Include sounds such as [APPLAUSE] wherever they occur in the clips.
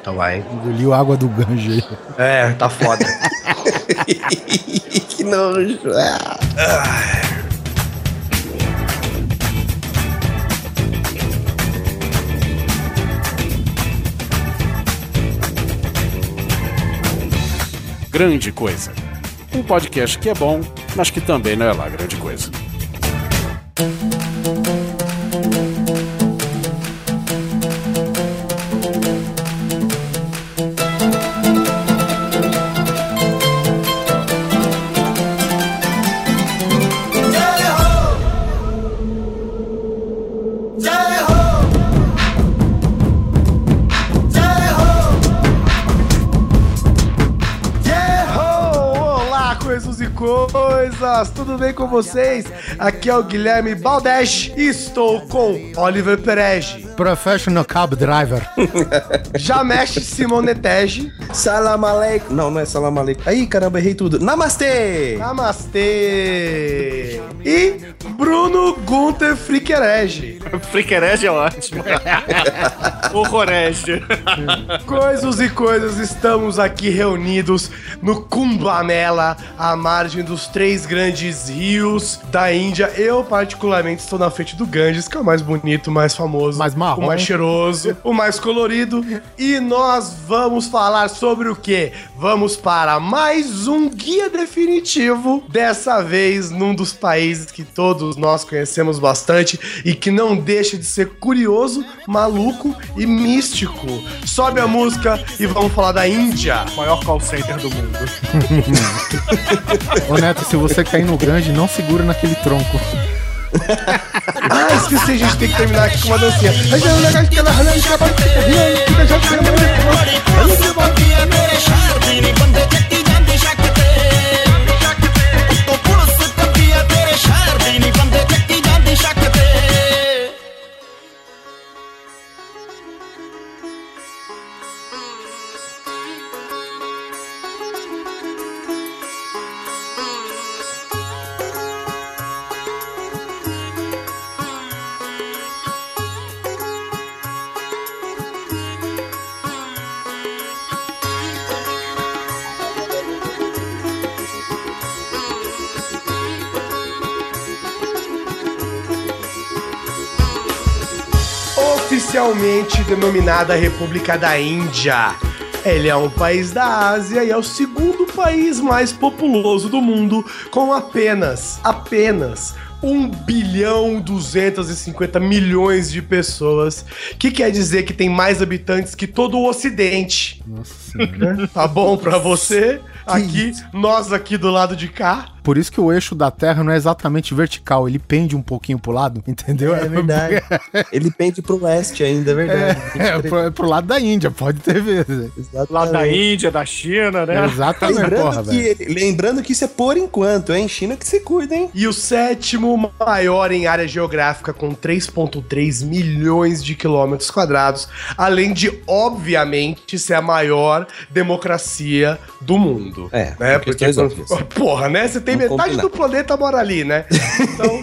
Então vai. Engoliu água do ganjo aí. É, tá foda. [LAUGHS] que nojo. Ah. Grande Coisa. Um podcast que é bom, mas que também não é lá grande coisa. Tudo bem com vocês? Aqui é o Guilherme Baldesh e estou com Oliver Perege, Professional Cab Driver. [LAUGHS] Jamesh Simonetege, Salam aleikum. Não, não é salam aleikum. Aí, caramba, errei tudo. Namastê! Namastê! E Bruno Gunter Friquerege. Friquerege é ótimo. [LAUGHS] Horrorege. Coisas e coisas, estamos aqui reunidos no Kumbamela, à margem dos três grandes rios da Índia. Eu, particularmente, estou na frente do Ganges, que é o mais bonito, o mais famoso, Mais marrom. o mais cheiroso, o mais colorido. E nós vamos falar sobre o quê? Vamos para mais um guia definitivo, dessa vez num dos países que todos nós conhecemos bastante e que não deixa de ser curioso, maluco e místico. Sobe a música e vamos falar da Índia. Maior call center do mundo. Ô Neto, se você cair no grande, não segura naquele tronco. Ah, esqueci, a gente tem que terminar aqui com uma dancinha. Oficialmente denominada República da Índia. Ele é um país da Ásia e é o segundo país mais populoso do mundo, com apenas, apenas 1 bilhão 250 milhões de pessoas, que quer dizer que tem mais habitantes que todo o Ocidente. Nossa senhora. Tá bom pra você? Aqui, nós aqui do lado de cá. Por isso que o eixo da Terra não é exatamente vertical, ele pende um pouquinho pro lado, [LAUGHS] entendeu? É verdade. [LAUGHS] Ele pende pro leste ainda, é verdade. É, pro, é pro lado da Índia, pode ter vezes. Exatamente. Lá da Índia, da China, né? Exatamente, porra, Lembrando velho. que, lembrando que isso é por enquanto, hein? China que se cuida, hein? E o sétimo maior em área geográfica, com 3,3 milhões de quilômetros quadrados, além de, obviamente, ser a maior democracia do mundo. É, né? por questões óbvias. [LAUGHS] porra, né? Você tem Não metade combinar. do planeta mora ali, né? [LAUGHS] Então.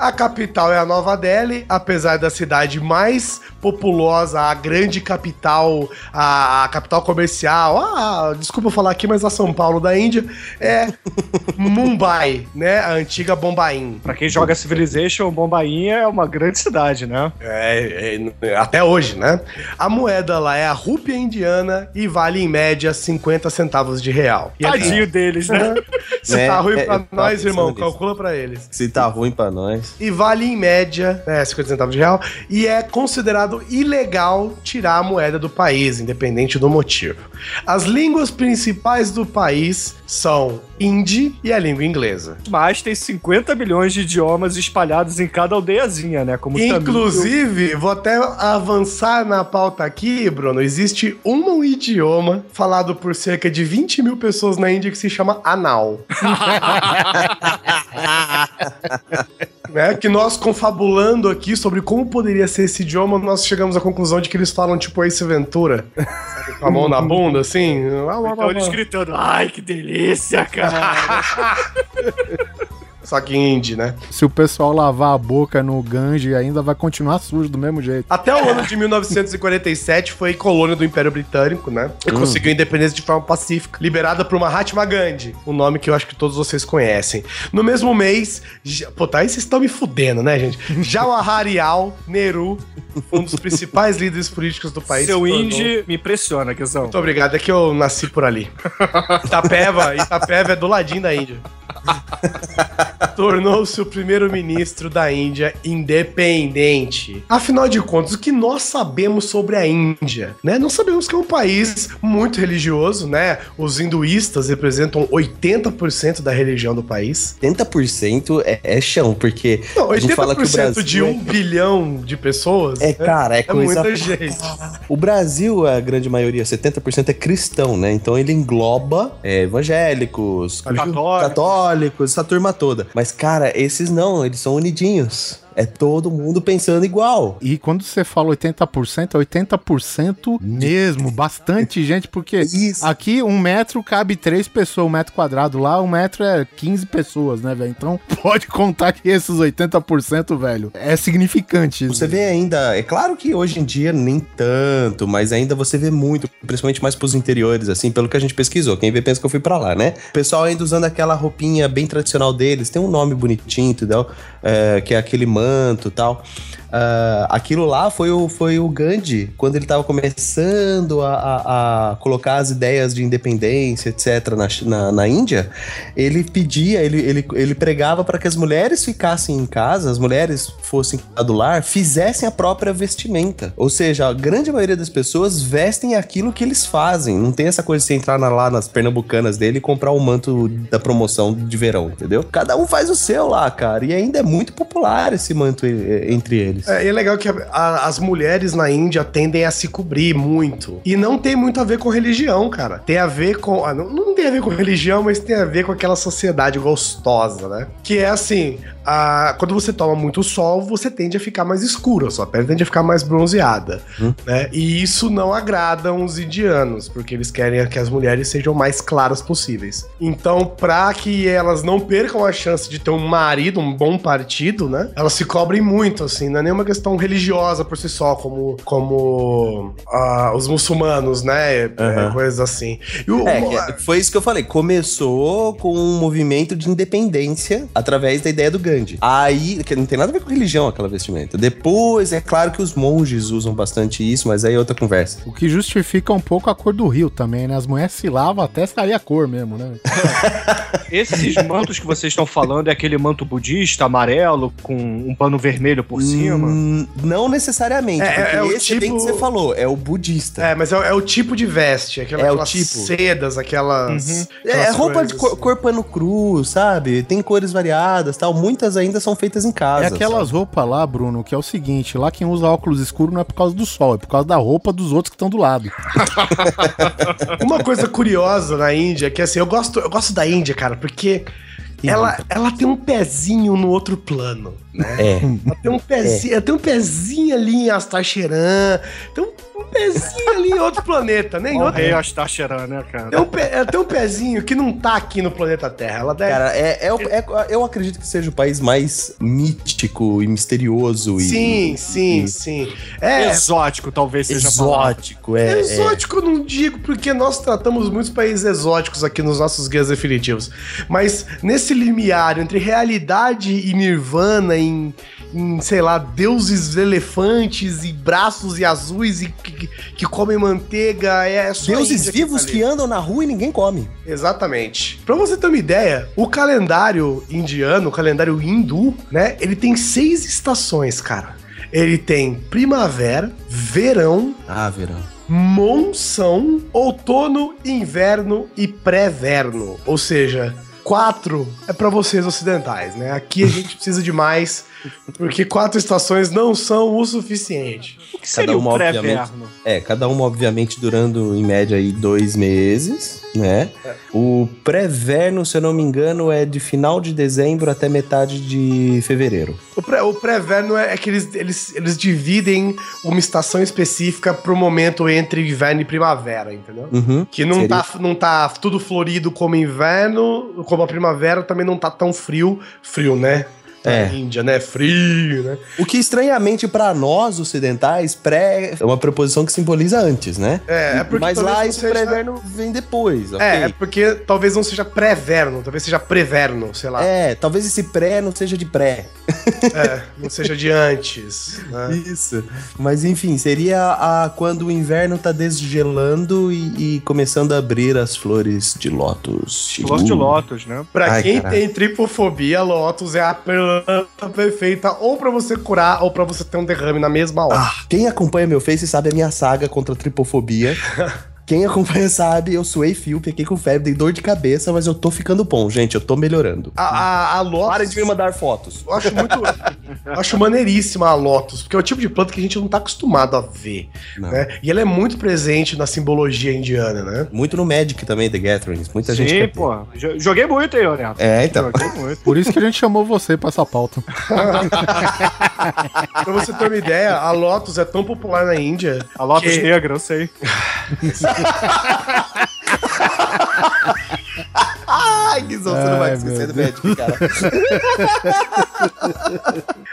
A capital é a Nova Delhi, apesar da cidade mais populosa, a grande capital, a, a capital comercial, ah, desculpa eu falar aqui, mas a São Paulo da Índia, é [LAUGHS] Mumbai, né? A antiga Bombaim. Pra quem joga Civilization, Bombainha é uma grande cidade, né? É, é, até hoje, né? A moeda lá é a rúpia indiana e vale em média 50 centavos de real. E Tadinho deles, né? [LAUGHS] Se É, tá ruim é, pra nós, irmão, calcula pra eles. Se tá ruim pra nós. E vale em média, né, 50 centavos de real, e é considerado ilegal tirar a moeda do país, independente do motivo. As línguas principais do país são hindi e a língua inglesa. Mas tem 50 milhões de idiomas espalhados em cada aldeiazinha, né? Como tamil. Inclusive, vou até avançar na pauta aqui, Bruno. Existe um idioma falado por cerca de 20 mil pessoas na Índia que se chama Anal. [LAUGHS] né? Que nós, confabulando aqui sobre como poderia ser esse idioma, nós chegamos à conclusão de que eles falam tipo Ace Ventura. Sabe, com a mão na bunda, assim. Então eles gritando, ai, que delícia, cara. [LAUGHS] só que em hindi, né? Se o pessoal lavar a boca no Gange, ainda vai continuar sujo do mesmo jeito. Até o ano de [LAUGHS] 1947 foi colônia do Império Britânico, né? E conseguiu independência de forma pacífica, liberada por Mahatma Gandhi, um nome que eu acho que todos vocês conhecem. No mesmo mês, já- pô, tá aí vocês estão me fudendo, né, gente? [LAUGHS] Jawaharlal Nehru, um dos principais líderes políticos do país. Seu indie me impressiona, Quezão. Muito obrigado, é que eu nasci por ali. [LAUGHS] Itapeva, Itapeva é do ladinho da Índia. [LAUGHS] Tornou-se o primeiro-ministro da Índia independente. Afinal de contas, o que nós sabemos sobre a Índia? Né? Nós sabemos que é um país muito religioso, né? Os hinduístas representam 80% da religião do país. 80% é, é chão, porque Não, a gente fala que o 80% Brasil de um bilhão de pessoas. É, cara, é é coisa muita gente. O Brasil, a grande maioria, 70% é cristão, né? Então ele engloba é, evangélicos, Católicos. católicos, essa turma toda. Mas, cara, esses não, eles são unidinhos. É todo mundo pensando igual. E quando você fala 80%, é 80% mesmo. Bastante [LAUGHS] gente, porque Isso. aqui um metro cabe três pessoas, um metro quadrado. Lá um metro é 15 pessoas, né, velho? Então [LAUGHS] pode contar que esses 80%, velho, é significante. Você vê ainda, é claro que hoje em dia nem tanto, mas ainda você vê muito, principalmente mais pros interiores, assim, pelo que a gente pesquisou. Quem vê pensa que eu fui pra lá, né? O pessoal ainda usando aquela roupinha bem tradicional deles, tem um nome bonitinho, entendeu? É, que é aquele manto e tal. Ah, aquilo lá foi o, foi o Gandhi, quando ele tava começando a, a- a colocar as ideias de independência, etc., na, na, na Índia, ele pedia, ele, ele, ele pregava para que as mulheres ficassem em casa, as mulheres fossem do lar, fizessem a própria vestimenta. Ou seja, a grande maioria das pessoas vestem aquilo que eles fazem. Não tem essa coisa de você entrar na- lá nas pernambucanas dele e comprar o manto da promoção de verão, entendeu? Cada um faz o seu lá, cara. E ainda é muito popular esse manto eh, entre eles. É, e é legal que a- a- as mulheres na Índia tendem a se cobrir muito. E não tem muito a ver com religião, cara. Tem a ver com. ah, não, não tem a ver com religião, mas tem a ver com aquela sociedade gostosa, né? Que é assim: quando você toma muito sol, você tende a ficar mais escuro, a sua pele tende a ficar mais bronzeada. Né? E isso não agrada os indianos, porque eles querem que as mulheres sejam mais claras possíveis. Então, pra que elas não percam a chance de ter um marido, um bom partido, né? Elas se cobrem muito, assim, não é nenhuma questão religiosa por si só, como, como ah, os muçulmanos, né? Aham. coisas assim. O- É, foi isso que eu falei. Começou com um movimento de independência através da ideia do Gandhi. Aí, que não tem nada a ver com religião aquela vestimenta. Depois, é claro que os monges usam bastante isso, mas aí é outra conversa. O que justifica um pouco a cor do rio também, né? As mulheres se lavam até sair a cor mesmo, né? [LAUGHS] Esses mantos que vocês estão falando é aquele manto budista amarelo com um pano vermelho por cima? Hum, não necessariamente. É, é, porque é o esse é bem tipo- que você falou, é o budista. É, mas é, é o tipo de veste, aquela, É o aquelas tipo. sedas, aquelas. É, aquelas roupa coisas de cor, assim. cor pano cru, sabe? Tem cores variadas tal. Muitas ainda são feitas em casa. É aquelas roupas lá, Bruno, que é o seguinte: lá quem usa óculos escuros não é por causa do sol, é por causa da roupa dos outros que estão do lado. [LAUGHS] Uma coisa curiosa na Índia é que assim, eu gosto, eu gosto da Índia, cara, porque ela, ela tem um pezinho no outro plano, né? É. Ela tem um pezinho, ela tem um pezinho ali em Astacheran, tem um, um pezinho ali em outro planeta, né? Em Ó, o outro, rei Astacheran, né, cara? tem um pe- ela tem um pezinho que não tá aqui no planeta Terra. Ela deve. Cara, é, é é- eu acredito que seja o país mais mítico e misterioso e sim, sim, sim. É. Exótico, talvez seja exótico. É, é. Exótico eu não digo, porque nós tratamos muitos países exóticos aqui nos nossos guias definitivos. Mas nesse limiar entre realidade e nirvana, em, em, sei lá, deuses elefantes e braços e azuis e que, que comem manteiga, é só Deuses vivos que ali. andam na rua e ninguém come. Exatamente. Pra você ter uma ideia, o calendário indiano, o calendário hindu, né? Ele tem seis estações, cara. Ele tem primavera, verão, Ah, verão. monção, outono, inverno e pré-verno. Ou seja, quatro é pra vocês ocidentais, né? Aqui a gente precisa de mais Porque quatro estações não são o suficiente. O que seria uma, o obviamente? É, cada uma, obviamente, durando em média aí dois meses, né? O pré-verno, se eu não me engano, é de final de dezembro até metade de fevereiro. O pré- o pré-verno é, é que eles, eles, eles dividem uma estação específica pro momento entre inverno e primavera, entendeu? Uhum. Que não Seria- tá, não tá tudo florido como inverno, como a primavera, também não tá tão frio. Frio, né? É. Na Índia, né? Frio, né? O que, estranhamente, pra nós ocidentais, pré é uma preposição que simboliza antes, né? É, é porque Mas talvez lá não esse seja- pré-verno vem depois, ok? É, é porque talvez não seja pré-verno, talvez seja pré-verno, sei lá. É, talvez esse pré não seja de pré. É, não seja de antes. Né? [LAUGHS] Isso. Mas enfim, seria a, quando o inverno tá desgelando e, e começando a abrir as flores de lótus. Flor de Uh. lótus, né? Pra Ai, quem caralho. tem tripofobia, Lotus é a planta perfeita ou pra você curar ou pra você ter um derrame na mesma hora. Ah, quem acompanha meu Face sabe a minha saga contra a tripofobia. [LAUGHS] Quem acompanha [LAUGHS] sabe, eu suei fio, fiquei com febre, dei dor de cabeça, mas eu tô ficando bom, gente. Eu tô melhorando. A, a, a Lotus. Parem de me mandar fotos. Eu acho muito. eu acho maneiríssima a Lotus, porque é o tipo de planta que a gente não tá acostumado a ver. Não. Né? E ela é muito presente na simbologia indiana, né? Muito no Magic também, The Gatherings. Muita gente Sim, quer ter. pô. Jo- Joguei muito aí, Neto. É, então. Joguei muito. Por isso que a gente chamou você pra essa pauta. [LAUGHS] Pra você ter uma ideia, a Lotus é tão popular na Índia. A Lotus que- Negra, eu sei. [LAUGHS] Ai, Guizão, você não vai Ai, esquecer do Magic, cara. [LAUGHS]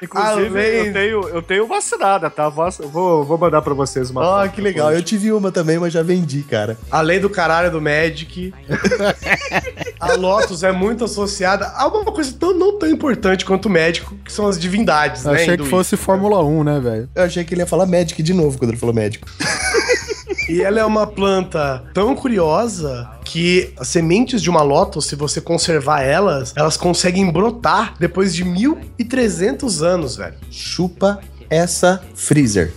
Inclusive, eu, tenho, eu tenho vacinada, tá? Vou, vou mandar pra vocês uma Ah, foto que legal. Eu tive uma também, mas já vendi, cara. Além do caralho do Magic, [LAUGHS] a Lotus é muito associada a uma coisa tão, não tão importante quanto o médico, que são as divindades, Eu né? achei que fosse Fórmula 1, né, velho? Eu achei que ele ia falar Magic de novo quando ele falou médico. [LAUGHS] E ela é uma planta tão curiosa que as sementes de uma Lotus, se você conservar elas, elas conseguem brotar depois de 1300 anos, velho. Chupa essa freezer.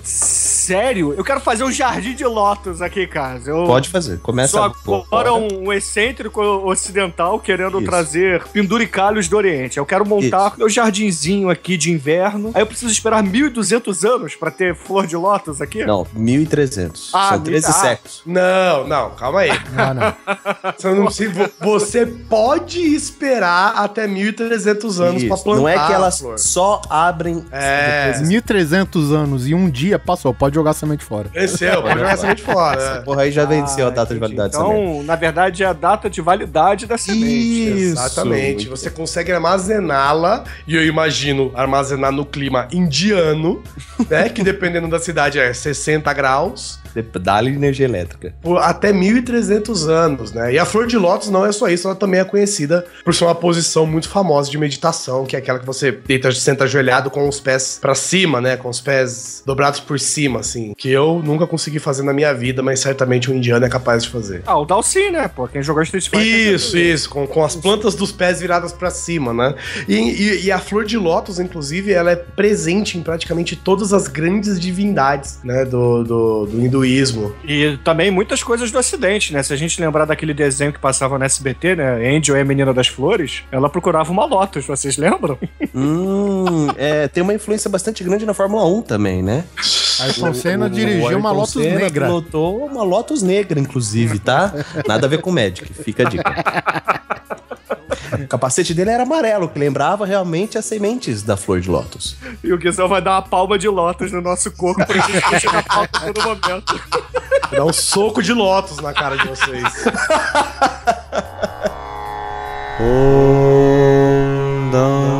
Sério? Eu quero fazer um jardim de lótus aqui, cara. Eu Pode fazer. Começa sou agora um excêntrico ocidental querendo Isso. trazer penduricalhos do Oriente. Eu quero montar meu jardinzinho aqui de inverno. Aí eu preciso esperar 1.200 anos pra ter flor de lótus aqui? Não, 1.300. Ah, São mil- 13 ah. séculos. Não, não, calma aí. Ah, não. Você, não precisa- você pode esperar até 1300 anos pra Isso. plantar. Não é que elas só abrem. É. 1.300 anos e um dia passou, pode jogar semente fora. Venceu, pode jogar semente fora. né? Porra, aí já venceu a data de validade. Então, na verdade, é a data de validade da semente. Isso. Exatamente. Você consegue armazená-la, e eu imagino armazenar no clima indiano, né? Que dependendo da cidade é 60 graus. Dá-lhe energia elétrica. Por até 1.300 anos, né? E a flor de lótus não é só isso, ela também é conhecida por ser uma posição muito famosa de meditação, que é aquela que você deita, senta ajoelhado com os pés pra cima, né? Com os pés dobrados por cima, assim. Que eu nunca consegui fazer na minha vida, mas certamente um indiano é capaz de fazer. Ah, o Dalsin, né? Pô, quem jogou Street Fighter. Isso, isso, com, com as plantas dos pés viradas pra cima, né? E, e- e a flor de lótus, inclusive, ela é presente em praticamente todas as grandes divindades, né? Do, do, do hinduísmo. E também muitas coisas do Ocidente, né? Se a gente lembrar daquele desenho que passava no SBT, né? Angel é a menina das flores, ela procurava uma Lotus, vocês lembram? [LAUGHS] hum, é, tem uma influência bastante grande na Fórmula 1 também, né? Ayrton Senna dirigiu uma Lotus Senna negra. pilotou uma Lotus negra, inclusive, tá? Nada a ver com Magic, fica a dica. [LAUGHS] O capacete dele era amarelo, que lembrava realmente as sementes da flor de lótus. E o Guizão vai dar uma palma de Lotus no nosso corpo pra gente [LAUGHS] puxar a pauta todo momento. Dá um soco de lótus na cara de vocês. [LAUGHS] Falando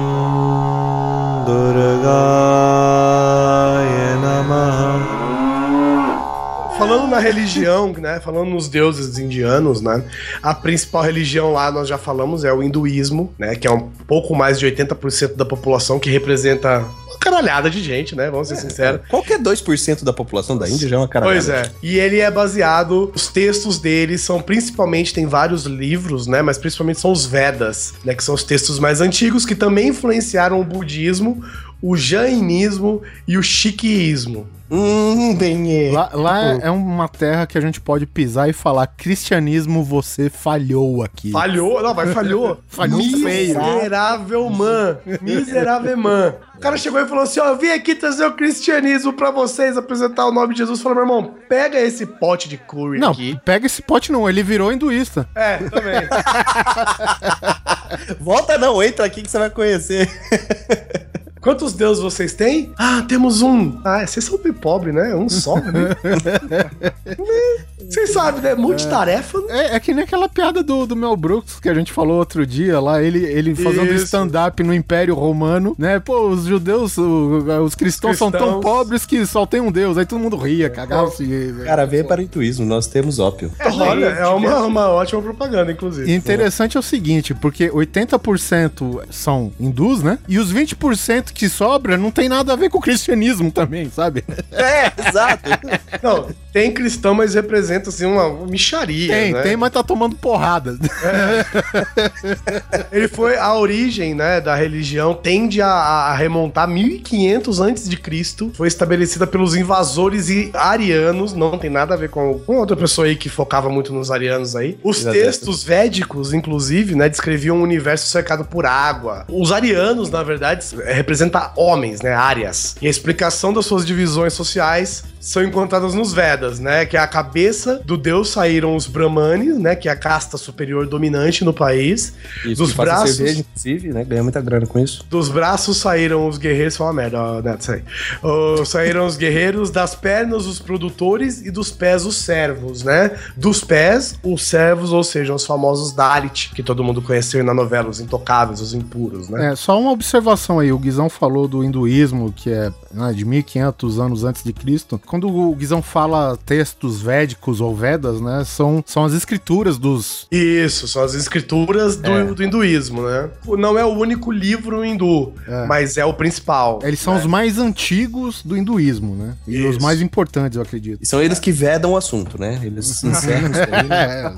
na religião, né? Falando nos deuses indianos, né? A principal religião lá, nós já falamos, é o hinduísmo, né? Que é um pouco mais de 80% da população, que representa uma caralhada de gente, né? Vamos ser sinceros. Qualquer 2% da população da Índia já é uma cara. Pois é. E ele é baseado, os textos dele são principalmente, tem vários livros, né? Mas principalmente são os Vedas, né? Que são os textos mais antigos que também influenciaram o budismo, o jainismo e o chiquismo. Hum, bem Lá, lá é, é uma terra que a gente pode pisar e falar: cristianismo, você falhou aqui. Falhou, não, mas falhou. [LAUGHS] Falhou feio. Miserável man. Miserável man. O cara chegou e falou assim: ó, eu vim aqui trazer o cristianismo pra vocês, apresentar o nome de Jesus. Falou, meu irmão, pega esse pote de curry Não, aqui. pega esse pote não, ele virou hinduísta. É, também. [LAUGHS] Volta não, entra aqui que você vai conhecer. Quantos deuses vocês têm? Ah, temos um. Ah, vocês são bem pobres, né? Um só, né? [LAUGHS] [LAUGHS] Vocês sabem, né? Multitarefa. É, é que nem aquela piada do, do Mel Brooks que a gente falou outro dia lá, ele, ele fazendo stand-up no Império Romano, né? Pô, os judeus, o- os cristãos, são tão Cristãos. pobres que só tem um Deus. Aí todo mundo ria, cagava-se. Cara, vem para o hinduísmo, nós temos ópio. Olha, é uma, uma ótima propaganda, inclusive. Interessante é o seguinte, porque 80% são hindus, né? E os 20% que sobra não tem nada a ver com o cristianismo também, sabe? É, exato. Não, tem cristão, mas representa assim uma micharia. Tem, né? tem, mas tá tomando porrada. [LAUGHS] Ele foi a origem, né, da religião tende a, a remontar 1500 antes de Cristo. Foi estabelecida pelos invasores e arianos, não tem nada a ver com, com outra pessoa aí que focava muito nos arianos aí. Os Exato. textos védicos, inclusive, né, descreviam um universo cercado por água. Os arianos, na verdade, representam homens, né, áreas. E a explicação das suas divisões sociais são encontradas nos Vedas, né? Que a cabeça do deus saíram os Brahmanes, né? Que é a casta superior dominante no país. Isso, Dos que faz braços- cerveja, inclusive, né? Ganha muita grana com isso. Dos braços saíram os guerreiros, foi uma merda, ó, Neto, isso aí. Saíram os guerreiros, das pernas os produtores e dos pés os servos, né? Dos pés, os servos, ou seja, os famosos Dalit, que todo mundo conheceu na novela, os intocáveis, os impuros, né? É, só uma observação aí, o Guizão falou do hinduísmo, que é né, de 1500 anos antes de Cristo. Quando o Guizão fala textos védicos ou Vedas, né, são, são as escrituras dos... Isso, são as escrituras do, É. do hinduísmo, né? Não é o único livro hindu, É. mas é o principal. Eles são os mais antigos do hinduísmo, né? E os Isso. mais importantes, eu acredito. E são eles que vedam o assunto, né? Eles [LAUGHS] encerram isso aí. né?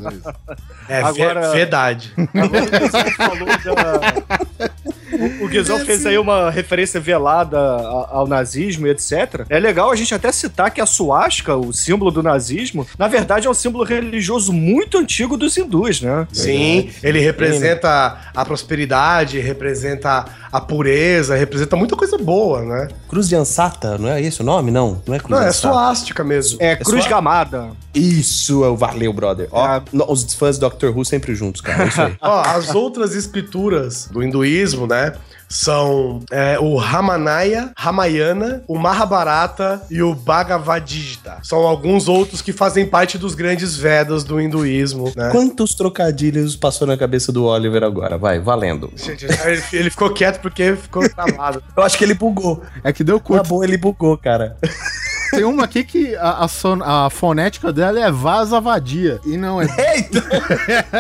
É, é. É Agora- ve- verdade. Agora Guizão falou da. [LAUGHS] O, o Guizão fez aí uma referência velada ao nazismo e etc. É legal a gente até citar que a suástica, o símbolo do nazismo, na verdade é um símbolo religioso muito antigo dos hindus, né? Sim, ele representa a prosperidade, representa a pureza, representa muita coisa boa, né? Cruz de Ansata, não é esse o nome? Não, não é Cruz Não, de é Ansata. suástica mesmo. É cruz só- gamada. Isso, é o valeu, brother. Ó, É. no- os fãs do Doctor Who sempre juntos, cara. É isso aí. [LAUGHS] Ó, as outras escrituras do hinduísmo, né? São é, o Ramanaya, Ramayana, o Mahabharata e o Bhagavad Gita. São alguns outros que fazem parte dos grandes Vedas do hinduísmo, né? Quantos trocadilhos passou na cabeça do Oliver agora? Vai, valendo. Gente, ele, ele ficou quieto porque ficou travado. [LAUGHS] Eu acho que ele bugou. É que deu curto. boa, ele bugou, cara. [LAUGHS] Tem uma aqui que a, a, son- a fonética dela é Vasavadia. E não é. [LAUGHS] Eita! [LAUGHS]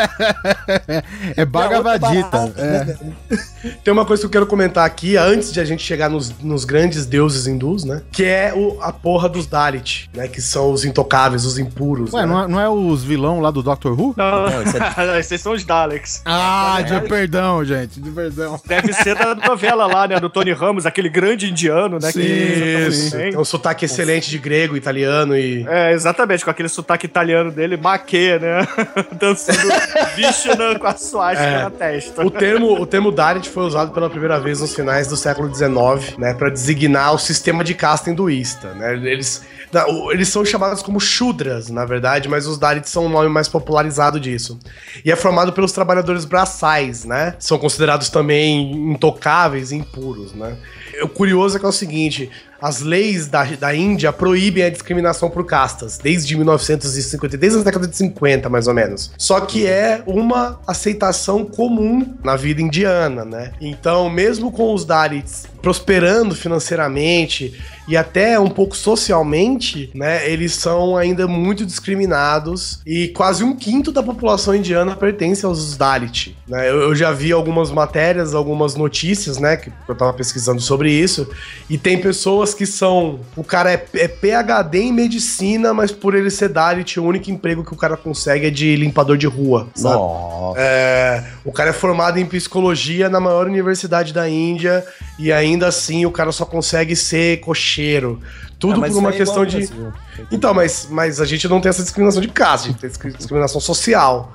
é Bhagavadita. barata, É. né, Tem uma coisa que eu quero comentar aqui, antes de a gente chegar nos, nos grandes deuses hindus, né? Que é o, a porra dos Dalit, né? Que são os intocáveis, os impuros. Ué, né? não é, não é os vilão lá do Doctor Who? Não, Não, isso é- [LAUGHS] esses são os Daleks. Ah, de perdão, gente, de perdão. Deve ser da novela lá, né? Do Tony Ramos, aquele grande indiano, né? Sim, Isso, também. tem um sotaque excelente de grego, italiano e. É, exatamente, com aquele sotaque italiano dele, maquê, né? [LAUGHS] Dançando Vishnu com a suástica É. na testa. O termo, o termo Dalit foi usado pela primeira vez nos finais do século XIX, né, para designar o sistema de casta hinduísta, né? Eles, o- eles são chamados como Shudras, na verdade, mas os Dalits são um nome mais popularizado disso. E é formado pelos trabalhadores braçais, né? São considerados também intocáveis e impuros, né? O curioso é que é o seguinte, as leis da, da Índia proíbem a discriminação por castas, desde 1950, desde a década de 50, mais ou menos. Só que é uma aceitação comum na vida indiana, né? Então, mesmo com os Dalits prosperando financeiramente e até um pouco socialmente, né, eles são ainda muito discriminados e quase um quinto da população indiana pertence aos Dalit, né? Eu, eu já vi algumas matérias, algumas notícias, né, que eu tava pesquisando sobre isso. E tem pessoas que são. O cara é, é PHD em medicina, mas por ele ser Dalit, o único emprego que o cara consegue é de limpador de rua. Sabe? Nossa. É, o cara é formado em psicologia na maior universidade da Índia e ainda assim o cara só consegue ser cocheiro. Tudo Ah, por uma é questão de. Brasil. Então, mas, mas a gente não tem essa discriminação de caste, a gente tem discri- discriminação social.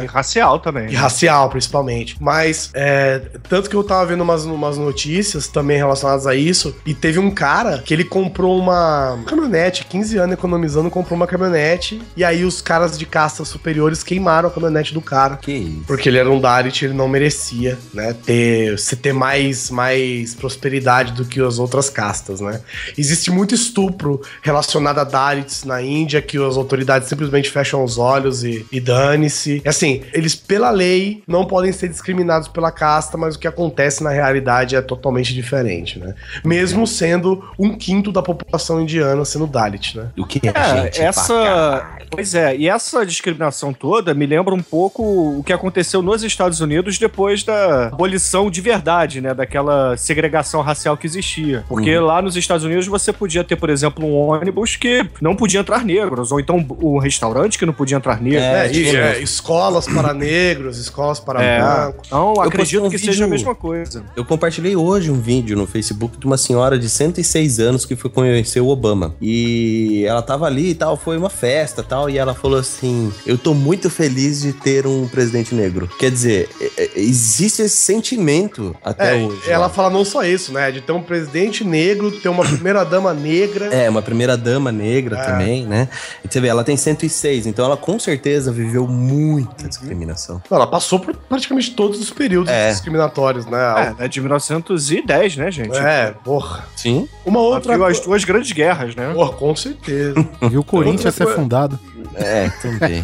E racial também. E racial, principalmente. Mas, é, tanto que eu tava vendo umas, umas notícias também relacionadas a isso, e teve um cara que ele comprou uma caminhonete, 15 anos economizando, comprou uma caminhonete, e aí os caras de castas superiores queimaram a caminhonete do cara. Que isso. Porque ele era um Dalit, ele não merecia, né? Ter, se ter mais, mais prosperidade do que as outras castas, né? Existe muito estupro relacionado a Dalits na Índia, que as autoridades simplesmente fecham os olhos e, e dane-se. E assim, eles, pela lei, não podem ser discriminados pela casta, mas o que acontece na realidade é totalmente diferente, né? Mesmo sendo um quinto da população indiana sendo Dalit, né? O que é, É, gente? essa. Pois é, e essa discriminação toda me lembra um pouco o que aconteceu nos Estados Unidos depois da abolição de verdade, né? Daquela segregação racial que existia. Porque lá nos Estados Unidos você podia ter, por exemplo, um ônibus que não podia entrar negros, ou então um restaurante que não podia entrar negros. É, É, tipo, e, é, escolas para negros, escolas para É. brancos. Então, postei acredito um que vídeo- seja a mesma coisa. Eu compartilhei hoje um vídeo no Facebook de uma senhora de 106 anos que foi conhecer o Obama. E ela tava ali e tal, foi uma festa e tal, e ela falou assim: Eu tô muito feliz de ter um presidente negro. Quer dizer, é- é- existe esse sentimento até É, hoje. ela lá. fala não só isso, né? De ter um presidente negro, ter uma primeira-dama negra. É, uma primeira dama negra É. também, né? E você vê, ela tem 106, então ela com certeza viveu muita discriminação. Não, ela passou por praticamente todos os períodos É. discriminatórios, né? É, é de 1910, né, gente? É, porra. Sim. Uma outra Outra... as duas grandes guerras, né? Porra, com certeza. Viu [LAUGHS] o Corinthians ser fundado. É, também.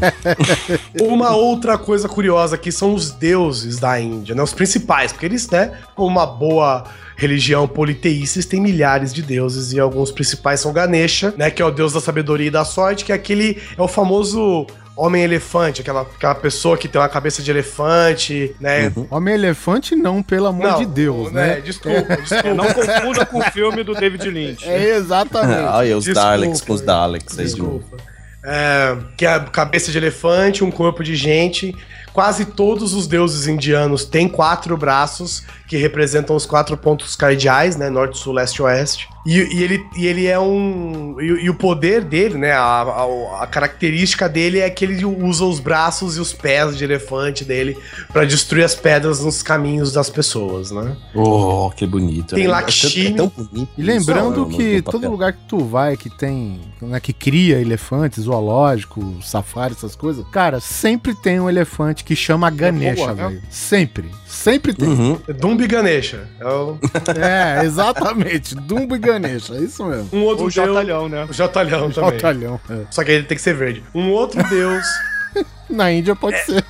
[LAUGHS] uma outra coisa curiosa aqui são os deuses da Índia, né? Os principais, porque eles, né, como uma boa religião politeísta, eles têm milhares de deuses e alguns principais são Ganesha, né, que é o deus da sabedoria e da sorte, que é aquele é o famoso homem-elefante, aquela, aquela pessoa que tem uma cabeça de elefante, né? Homem-elefante não, pelo amor Não, de Deus, né? Desculpa, desculpa. Não confunda com o filme do David Lynch. É exatamente. Olha os Desculpa, Daleks com os Daleks aí de novo. Desculpa. É, que é a cabeça de elefante, um corpo de gente. Quase todos os deuses indianos têm quatro braços que representam os quatro pontos cardeais, né? Norte, sul, leste e oeste. E, e ele, e ele é um. E, e o poder dele, né? A, a- a característica dele é que ele usa os braços e os pés de elefante dele pra destruir as pedras nos caminhos das pessoas, né? Oh, que bonito. Tem né? Lakshmi. É tão bonito. E lembrando isso, que todo lugar que tu vai que tem, né, que cria elefante, zoológico, safari, essas coisas, cara, sempre tem um elefante que chama Ganesha, boa, né? velho. Sempre. Sempre tem. Uhum. Dumbi Ganesha. É o- [LAUGHS] É, exatamente. Dumbo e Ganesha, é isso mesmo. um outro Ou deus. Jotalhão, né? O Jotalhão também. Jotalhão. é. Só que ele tem que ser verde. Um outro [LAUGHS] deus Na Índia pode ser.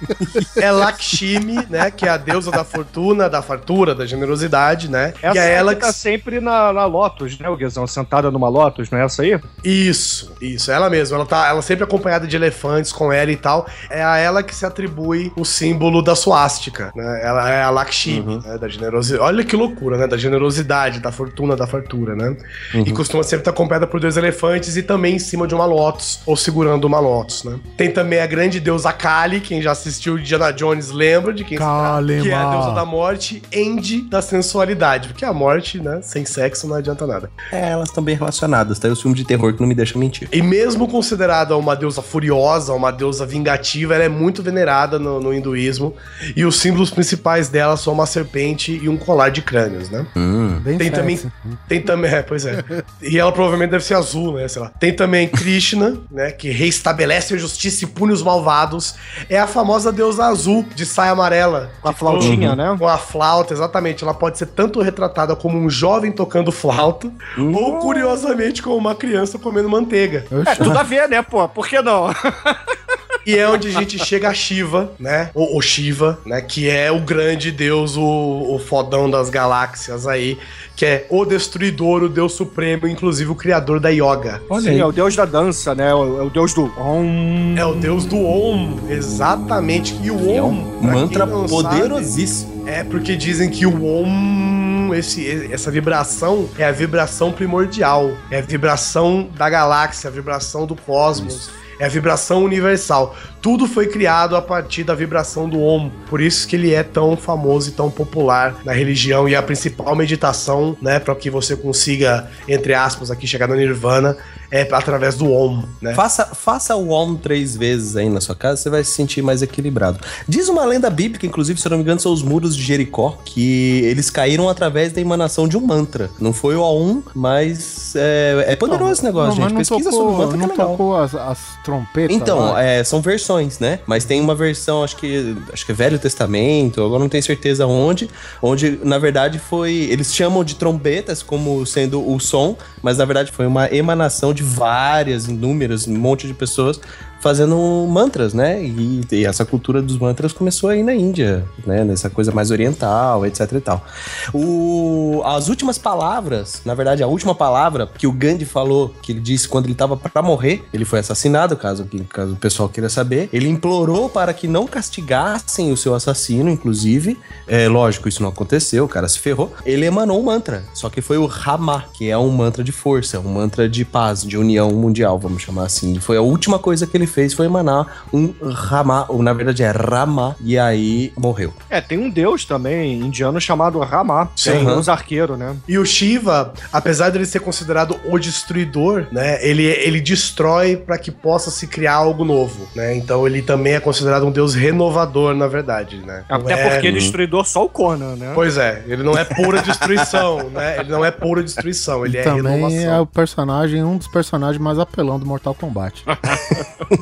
é Lakshmi, né? Que é a deusa da fortuna, da fartura, da generosidade, né? Essa e é ela que tá sempre na, na Lotus, né, o Guizão? Sentada numa Lotus, não é essa aí? Isso, isso, ela mesma. Ela tá ela sempre acompanhada de elefantes com ela e tal. É a ela que se atribui o símbolo da suástica, né? Ela é a Lakshmi, né? Da generosidade. Olha que loucura, né? Da generosidade, da fortuna, da fartura, né? E costuma sempre estar acompanhada por dois elefantes e também em cima de uma Lotus, ou segurando uma Lotus, né? Tem também a grande deusa Kali, quem já assistiu Indiana Jones lembra de quem se trata, que é a deusa da morte, End da sensualidade, porque a morte, né, sem sexo não adianta nada. É, elas estão bem relacionadas, tá? É o filme de terror que não me deixa mentir. E mesmo considerada uma deusa furiosa, uma deusa vingativa, ela é muito venerada no, no hinduísmo. E os símbolos principais dela são uma serpente e um colar de crânios, né? Hum. Bem Tem sexy. também, tem também, é, pois é. E ela provavelmente deve ser azul, né? Sei lá. Tem também Krishna, né? Que reestabelece a justiça e pune os malvados. É a famosa deusa azul de saia amarela. Com a flautinha, né? Com a flauta, exatamente. Ela pode ser tanto retratada como um jovem tocando flauta, ou curiosamente como uma criança comendo manteiga. É, tudo a ver, né, pô? Por que não? [LAUGHS] E é onde a gente chega a Shiva, né? O, o Shiva, né? Que é o grande deus, o, o fodão das galáxias aí. Que é o destruidor, o deus supremo, inclusive o criador da yoga. Sim, é o deus da dança, né? É o, é o deus do... Om. É o deus do Om, exatamente. E o É Om, um pra quem mantra poderosíssimo. sabe, é porque dizem que o Om esse, essa vibração, é a vibração primordial. É a vibração da galáxia, a vibração do cosmos. É a vibração universal. Tudo foi criado a partir da vibração do Om. Por isso que ele é tão famoso e tão popular na religião e a principal meditação, né, para que você consiga, entre aspas, aqui chegar no Nirvana, é através do Om, né? Faça, faça o Om três vezes aí na sua casa, você vai se sentir mais equilibrado. Diz uma lenda bíblica, inclusive, se eu não me engano, são os muros de Jericó, que eles caíram através da emanação de um mantra. Não foi o Om, mas é, é poderoso esse negócio, Não, gente. mas não Pesquisa tocou, sobre o mantra que é não legal. tocou as, as trompetas. Então, é, são versões, né? Mas tem uma versão, acho que acho que é Velho Testamento, agora não tenho certeza onde, onde na verdade foi, eles chamam de trombetas como sendo o som, mas na verdade foi uma emanação de várias, inúmeras, um monte de pessoas fazendo mantras, né? E, e essa cultura dos mantras começou aí na Índia, né? Nessa coisa mais oriental, etc e tal. O, as últimas palavras, na verdade, a última palavra que o Gandhi falou, que ele disse quando ele estava para morrer, ele foi assassinado, caso, caso o pessoal queira saber. Ele implorou para que não castigassem o seu assassino, inclusive. É lógico, isso não aconteceu, o cara se ferrou. Ele emanou um mantra, só que foi o Rama, que é um mantra de força, um mantra de paz, de união mundial, vamos chamar assim. Foi a última coisa que ele fez, foi emanar um Rama, ou na verdade é Rama, e aí morreu. É, tem um deus também indiano chamado Rama, que é Sim. um deus arqueiro, né? E o Shiva, apesar dele ser considerado o destruidor, né? Ele, ele destrói para que possa se criar algo novo, né? Então ele também é considerado um deus renovador, na verdade, né? Até é- porque destruidor só o Conan, né? Pois é, ele não é pura destruição, [LAUGHS] né? Ele não é pura destruição, ele E é também é renovação. o personagem, um dos personagens mais apelão do Mortal Kombat. [LAUGHS]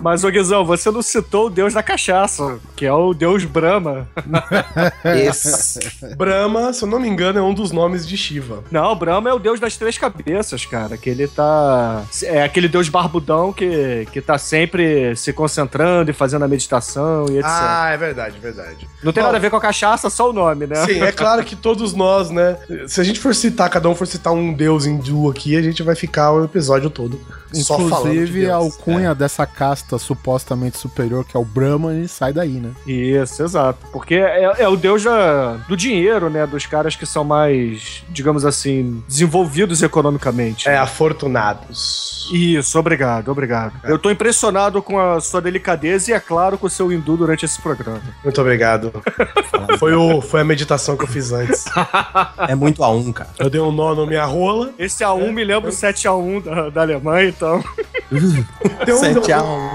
Mas, ô Guizão, você não citou o deus da cachaça, que é o deus Brahma. Esse. Brahma, se eu não me engano, é um dos nomes de Shiva. Não, Brahma é o deus das três cabeças, cara. Que ele tá. É aquele deus barbudão que, que tá sempre se concentrando e fazendo a meditação e etc. Ah, é verdade, é verdade. não tem bom. nada a ver com a cachaça, só o nome, né? Sim, é claro que todos nós, né? Se a gente for citar, cada um for citar um deus hindu aqui, a gente vai ficar o episódio todo só falando de Inclusive, Deus. a alcunha dessa casta supostamente superior, que é o Brahman, sai daí, né? Isso, exato. Porque é, é o deus da- do dinheiro, né? Dos caras que são mais, digamos assim, desenvolvidos economicamente. É, afortunados. Isso, obrigado, obrigado. Eu tô impressionado com a sua delicadeza e, é claro, com o seu hindu durante esse programa. Muito obrigado. [LAUGHS] foi, o, foi a meditação que eu fiz antes. [LAUGHS] É muito a um, cara. Eu dei um nó na minha rola. Esse A1 me lembra o 7x1 da, da Alemanha, então. [LAUGHS] Deu um, 7 a 1 um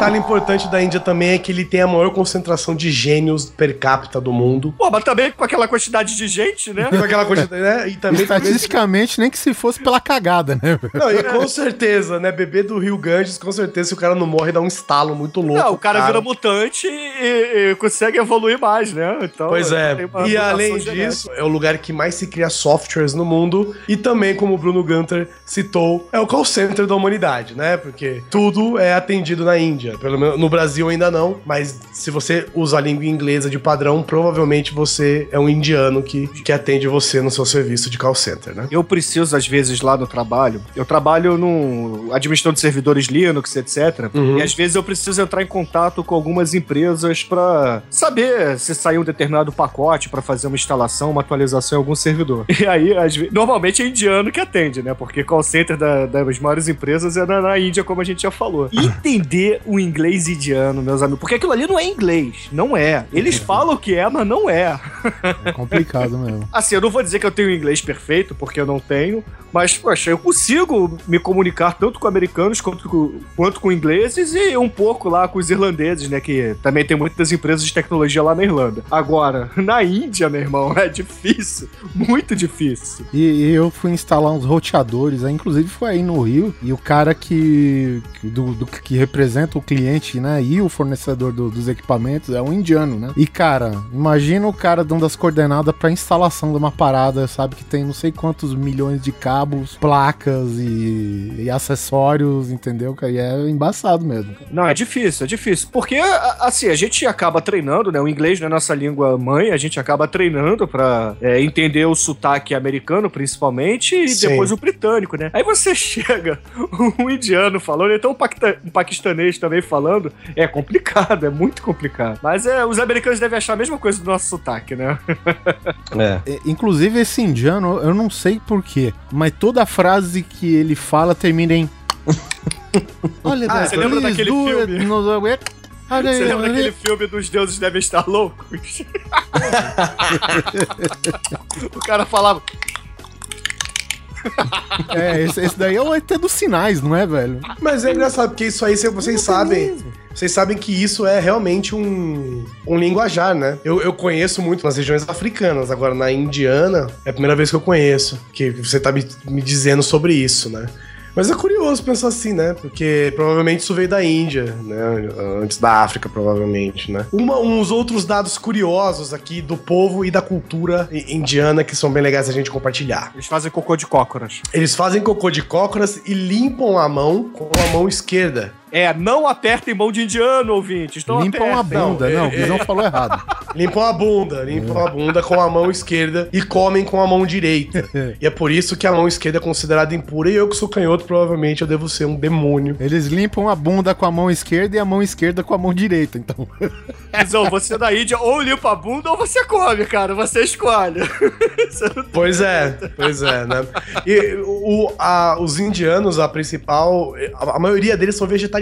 detalhe importante da Índia também é que ele tem a maior concentração de gênios per capita do mundo. Pô, mas também com aquela quantidade de gente, né? Com aquela quantidade, né? E também, também Estatisticamente, nem que se fosse pela cagada, né? Não, e com certeza, né? Bebê do Rio Ganges, com certeza, se o cara não morre, dá um estalo muito louco. Não, o cara vira mutante e, e consegue evoluir mais, né? Então, Pois é. E além genética. disso, é o lugar que mais se cria softwares no mundo. E também, como o Bruno Gunter citou, é o call center da humanidade, né? Porque tudo é atendido na Índia. Pelo menos no Brasil ainda não. Mas se você usa a língua inglesa de padrão, provavelmente você é um indiano que, que atende você no seu serviço de call center, né? Eu preciso, às vezes, lá no trabalho, eu trabalho no administrando servidores Linux, etc. Uhum. E às vezes eu preciso entrar em contato com algumas empresas pra saber se saiu um determinado pacote pra fazer uma instalação, uma atualização em algum servidor. [LAUGHS] E aí, às vezes, normalmente é indiano que atende, né? Porque call center da- das maiores empresas é na, na Índia, como a gente já falou. Entender o inglês indiano, meus amigos, porque aquilo ali não é inglês, não é. Eles falam que é, mas não é. É complicado mesmo. [LAUGHS] Assim, eu não vou dizer que eu tenho inglês perfeito, porque eu não tenho, mas, poxa, eu consigo me comunicar tanto com americanos quanto com, quanto com ingleses e um pouco lá com os irlandeses, né? Que também tem muitas empresas de tecnologia lá na Irlanda. Agora, [LAUGHS] na Índia, meu irmão, [LAUGHS] é difícil, muito difícil. E, e eu fui instalar uns roteadores, aí, inclusive foi aí no Rio, e o cara que, que, do, do- que representa o cliente, né? E o fornecedor do- dos equipamentos é um indiano, né? E, cara, imagina o cara dando as coordenadas pra instalação de uma parada, sabe? Que tem não sei quantos milhões de cabos, placas e, e acessórios, entendeu? E é embaçado mesmo. Não, é difícil, é difícil. Porque, a- assim, a gente acaba treinando, né? O inglês não é nossa língua mãe, a gente acaba treinando pra é, entender o sotaque americano, principalmente, e Sim. depois o britânico, né? Aí você [LAUGHS] chega, um indiano falando, então um, um paquistanês também falando, é complicado, é muito complicado. Mas é, os americanos devem achar a mesma coisa do nosso sotaque, né? É. É, Inclusive, esse indiano, eu não sei porquê, mas toda frase que ele fala termina em. [LAUGHS] Olha, Ah, você lembra daquele filme? Olha, Você lembra daquele filme dos deuses devem estar loucos? [LAUGHS] o cara falava. [LAUGHS] É, esse, esse daí é o ET dos sinais, não é, velho? Mas é engraçado, porque isso aí cê- vocês sabem. Vocês sabem que isso é realmente um, um linguajar, né? Eu, eu conheço muito nas regiões africanas, agora na indiana é a primeira vez que eu conheço, que você tá me, me dizendo sobre isso, né? Mas é curioso pensar assim, né? Porque provavelmente isso veio da Índia, né? Antes da África, provavelmente, né? Uma, uns outros dados curiosos aqui do povo e da cultura indiana que são bem legais a gente compartilhar. Eles fazem cocô de cócoras. Eles fazem cocô de cócoras e limpam a mão com a mão esquerda. É, não apertem mão de indiano, ouvintes. Não Limpam a apertem. bunda. Não, é- o Guizão falou errado. Limpam a bunda, limpam a bunda com a mão esquerda e comem com a mão direita. E é por isso que a mão esquerda é considerada impura e eu que sou canhoto, provavelmente eu devo ser um demônio. Eles limpam a bunda com a mão esquerda e a mão esquerda com a mão direita, então. Guizão, você da Índia ou limpa a bunda ou você come, cara. Você escolhe. [LAUGHS] Você Pois é, pois é, né? E o, a- os indianos, a principal, a, a maioria deles são vegetarianos,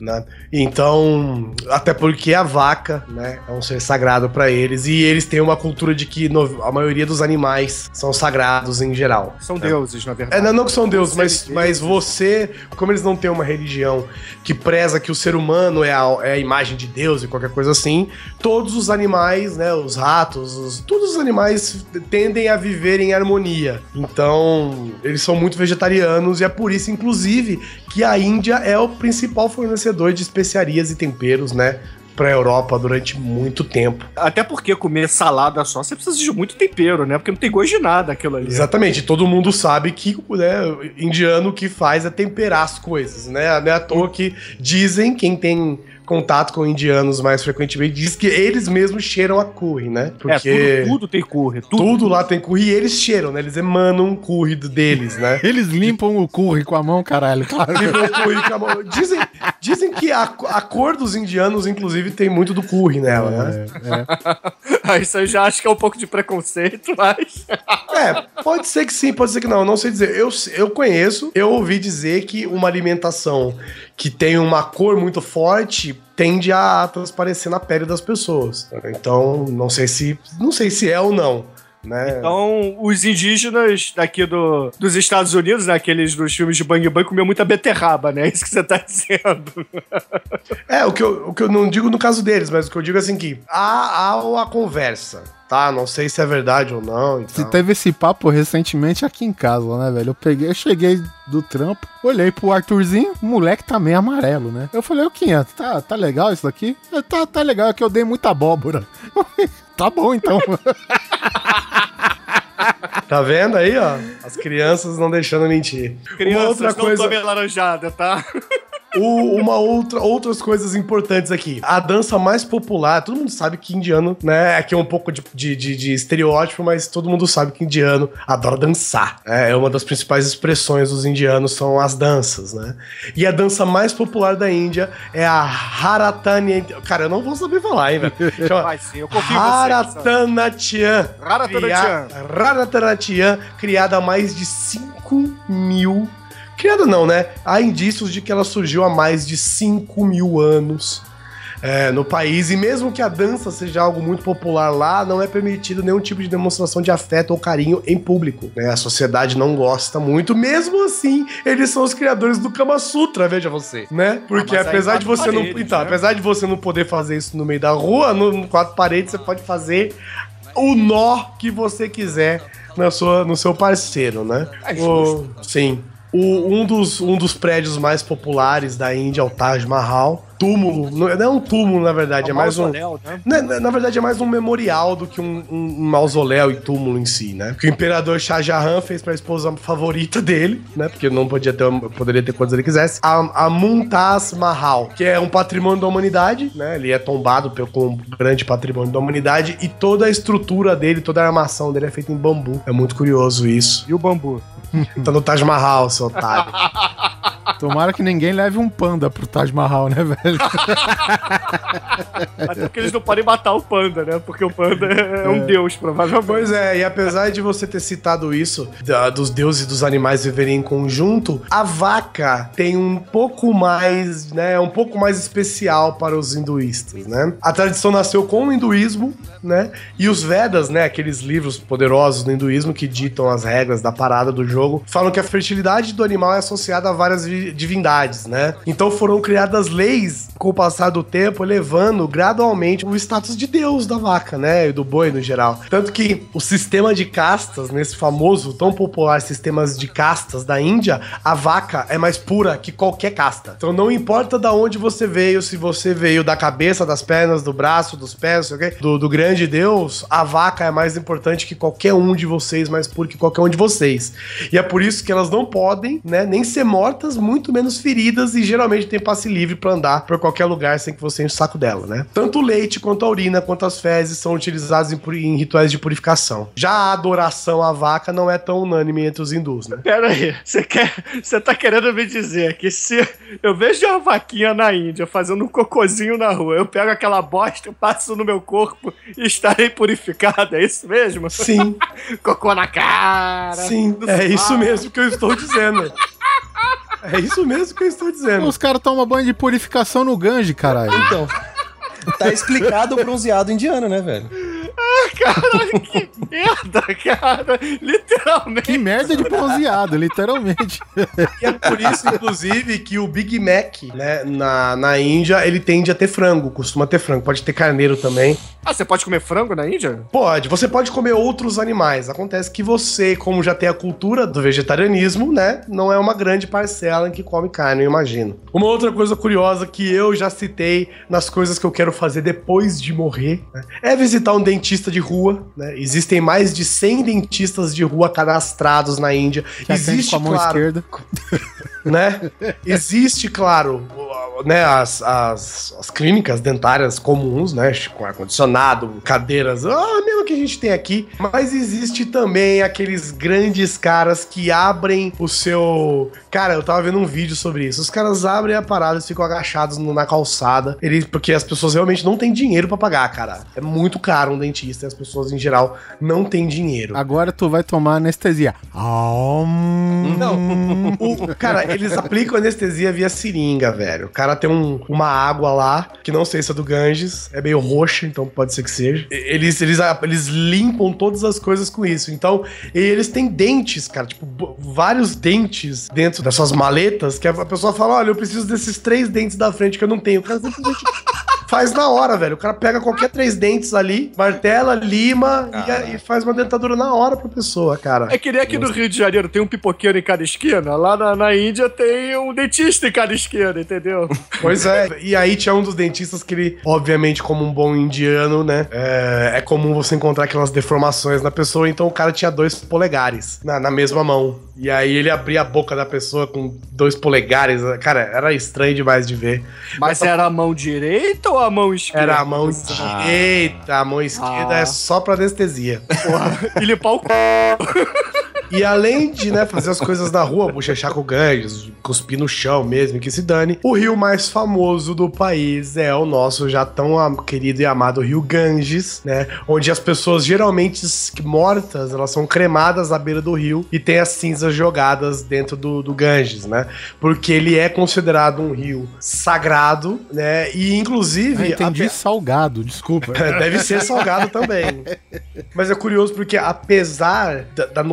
né? Então, até porque a vaca, né, é um ser sagrado pra eles e eles têm uma cultura de que no- a maioria dos animais são sagrados em geral. São deuses, na É, verdade. não, não que são deuses, mas, mas você, como eles não têm uma religião que preza que o ser humano é a, é a imagem de Deus e qualquer coisa assim, todos os animais, né, os ratos, os- todos os animais tendem a viver em harmonia. Então, eles são muito vegetarianos e é por isso, inclusive, que a Índia é o principal fornecedor de especiarias e temperos, né, pra Europa durante muito tempo. Até porque comer salada só, você precisa de muito tempero, né? Porque não tem gosto de nada aquilo ali. Exatamente, todo mundo sabe que né, indiano que faz é temperar as coisas, né? Não é à toa que dizem, quem tem contato com indianos mais frequentemente, diz que eles mesmos cheiram a curry, né? É, Porque tudo, tudo tem curry. Tudo. tudo lá tem curry e eles cheiram, né? Eles emanam um curry do- deles, né? [LAUGHS] Eles limpam o curry com a mão, caralho. Claro. Limpam o curry com a mão. Dizem, dizem que a, a cor dos indianos, inclusive, tem muito do curry nela, né? É, é. Isso eu já acho que é um pouco de preconceito, mas. É, pode ser que sim, pode ser que não. Não sei dizer. Eu, eu conheço, eu ouvi dizer que uma alimentação que tem uma cor muito forte tende a transparecer na pele das pessoas. Então, não sei se. Não sei se é ou não. Né? Então, os indígenas daqui do, dos Estados Unidos, né, aqueles dos filmes de Bang Bang, comiam muita beterraba, né? [LAUGHS] É isso que você tá dizendo. É, o que, eu, o que eu não digo no caso deles, mas o que eu digo é assim que há, há uma conversa, tá? Não sei se é verdade ou não. e Se tal. teve esse papo recentemente aqui em casa, né, velho? Eu peguei, eu cheguei do trampo, olhei pro Arthurzinho, o moleque tá meio amarelo, né? Eu falei, ô 500, tá, tá legal isso daqui? Tá, tá legal, é que eu dei muita abóbora. [LAUGHS] Tá bom então. [LAUGHS] Tá vendo aí, ó? As crianças não deixando mentir. Crianças, uma outra não coisa. tomem laranjada, tá? O- uma outra, outras coisas importantes aqui. A dança mais popular, todo mundo sabe que indiano, né? Aqui é um pouco de, de, de- de estereótipo, mas todo mundo sabe que indiano adora dançar. É, é uma das principais expressões dos indianos são as danças, né? E a dança mais popular da Índia é a Haratanya. Cara, eu não vou saber falar, hein, velho? [LAUGHS] Chama Vai sim, eu confio. Haratanatian. Haratanatian. Haratanatian, criada há mais de 5 mil. Criada não, né? Há indícios de que ela surgiu há mais de 5 mil anos. é, no país, e mesmo que a dança seja algo muito popular lá, não é permitido nenhum tipo de demonstração de afeto ou carinho em público. né? A sociedade não gosta muito, mesmo assim, eles são os criadores do Kama Sutra, veja você, né? Porque aí apesar de você não. paredes, Então, né? apesar de você não poder fazer isso no meio da rua, no, no quatro paredes, você pode fazer o nó que você quiser na sua, no seu parceiro, né? É O- sim. O- um, dos, um dos prédios mais populares da Índia é o Taj Mahal. Túmulo. Não não é um túmulo, na verdade, é, mais um. né? Na, na- na verdade, é mais um memorial do que um, um- um mausoléu e túmulo em si, né? Que o imperador Shah Jahan fez pra esposa favorita dele, né? Porque não podia ter, poderia ter quantos ele quisesse. A, a Mumtaz Mahal, que é um patrimônio da humanidade, né? Ele é tombado pelo, como um grande patrimônio da humanidade e toda a estrutura dele, toda a armação dele é feita em bambu. É muito curioso isso. E o bambu? [LAUGHS] Tá no Taj Mahal, seu otário. [LAUGHS] Tomara que ninguém leve um panda pro Taj Mahal, né, velho? Até porque eles não podem matar o panda, né? Porque o panda é um deus, provavelmente. Pois é, e apesar de você ter citado isso, da- dos deuses e dos animais viverem em conjunto, a vaca tem um pouco mais, né, um pouco mais especial para os hinduístas, né? A tradição nasceu com o hinduísmo, né? E os Vedas, né, aqueles livros poderosos do hinduísmo que ditam as regras da parada do jogo, falam que a fertilidade do animal é associada a várias vi- divindades, né? Então foram criadas leis com o passar do tempo, elevando gradualmente o status de Deus da vaca, né? E do boi no geral. Tanto que o sistema de castas, nesse famoso, tão popular sistemas de castas da Índia, a vaca é mais pura que qualquer casta. Então não importa da onde você veio, se você veio da cabeça, das pernas, do braço, dos pés, não sei o quê, do, do grande Deus, a vaca é mais importante que qualquer um de vocês, mais puro que qualquer um de vocês. E é por isso que elas não podem, né, nem ser mortas, muito menos feridas e geralmente tem passe livre pra andar por qualquer lugar sem que você enche o saco dela, né? Tanto o leite quanto a urina quanto as fezes são utilizados em, em rituais de purificação. Já a adoração à vaca não é tão unânime entre os hindus, né? Pera aí, você quer. Você tá querendo me dizer que se eu vejo uma vaquinha na Índia fazendo um cocôzinho na rua, eu pego aquela bosta, eu passo no meu corpo e estarei purificado, é isso mesmo? Sim, [LAUGHS] Cocô na cara. sim, é isso mesmo que eu estou dizendo. É isso mesmo que eu estou dizendo. Os caras tomam banho de purificação no Gange, caralho. Então, tá explicado o bronzeado indiano, né, velho? Caralho, que merda, cara. Literalmente. Que merda de bronzeado, literalmente. E é por isso, inclusive, que o Big Mac, né, na, na Índia, ele tende a ter frango, costuma ter frango. Pode ter carneiro também. Ah, você pode comer frango na Índia? Pode, você pode comer outros animais. Acontece que você, como já tem a cultura do vegetarianismo, né, não é uma grande parcela em que come carne, eu imagino. Uma outra coisa curiosa que eu já citei nas coisas que eu quero fazer depois de morrer, né, é visitar um dentista de rua, né? Existem mais de 100 dentistas de rua cadastrados na Índia. Existe, com a mão claro, esquerda. [LAUGHS] né? Existe, claro, né, as, as, as clínicas dentárias comuns, né? Com ar-condicionado, cadeiras, ah, mesmo que a gente tem aqui. Mas existe também aqueles grandes caras que abrem o seu. Cara, eu tava vendo um vídeo sobre isso. Os caras abrem a parada e ficam agachados na calçada. Eles, porque as pessoas realmente não têm dinheiro pra pagar, cara. É muito caro um dentista e as pessoas, em geral, não têm dinheiro. Agora tu vai tomar anestesia. Não, o, cara, eles aplicam anestesia via seringa, velho. O cara tem um- uma água lá, que não sei se é do Ganges, é meio roxa, então pode ser que seja. Eles, eles, eles limpam todas as coisas com isso. Então, e eles têm dentes, cara, tipo, vários dentes dentro das suas maletas, que a pessoa fala: olha, eu preciso desses três dentes da frente que eu não tenho. O cara simplesmente faz na hora, velho. O cara pega qualquer três dentes ali, martela, lima e e, faz uma dentadura na hora pra pessoa, cara. É que nem aqui no Rio de Janeiro tem um pipoqueiro em cada esquina, lá na, na Índia tem um dentista em cada esquina, entendeu? [LAUGHS] Pois é. E aí tinha um dos dentistas que ele, obviamente, como um bom indiano, né? É, é comum você encontrar aquelas deformações na pessoa, então o cara tinha dois polegares na, na mesma mão. E aí ele abria a boca da pessoa com dois polegares. Cara, era estranho demais de ver. Mas era a mão direita ou a mão esquerda? Era a mão direita, a mão esquerda Ah. é só pra anestesia. Porra, e limpar o c... E além de, né, fazer as coisas na rua, bochechar com gangues, cuspir no chão mesmo, que se dane, o rio mais famoso do país é o nosso já tão querido e amado rio Ganges, né? Onde as pessoas geralmente mortas, elas são cremadas à beira do rio e tem as cinzas jogadas dentro do, do Ganges, né? Porque ele é considerado um rio sagrado, né? E inclusive. Ah, entendi ape- salgado, desculpa. [LAUGHS] Deve ser salgado também. [LAUGHS] Mas é curioso porque, apesar da, da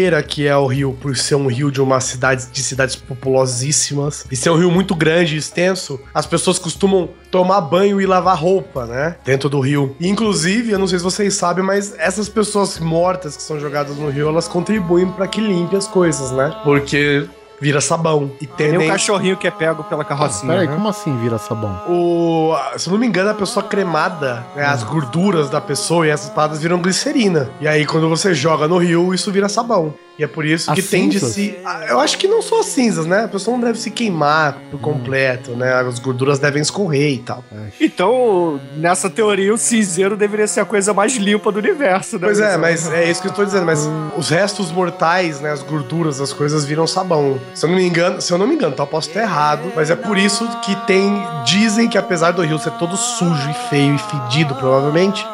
nojeira que é o rio, por ser um rio de uma cidade de cidades populosíssimas e ser um rio muito grande e extenso, as pessoas costumam tomar banho e lavar roupa, né? Dentro do rio. Inclusive, eu não sei se vocês sabem, mas essas pessoas mortas que são jogadas no rio, elas contribuem para que limpe as coisas, né? Porque vira sabão. E Tem um tendem cachorrinho que é pego pela Ah, carrocinha. peraí, né? como assim vira sabão? o. Se eu não me engano, a pessoa cremada, né, as gorduras da pessoa e essas paradas viram glicerina. E aí, quando você joga no rio, isso vira sabão. E é por isso As que cinzas? se. Ah, Eu acho que não só as cinzas, né? A pessoa não deve se queimar por completo, né? As gorduras devem escorrer e tal. Então, nessa teoria, o cinzeiro deveria ser a coisa mais limpa do universo, né? Pois é, mas é isso que eu tô dizendo, mas os restos mortais, né, as gorduras, as coisas viram sabão. Se eu não me engano, se eu não me engano, tá, eu posso estar errado, mas é por isso que tem, dizem que apesar do rio ser todo sujo e feio e fedido, provavelmente,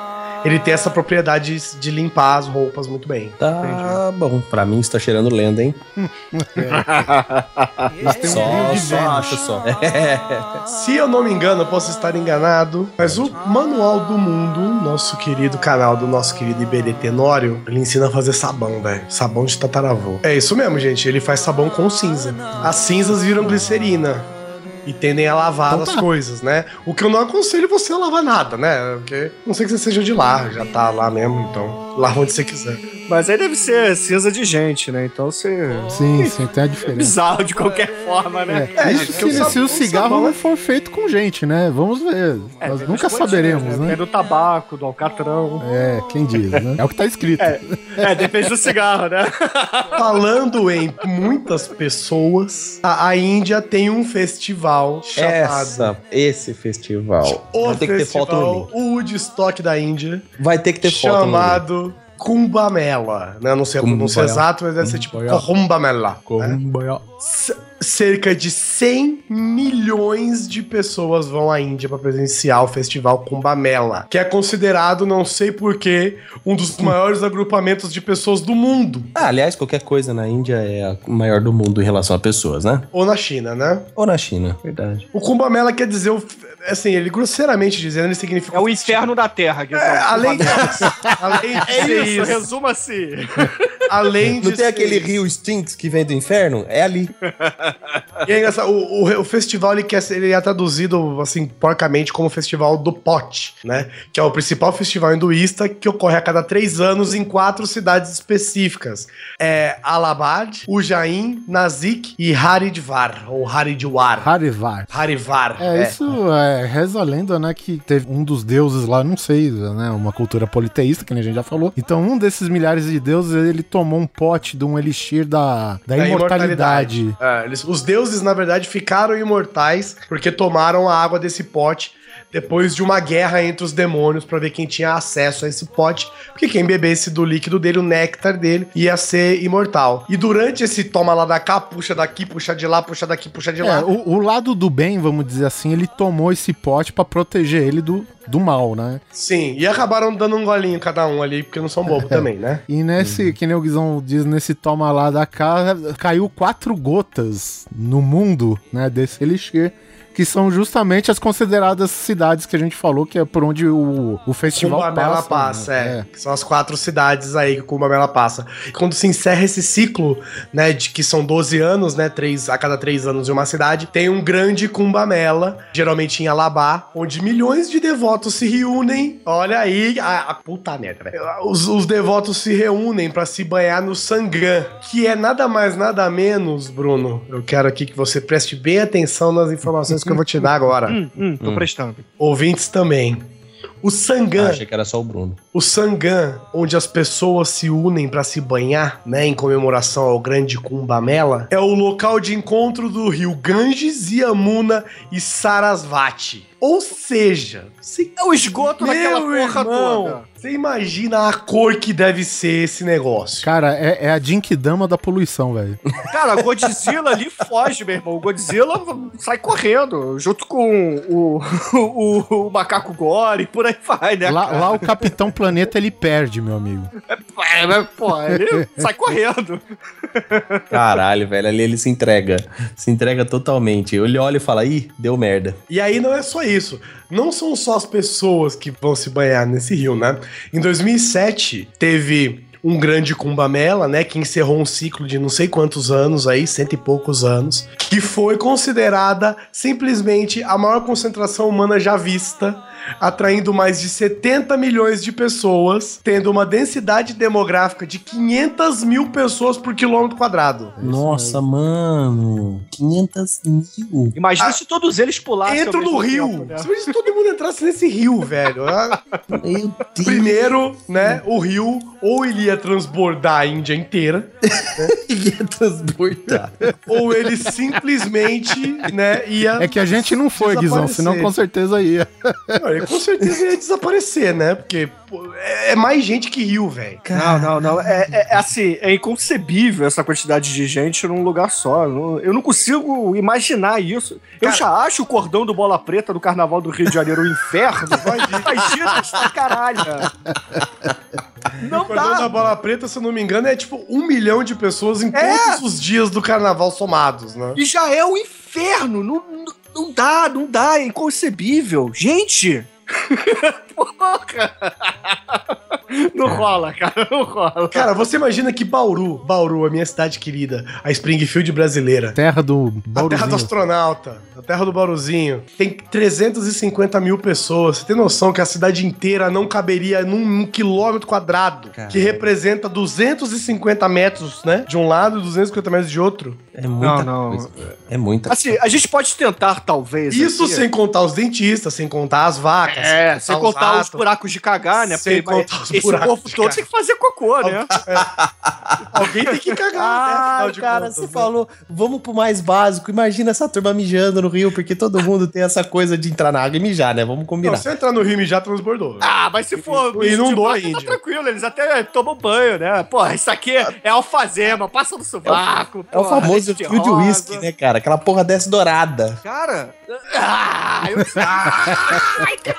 ele tem essa propriedade de limpar as roupas muito bem. Tá bom. Pra mim está cheirando lenda, hein? [LAUGHS] Tem um só, de só acho só. É. Se eu não me engano, eu posso estar enganado, mas o Manual do Mundo, nosso querido canal do nosso querido Iberê Tenório, ele ensina a fazer sabão, velho. Sabão de tataravô. É isso mesmo, gente. Ele faz sabão com cinza. As cinzas viram glicerina. E tendem a lavar Então as tá. coisas, né? O que eu não aconselho você a lavar nada, né? Porque não sei que você seja de lá, já tá lá mesmo, então lava onde você quiser. Mas aí deve ser cinza de gente, né? Então você. Sim, sim, tem a É diferença. bizarro de qualquer forma, né? É, É, isso porque se, o se sabão- o cigarro o sabão não é- for feito com gente, né? Vamos ver. É, Nós nunca saberemos, coisas, né? Vem do tabaco, do alcatrão. É, quem diz, né? É o que tá escrito. É, depende do cigarro, né? [LAUGHS] Falando em muitas pessoas, a, a Índia tem um festival chamado Essa, esse festival. O Vai ter que ter foto no Festival link. Woodstock da Índia, Vai ter que ter foto no link. chamado Kumbamela. Né? Não sei a pronúncia Kumbaya. exata, mas deve ser tipo Kumbaya. Kumbamela. né? Cerca de 100 milhões de pessoas vão à Índia para presenciar o festival Kumbamela, que é considerado, não sei porquê, um dos maiores agrupamentos de pessoas do mundo. Ah, aliás, qualquer coisa na Índia é a maior do mundo em relação a pessoas, né? Ou na China, né? Ou na China, verdade. O Kumbamela quer dizer, o- assim, ele grosseiramente dizendo, ele significa É o inferno da terra. É, além, além de É isso, isso, resuma assim. [LAUGHS] além de Não tem aquele isso. rio Stinks que vem do inferno? É ali. E é engraçado, o, o, o festival ele, quer, ser- ele é traduzido, assim, porcamente como Festival do Pote, né? Que é o principal festival hinduísta que ocorre a cada três anos em quatro cidades específicas. É Allahabad, Ujjain, Nasik e Haridwar, ou Haridwar. Harivar. Harivar. É, isso é, reza a lenda, né, que teve um dos deuses lá, não sei, né, uma cultura politeísta, que nem a gente já falou. Então, um desses milhares de deuses, ele tomou um pote de um elixir da, da, Da imortalidade. É, eles- os deuses, na verdade, ficaram imortais porque tomaram a água desse pote depois de uma guerra entre os demônios pra ver quem tinha acesso a esse pote, porque quem bebesse do líquido dele, o néctar dele, ia ser imortal. E durante esse toma lá da cá, puxa daqui, puxa de lá, puxa daqui, puxa de lá. É, o, o lado do bem, vamos dizer assim, ele tomou esse pote pra proteger ele do, do mal, né? Sim, e acabaram dando um golinho cada um ali, porque não são bobos também, né? E nesse, que nem o Guizão diz, nesse toma lá da cá, caiu quatro gotas no mundo, né, desse elixir. Que são justamente as consideradas cidades que a gente falou, que é por onde o, o festival Cumbamela passa. passa, né? é. Que São as quatro cidades aí que o Cumbamela passa. E quando se encerra esse ciclo, né, de que são 12 anos, né, três, a cada três anos em uma cidade, tem um grande Cumbamela, geralmente em Alabá, onde milhões de devotos se reúnem. Olha aí, a, a puta merda, velho. Os, os devotos se reúnem pra se banhar no Sangam, que é nada mais, nada menos, Bruno. Eu quero aqui que você preste bem atenção nas informações que eu vou te dar agora. Hum, hum, tô prestando. Ouvintes também. O Sangam Ah, achei que era só o Bruno. o Sangam, onde as pessoas se unem para se banhar, né, em comemoração ao grande Kumbamela, é o local de encontro do rio Ganges, Yamuna e Sarasvati. Ou seja, você É o esgoto daquela Meu porra irmão, toda. Você imagina a cor que deve ser esse negócio. Cara, é, é a Jinkidama da poluição, velho. Cara, Godzilla ali foge, meu irmão. O Godzilla sai correndo, junto com o, o, o macaco gore e por aí vai, né? Lá, lá o Capitão Planeta ele perde, meu amigo. É, mas, pô, ele sai correndo. Caralho, velho, ali ele se entrega. Se entrega totalmente. Ele olha e fala, ih, deu merda. E aí não é só isso. Não são só as pessoas que vão se banhar nesse rio, né? Em 2007, teve um grande Kumbamela, né? Que encerrou um ciclo de não sei quantos anos aí, cento e poucos anos, que foi considerada simplesmente a maior concentração humana já vista atraindo mais de 70 milhões de pessoas, tendo uma densidade demográfica de 500 mil pessoas por quilômetro quadrado. Nossa, mano. 500 mil. Imagina se todos eles pulassem. Entro ao no rio. tempo, né? Se todo mundo entrasse nesse rio, velho. Ah, Meu Deus. Primeiro, né, o rio ou ele ia transbordar a Índia inteira, [LAUGHS] ia transportar. ou ele simplesmente, né, ia... É que a gente não foi, Guizão, senão com certeza ia. Não, ele com certeza ia desaparecer, né? Porque pô, é é mais gente que rio, velho. Não, não, não. É, é- é assim, é inconcebível essa quantidade de gente num lugar só. Eu não- Eu não consigo imaginar isso. Eu Cara- já acho o cordão do Bola Preta do Carnaval do Rio de Janeiro um inferno. [LAUGHS] Imagina essa caralho. Não O cordão da dá. bola preta, se eu não me engano, é tipo um milhão de pessoas em É. todos os dias do carnaval somados, né? E já é um inferno. Não, não, não dá, não dá. É inconcebível. Gente! Porra! Não rola, cara. Não rola. Cara, você imagina que Bauru, Bauru, a minha cidade querida, a Springfield brasileira, Terra do a terra do Bauruzinho. astronauta, a terra do Bauruzinho, tem 350 mil pessoas. Você tem noção que a cidade inteira não caberia num, quilômetro quadrado, Caralho. que representa 250 metros, né? De um lado e 250 metros de outro. É muita Não, não. coisa. É muita Assim, a gente pode tentar, talvez. Isso aqui. sem contar os dentistas, sem contar as vacas. É, sem contar os ratos. buracos de cagar, né? Sem Porque contar os esse corpo todo tem que fazer cocô, né? Alguém tem que [LAUGHS] cagar, né? Ah, de cara, contas, você né? falou, vamos pro mais básico. Imagina essa turma mijando no rio, porque todo mundo tem essa coisa de entrar na água e mijar, né? Vamos Não, combinar. se entrar no rio e já transbordou. Ah, mas se for. E vaca, Índia. Tá tranquilo, eles até tomam banho, né? Porra, isso aqui é alfazema, passa no sovaco. É o porra, famoso leite fio de uísque, né, cara? Aquela porra desce dourada. Cara. [LAUGHS] Ah, eu... [LAUGHS] Ai, cara.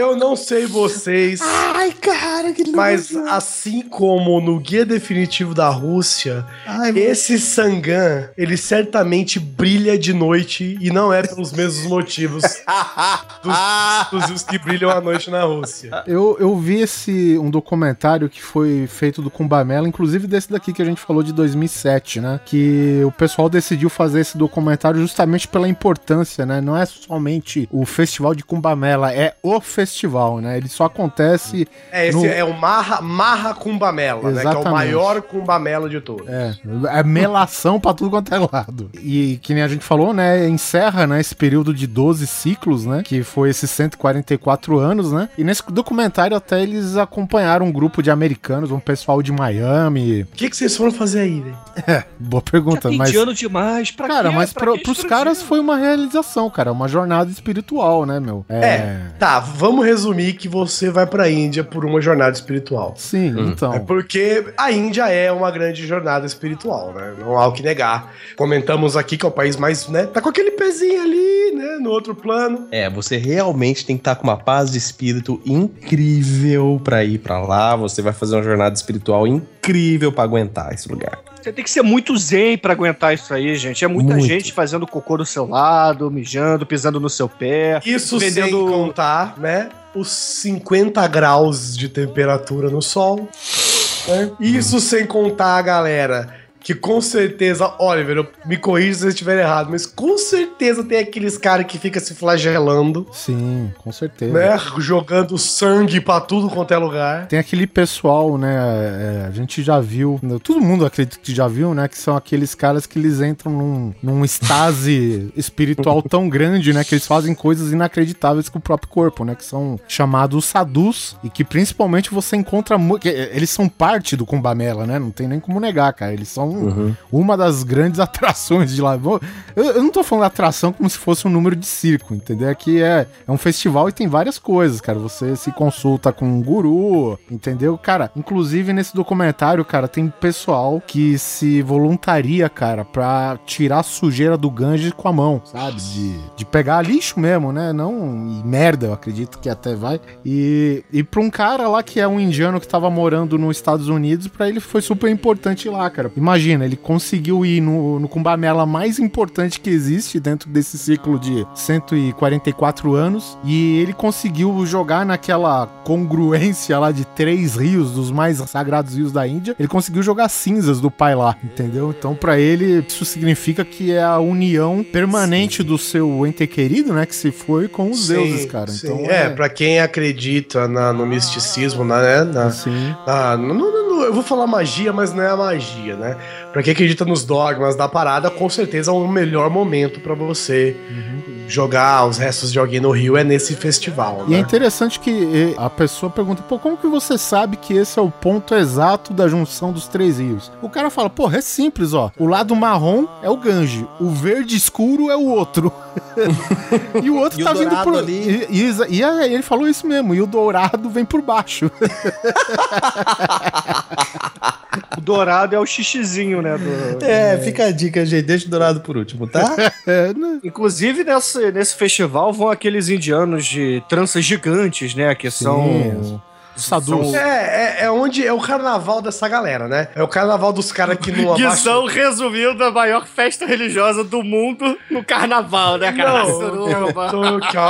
Eu não sei vocês, Ai, cara, que mas assim como no guia definitivo da Rússia, Ai, esse Sangan, ele certamente brilha de noite e não é pelos mesmos motivos [LAUGHS] dos, dos que brilham à noite na Rússia. Eu, eu vi esse um documentário que foi feito do Cumbamela, inclusive desse daqui que a gente falou de 2007, né? Que o pessoal decidiu fazer esse documentário justamente pela importância, né? Não é somente o festival de Cumbamela, é o festival, né? Ele só acontece É, esse No- é o Marra, Marra Cumbamela, né? Que é o maior Cumbamela de todos. É, é melação pra tudo quanto é lado. E que nem a gente falou, né, encerra, né, esse período de 12 ciclos, né, que foi esses 144 anos, né? E nesse documentário até eles acompanharam um grupo de americanos, um pessoal de Miami. O que, que vocês foram fazer aí, velho? [LAUGHS] Boa pergunta, mas Indiano demais. Pra Cara, quê? mas Pra pro, que pros caras foi uma realização, cara, uma jornada espiritual, né, meu? É. Tá, vamos resumir que você vai pra Índia por uma jornada espiritual. Sim, então. É porque a Índia é uma grande jornada espiritual, né? Não há o que negar. Comentamos aqui que é o país mais, né? Tá com aquele pezinho ali, né? No outro plano. É, você realmente tem que estar com uma paz de espírito incrível pra ir pra lá. Você vai fazer uma jornada espiritual incrível pra aguentar esse lugar. Você tem que ser muito zen pra aguentar isso aí, gente. É muita Muito. gente fazendo cocô do seu lado, mijando, pisando no seu pé. Isso Vendendo- sem contar, né? Os 50 graus de temperatura no sol. né? Isso sem contar a galera. Que com certeza, Oliver, eu- me corrija se eu estiver errado, mas com certeza tem aqueles caras que ficam se flagelando, Sim, com certeza. né? Jogando sangue pra tudo quanto é lugar. Tem aquele pessoal, né? é, a gente já viu, todo mundo acredita que já viu, né? Que são aqueles caras que eles entram num, num estase [LAUGHS] espiritual tão grande, né? Que eles fazem coisas inacreditáveis com o próprio corpo, né? Que são chamados sadus e que principalmente você encontra. é, Eles são parte do Kumbamela, né? Não tem nem como negar, cara. Eles são uma das grandes [LAUGHS] atrações de lá. Eu, eu não tô falando atração como se fosse um número de circo, entendeu? Aqui é, é um festival e tem várias coisas, cara. Você se consulta com um guru, entendeu? Cara, inclusive nesse documentário, cara, tem pessoal que se voluntaria, cara, pra tirar a sujeira do Ganges com a mão, sabe? De, de pegar lixo mesmo, né? Não merda, eu acredito que até vai. E, e pra um cara lá que é um indiano que tava morando nos Estados Unidos, pra ele foi super importante ir lá, cara. Imagina imagina, ele conseguiu ir no, no Kumbamela mais importante que existe dentro desse ciclo de 144 anos e ele conseguiu jogar naquela congruência lá de três rios, dos mais sagrados rios da Índia. Ele conseguiu jogar cinzas do pai lá, entendeu? Então, para ele, isso significa que é a união permanente sim. do seu ente querido, né? Que se foi com os sim, deuses, cara. Sim. Então, é, é... para quem acredita na, no misticismo, né? Na, sim. Na, no, no, eu vou falar magia, mas não é a magia, né? Pra quem acredita nos dogmas da parada, com certeza é o melhor momento para você uhum. jogar os restos de alguém no rio é nesse festival. E é né? é interessante que a pessoa pergunta, pô, como que você sabe que esse é o ponto exato da junção dos três rios? O cara fala, pô, é simples, ó. O lado marrom é o Gange, o verde escuro é o outro. [LAUGHS] [LAUGHS] e o outro e tá o vindo por ali. E, e, e, ele falou isso mesmo, e o dourado vem por baixo. [LAUGHS] o dourado é o xixizinho, né? Do... É, fica a dica, gente. Deixa o dourado por último, tá? [LAUGHS] é, né? Inclusive, nesse, nesse festival vão aqueles indianos de tranças gigantes, né? Que Sim. Sadus. É, é, é, onde é o carnaval dessa galera, né? É o carnaval dos caras que não [LAUGHS] Que são resumindo a maior festa religiosa do mundo no carnaval, né, cara? Não, [LAUGHS] que é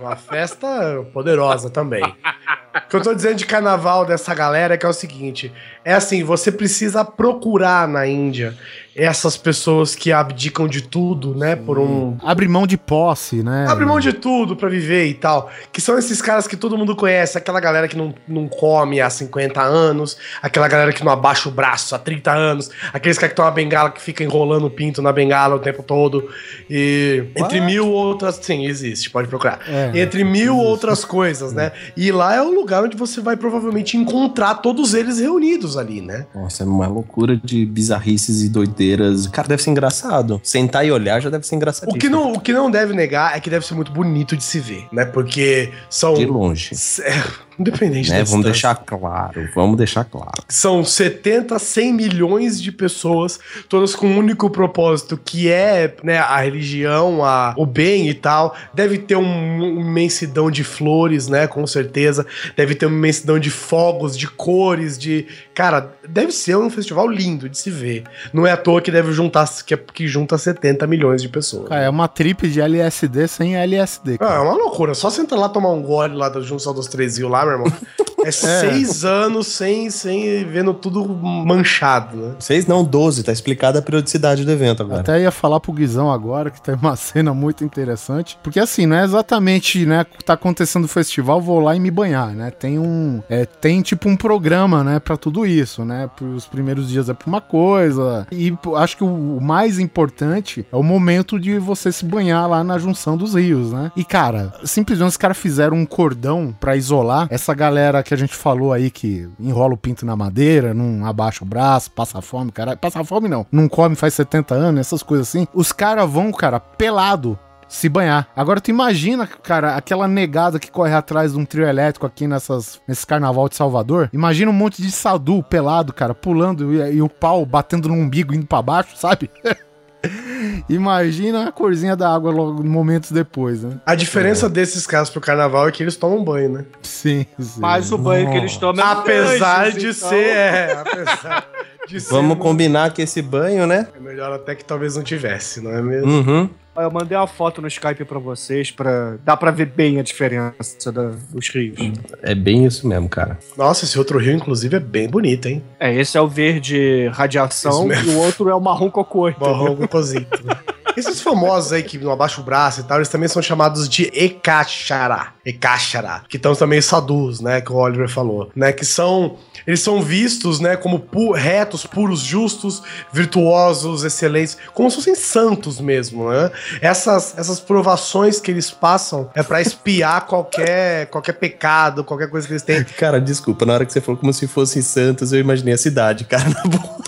uma festa poderosa também. O que eu tô dizendo de carnaval dessa galera é que é o seguinte: é assim, você precisa procurar na Índia essas pessoas que abdicam de tudo, né? Por um. Abre mão de posse, né? Abre mão de tudo para viver e tal. Que são esses caras que todo mundo conhece, aquela galera que não, não come há 50 anos, aquela galera que não abaixa o braço há 30 anos, aqueles caras que estão na bengala que fica enrolando o pinto na bengala o tempo todo. E. What? Entre mil outras. Sim, existe, pode procurar. É, entre mil existe. outras coisas, né? E lá é o lugar onde você vai provavelmente encontrar todos eles reunidos ali, né? Nossa, é uma loucura de bizarrices e doideiras inteiras. Cara, deve ser engraçado. Sentar e olhar já deve ser engraçado. O que não, o que não deve negar é que deve ser muito bonito de se ver, né? Porque são. De longe. É, independente né? Vamos deixar claro, vamos deixar claro. São 70, 100 milhões de pessoas, todas com um único propósito, que é né, a religião, a, o bem e tal. Deve ter um, uma imensidão de flores, né? Com certeza. Deve ter uma imensidão de fogos, de cores, de. Cara, deve ser um festival lindo de se ver. Não é à toa que deve juntar, que, que junta 70 milhões de pessoas. Cara, é uma trip de LSD sem LSD. Ah, é uma loucura. Só você entrar lá tomar um gole lá da junção dos três rios lá, meu irmão. É, é seis anos sem, sem vendo tudo manchado, né? Seis não, doze. Tá explicada a periodicidade do evento agora. Até ia falar pro Guizão agora, que tem uma [LAUGHS] cena muito interessante. Porque assim, não é exatamente, né, tá acontecendo o festival, vou lá e me banhar, né? Tem um, é, tem tipo um programa, né, pra tudo isso, né? Os primeiros dias é pra uma coisa. E acho que o mais importante é o momento de você se banhar lá na junção dos rios, né? E cara, simplesmente os caras fizeram um cordão pra isolar essa galera que a gente falou aí que enrola o pinto na madeira, não abaixa o braço, passa fome, cara. Passa fome não, não come faz 70 anos, essas coisas assim. Os caras vão, cara, pelado se banhar. Agora tu imagina, cara, aquela negada que corre atrás de um trio elétrico aqui nessas, nesse carnaval de Salvador. Imagina um monte de sadu pelado, cara, pulando e, e o pau batendo no umbigo indo para baixo, sabe? [LAUGHS] [LAUGHS] Imagina a corzinha da água logo momentos depois, né? A diferença é. desses casos pro carnaval é que eles tomam banho, né? Sim, sim. Mas o banho que eles tomam é Apesar de então... ser, é, apesar de ser. Vamos combinar que esse banho, né? É melhor até que talvez não tivesse, não é mesmo? Uhum. Eu mandei uma foto no Skype para vocês, para dá para ver bem a diferença da, dos rios. É bem isso mesmo, cara. Nossa, esse outro rio, inclusive, é bem bonito, hein? É, esse é o verde radiação e o outro é o marrom cocô. Marrom cocôzito. [LAUGHS] Esses famosos aí que não abaixam o braço e tal, eles também são chamados de Ekachara. Ekachara. Que estão também sadus, né? Que o Oliver falou. Né? Que são. Eles são vistos, né? Como pu retos, puros, justos, virtuosos, excelentes. Como se fossem santos mesmo, né? Essas, essas provações que eles passam é para espiar qualquer, qualquer pecado, qualquer coisa que eles têm. Cara, desculpa, na hora que você falou como se fossem santos, eu imaginei a cidade, cara, na boa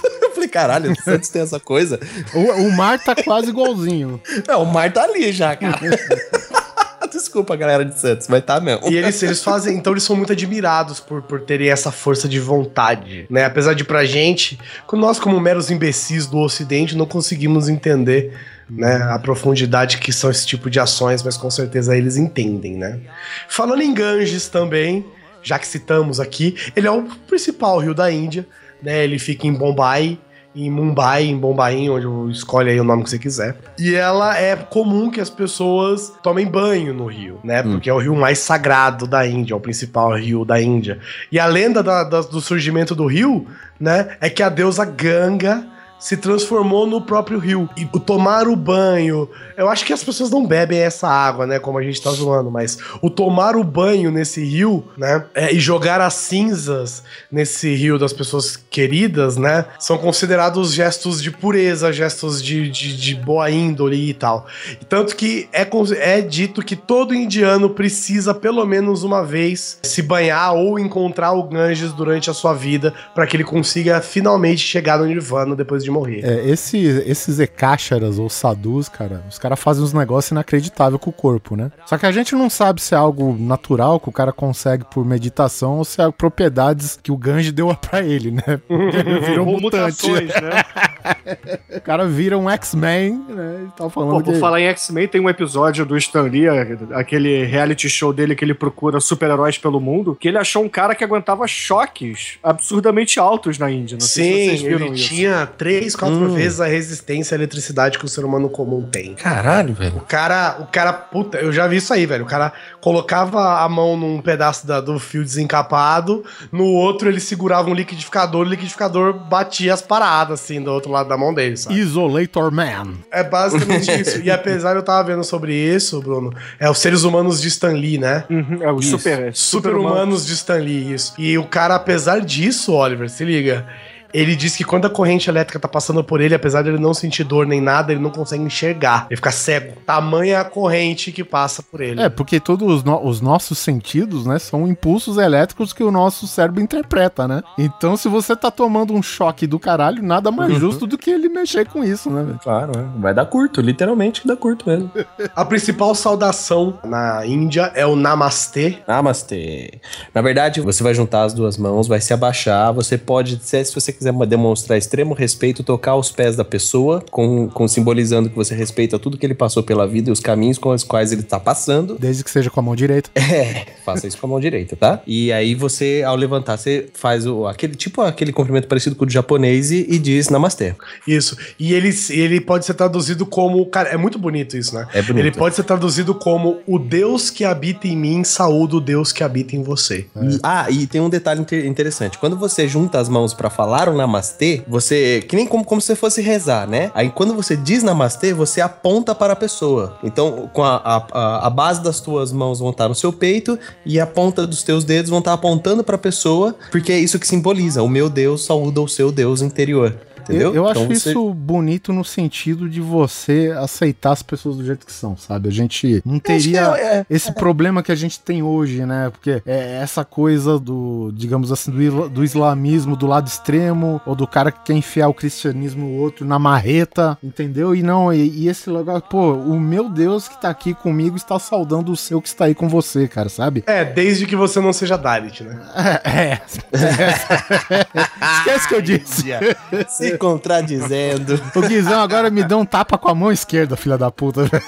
caralho, Santos tem essa coisa. O, o mar tá quase igualzinho. Não, [LAUGHS] o mar tá ali já, cara. [LAUGHS] Desculpa, galera de Santos, mas tá mesmo. E eles, eles fazem, então eles são muito admirados por, por terem essa força de vontade, né? Apesar de pra gente, nós como meros imbecis do ocidente não conseguimos entender né, a profundidade que são esse tipo de ações, mas com certeza eles entendem, né? Falando em Ganges também, já que citamos aqui, ele é o principal rio da Índia, né? Ele fica em Bombay, em Mumbai, em Bombaim, onde escolhe aí o nome que você quiser. E ela é comum que as pessoas tomem banho no rio, né? Porque é o rio mais sagrado da Índia, é o principal rio da Índia. E a lenda da- da- do surgimento do rio, né, é que a deusa Ganga se transformou no próprio rio. E o tomar o banho. Eu acho que as pessoas não bebem essa água, né? Como a gente tá zoando, mas o tomar o banho nesse rio, né? é, e jogar as cinzas nesse rio das pessoas queridas, né? São considerados gestos de pureza, gestos de, de, de boa índole e tal. Tanto que é, é dito que todo indiano precisa, pelo menos uma vez, se banhar ou encontrar o Ganges durante a sua vida para que ele consiga finalmente chegar no Nirvana depois de morrer. É, esse, esses Ekasharas ou Sadus, cara, os caras fazem uns negócios inacreditáveis com o corpo, né? Só que a gente não sabe se é algo natural que o cara consegue por meditação ou se é propriedades que o Ganji deu [LAUGHS] pra ele, né? Ele virou [LAUGHS] Ou mutante. mutações, né? [LAUGHS] O cara vira um X-Men, né? E tá falando Pô, por que... falar em X-Men, tem um episódio do Stan Lee, aquele reality show dele que ele procura super-heróis pelo mundo, que ele achou um cara que aguentava choques absurdamente altos na Índia. Não sei se Sim, vocês viram ele isso. tinha três, quatro vezes a resistência à eletricidade que o ser humano comum tem. Caralho, velho. O cara, o cara, puta, eu já vi isso aí, velho. O cara colocava a mão num pedaço da- do fio desencapado, no outro ele segurava um liquidificador, o liquidificador batia as paradas, assim, do outro lado da mão dele, sabe? Isolator Man. É basicamente [LAUGHS] isso. E apesar de eu tava vendo sobre isso, Bruno, é os seres humanos de Stan Lee, né? Uhum, é o Isso. super, Super-humanos de Stan Lee, isso. E o cara, apesar disso, Oliver, se liga. Ele diz que quando a corrente elétrica tá passando por ele, apesar de ele não sentir dor nem nada, ele não consegue enxergar. Ele fica cego. Tamanha a corrente que passa por ele. É, porque todos os, no- os nossos sentidos, né, são impulsos elétricos que o nosso cérebro interpreta, né? Então, se você tá tomando um choque do caralho, nada mais justo do que ele mexer com isso, né, velho? Claro, é. vai dar curto, literalmente dá curto mesmo. [LAUGHS] A principal saudação na Índia é o Namastê. Namastê. Na verdade, você vai juntar as duas mãos, vai se abaixar. Você pode, se você quiser demonstrar extremo respeito, tocar os pés da pessoa, com, com simbolizando que você respeita tudo que ele passou pela vida e os caminhos com os quais ele tá passando. Desde que seja com a mão direita. [LAUGHS] É, faça isso com a mão direita, tá? E aí você, ao levantar, você faz o, aquele tipo aquele cumprimento parecido com o do japonês e, e diz namastê. Isso. E ele, ele pode ser traduzido como. Cara, é muito bonito isso, né? É bonito. Ele pode ser traduzido como o Deus que habita em mim, saúde o Deus que habita em você. E- ah, e tem um detalhe inter- interessante. Quando você junta as mãos pra falar namastê, você. Que nem como, como se fosse rezar, né? Aí quando você diz namastê, você aponta para a pessoa. Então, com a, a, a- a base das tuas mãos vão estar no seu peito e a ponta dos teus dedos vão estar apontando para a pessoa, porque é isso que simboliza. O meu Deus saúda o seu Deus interior. Entendeu? Eu, eu acho Então você- isso bonito no sentido de você aceitar as pessoas do jeito que são, sabe? A gente não teria Acho que é- é- esse problema que a gente tem hoje, né? Porque é essa coisa do, digamos assim, do, do islamismo do lado extremo, ou do cara que quer enfiar o cristianismo outro na marreta, entendeu? E não, e, e esse lugar, pô, o meu Deus que tá aqui comigo está saudando o seu que está aí com você, cara, sabe? É, desde que você não seja Dalit, né? [LAUGHS] É. [LAUGHS] Esquece que eu disse. se [LAUGHS] contradizendo. O Guizão agora me deu um tapa com a mão esquerda, filha da puta. [LAUGHS]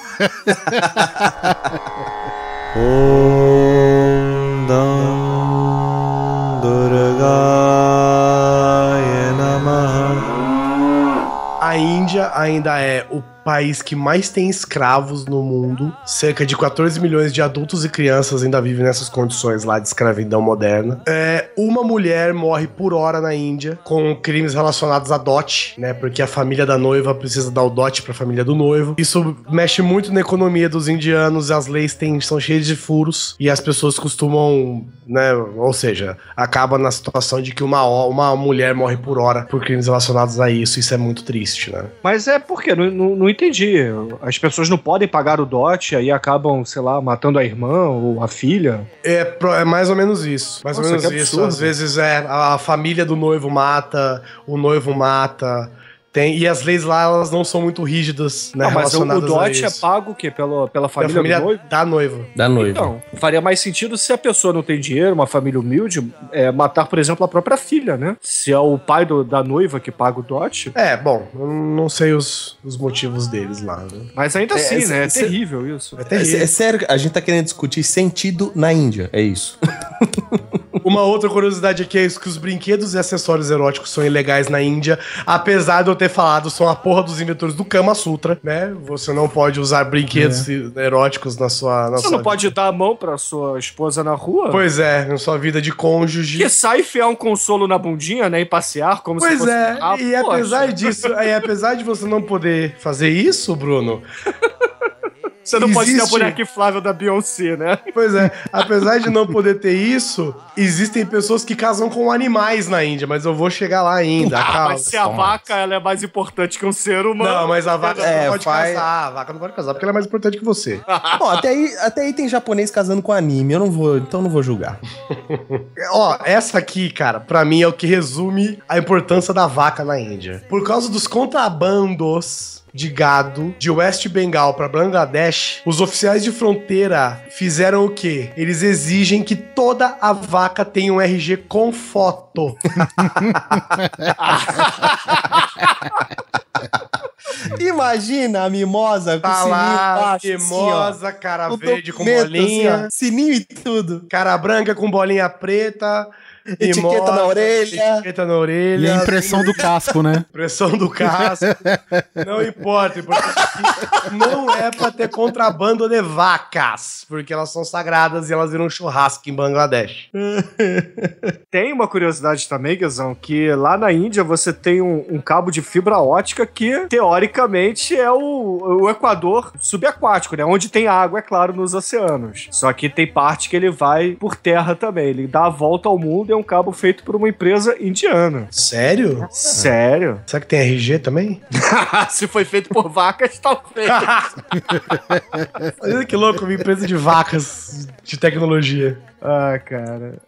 A Índia ainda é o país que mais tem escravos no mundo. Cerca de 14 milhões de adultos e crianças ainda vivem nessas condições lá de escravidão moderna. É, uma mulher morre por hora na Índia com crimes relacionados a dote, né? Porque a família da noiva precisa dar o dote pra família do noivo. Isso mexe muito na economia dos indianos, as leis têm, são cheias de furos e as pessoas costumam, né? Ou seja, acaba na situação de que uma, uma mulher morre por hora por crimes relacionados a isso. Isso é muito triste, né? Mas é porque não, não entendi. As pessoas não podem pagar o dote, aí acabam, sei lá, matando a irmã ou a filha. É, é mais ou menos isso. Mais Nossa, ou menos isso. absurdo. Às vezes é a família do noivo mata, o noivo mata. Tem, e as leis lá, elas não são muito rígidas, né? Ah, mas o, dote é pago o quê? Pela, pela Pela família, família do noivo? da noiva. Da noiva. Então, faria mais sentido se a pessoa não tem dinheiro, uma família humilde, é, matar, por exemplo, a própria filha, né? Se é o pai do- da noiva que paga o dote. É, bom, eu não sei os, os motivos deles lá. Né? Mas ainda É, assim, esse- né? É terrível isso. É É, terrível. é sério, a gente tá querendo discutir sentido na Índia, é isso. [LAUGHS] Uma outra curiosidade aqui é isso, que os brinquedos e acessórios eróticos são ilegais na Índia, apesar de eu ter falado, são a porra dos inventores do Kama Sutra, né? Você não pode usar brinquedos eróticos na sua... Na Você sua não pode dar a mão pra sua esposa na rua? Pois é, na sua vida de cônjuge. Que sai enfiar um consolo na bundinha, né? E passear como se Pois fosse. é, Ah, e poxa. apesar disso, e apesar de você não poder fazer isso, Bruno, [LAUGHS] Você não pode ter a existe- boneca inflável da Beyoncé, né? pois é, apesar de não poder ter isso, existem pessoas que casam com animais na Índia, mas eu vou chegar lá ainda, Ah, calma. mas se a vaca ela é mais importante que um ser humano. Não, mas a vaca É, não pode faz- casar, a vaca não pode casar porque ela é mais importante que você. [LAUGHS] Bom, até aí, até aí tem japonês casando com anime. Eu não vou, então eu não vou julgar. Ó, essa aqui, cara, pra mim é o que resume a importância da vaca na Índia. Por causa dos contrabandos de gado de West Bengal pra Bangladesh, os oficiais de fronteira fizeram o quê? Eles exigem que toda a vaca tenha um RG com foto. [LAUGHS] Imagina a mimosa com Tá sininho lá, embaixo, assim, ó. cremosa, cara verde com bolinha, assim, sininho e tudo. cara branca com bolinha preta, Etiqueta na orelha. etiqueta na E orelha, a impressão do casco, né? [LAUGHS] Pressão do casco. não importa. O importante é que não é pra ter contrabando de vacas, porque elas são sagradas e elas viram churrasco em Bangladesh. [LAUGHS] Tem uma curiosidade também, Guizão, que lá na Índia você tem um, um cabo de fibra ótica que, teoricamente, é o, o Equador subaquático, né? Onde tem água, é claro, nos oceanos. Só que tem parte que ele vai por terra também. Ele dá a volta ao mundo e é um cabo feito por uma empresa indiana. Sério? Sério? Será que tem RG também? [LAUGHS] Se foi feito por vacas, talvez. [LAUGHS] Olha que louco, uma empresa de vacas de tecnologia. ah, cara.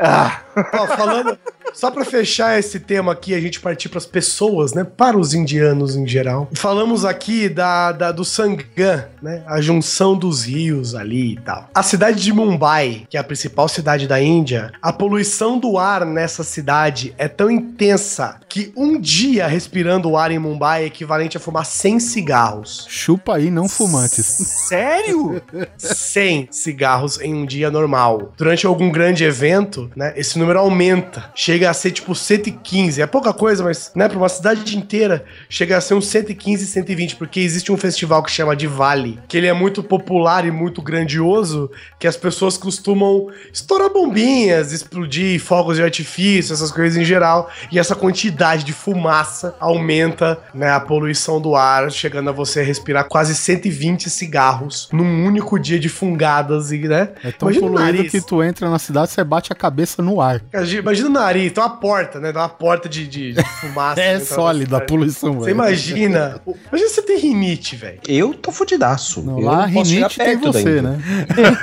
Ah. Ó, falando, só pra fechar esse tema aqui, a gente partir pras pessoas, né? Para os indianos em geral. Falamos aqui da, da- do Sangam, né? A junção dos rios ali e tal. A cidade de Mumbai, que é a principal cidade da Índia, a poluição do ar nessa cidade é tão intensa que um dia respirando o ar em Mumbai é equivalente a fumar 100 cigarros. Chupa aí, não fumantes. Sério? 100 cigarros em um dia normal. Durante algum grande evento, né, esse número aumenta. Chega a ser tipo 115. É pouca coisa, mas, né, pra uma cidade inteira, chega a ser uns 115, 120, porque existe um festival que chama de Vale, que ele é muito popular e muito grandioso, que as pessoas costumam estourar bombinhas, explodir fogos de artifício, essas coisas em geral, e essa quantidade de fumaça aumenta, né, a poluição do ar, chegando a você respirar quase 120 cigarros num único dia de fungadas e, né? É tão Imagina poluído que tu entra na cidade, você bate a cabeça no ar. Imagina o nariz, tem uma porta, né? Tem uma porta de, de, de fumaça. [LAUGHS] É sólida a poluição, Você velho. imagina. Imagina você ter rinite, velho. Eu tô fudidaço. Não, eu lá não rinite tem você, né?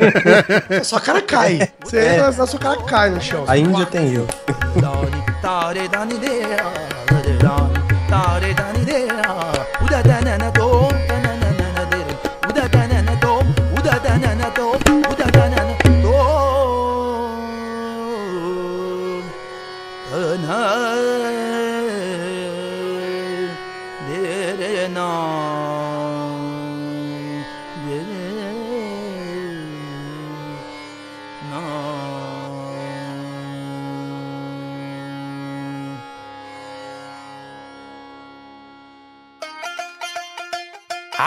[LAUGHS] A sua cara cai. Você entra, a sua cara cai no chão. A Índia tem eu. [LAUGHS]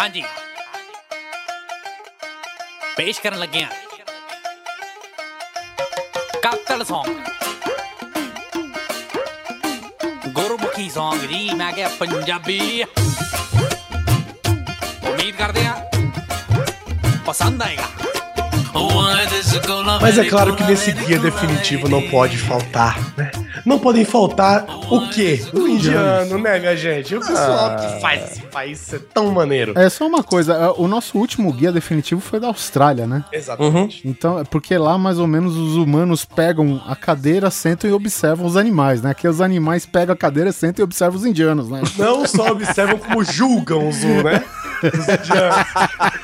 हाँ जी। पेश कर लगे हैं। कातल सॉन्ग गुरमुखी सोंग जी, मैं क्या पंजाबी। उम्मीद करते हैं, पसंद आएगा। Mas é claro que nesse guia definitivo não pode faltar, né? Não podem faltar o quê? O indiano, né, minha gente? O pessoal que faz esse país ser tão maneiro. É só uma coisa, é, o nosso último guia definitivo foi da Austrália, né? Exatamente. Então, é porque lá mais ou menos os humanos pegam a cadeira, sentam e observam os animais, né? Aqui os animais pegam a cadeira, sentam e observam os indianos, né? Não só observam como julgam os, né? [LAUGHS] Os indianos.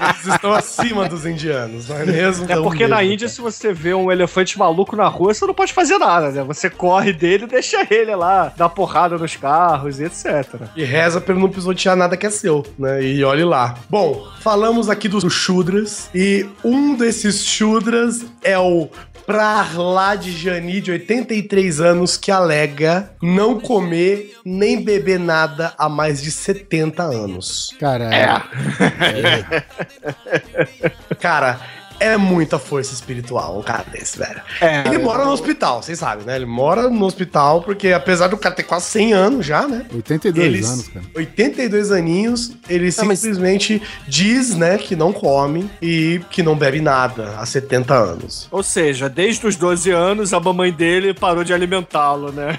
Eles estão acima dos indianos, não é mesmo? É porque na. Índia, se você vê um elefante maluco na rua, você não pode fazer nada, né? Você corre dele e deixa ele lá, dá porrada nos carros e etc. E reza pra ele não pisotear nada que é seu, né? E olhe lá. Bom, falamos aqui dos Shudras. E um desses Shudras é o pra lá de Jani, de 83 anos, que alega não comer nem beber nada há mais de 70 anos. Cara, é. Cara, é muita força espiritual um cara desse, velho. É, Ele mora no hospital, vocês sabem, né? Ele mora no hospital porque, apesar do cara ter quase 100 anos já, né? 82 Eles- anos, cara. 82 aninhos, ele Não, mas- simplesmente diz, né, que não come e que não bebe nada há 70 anos. Ou seja, desde os 12 anos, a mamãe dele parou de alimentá-lo, né?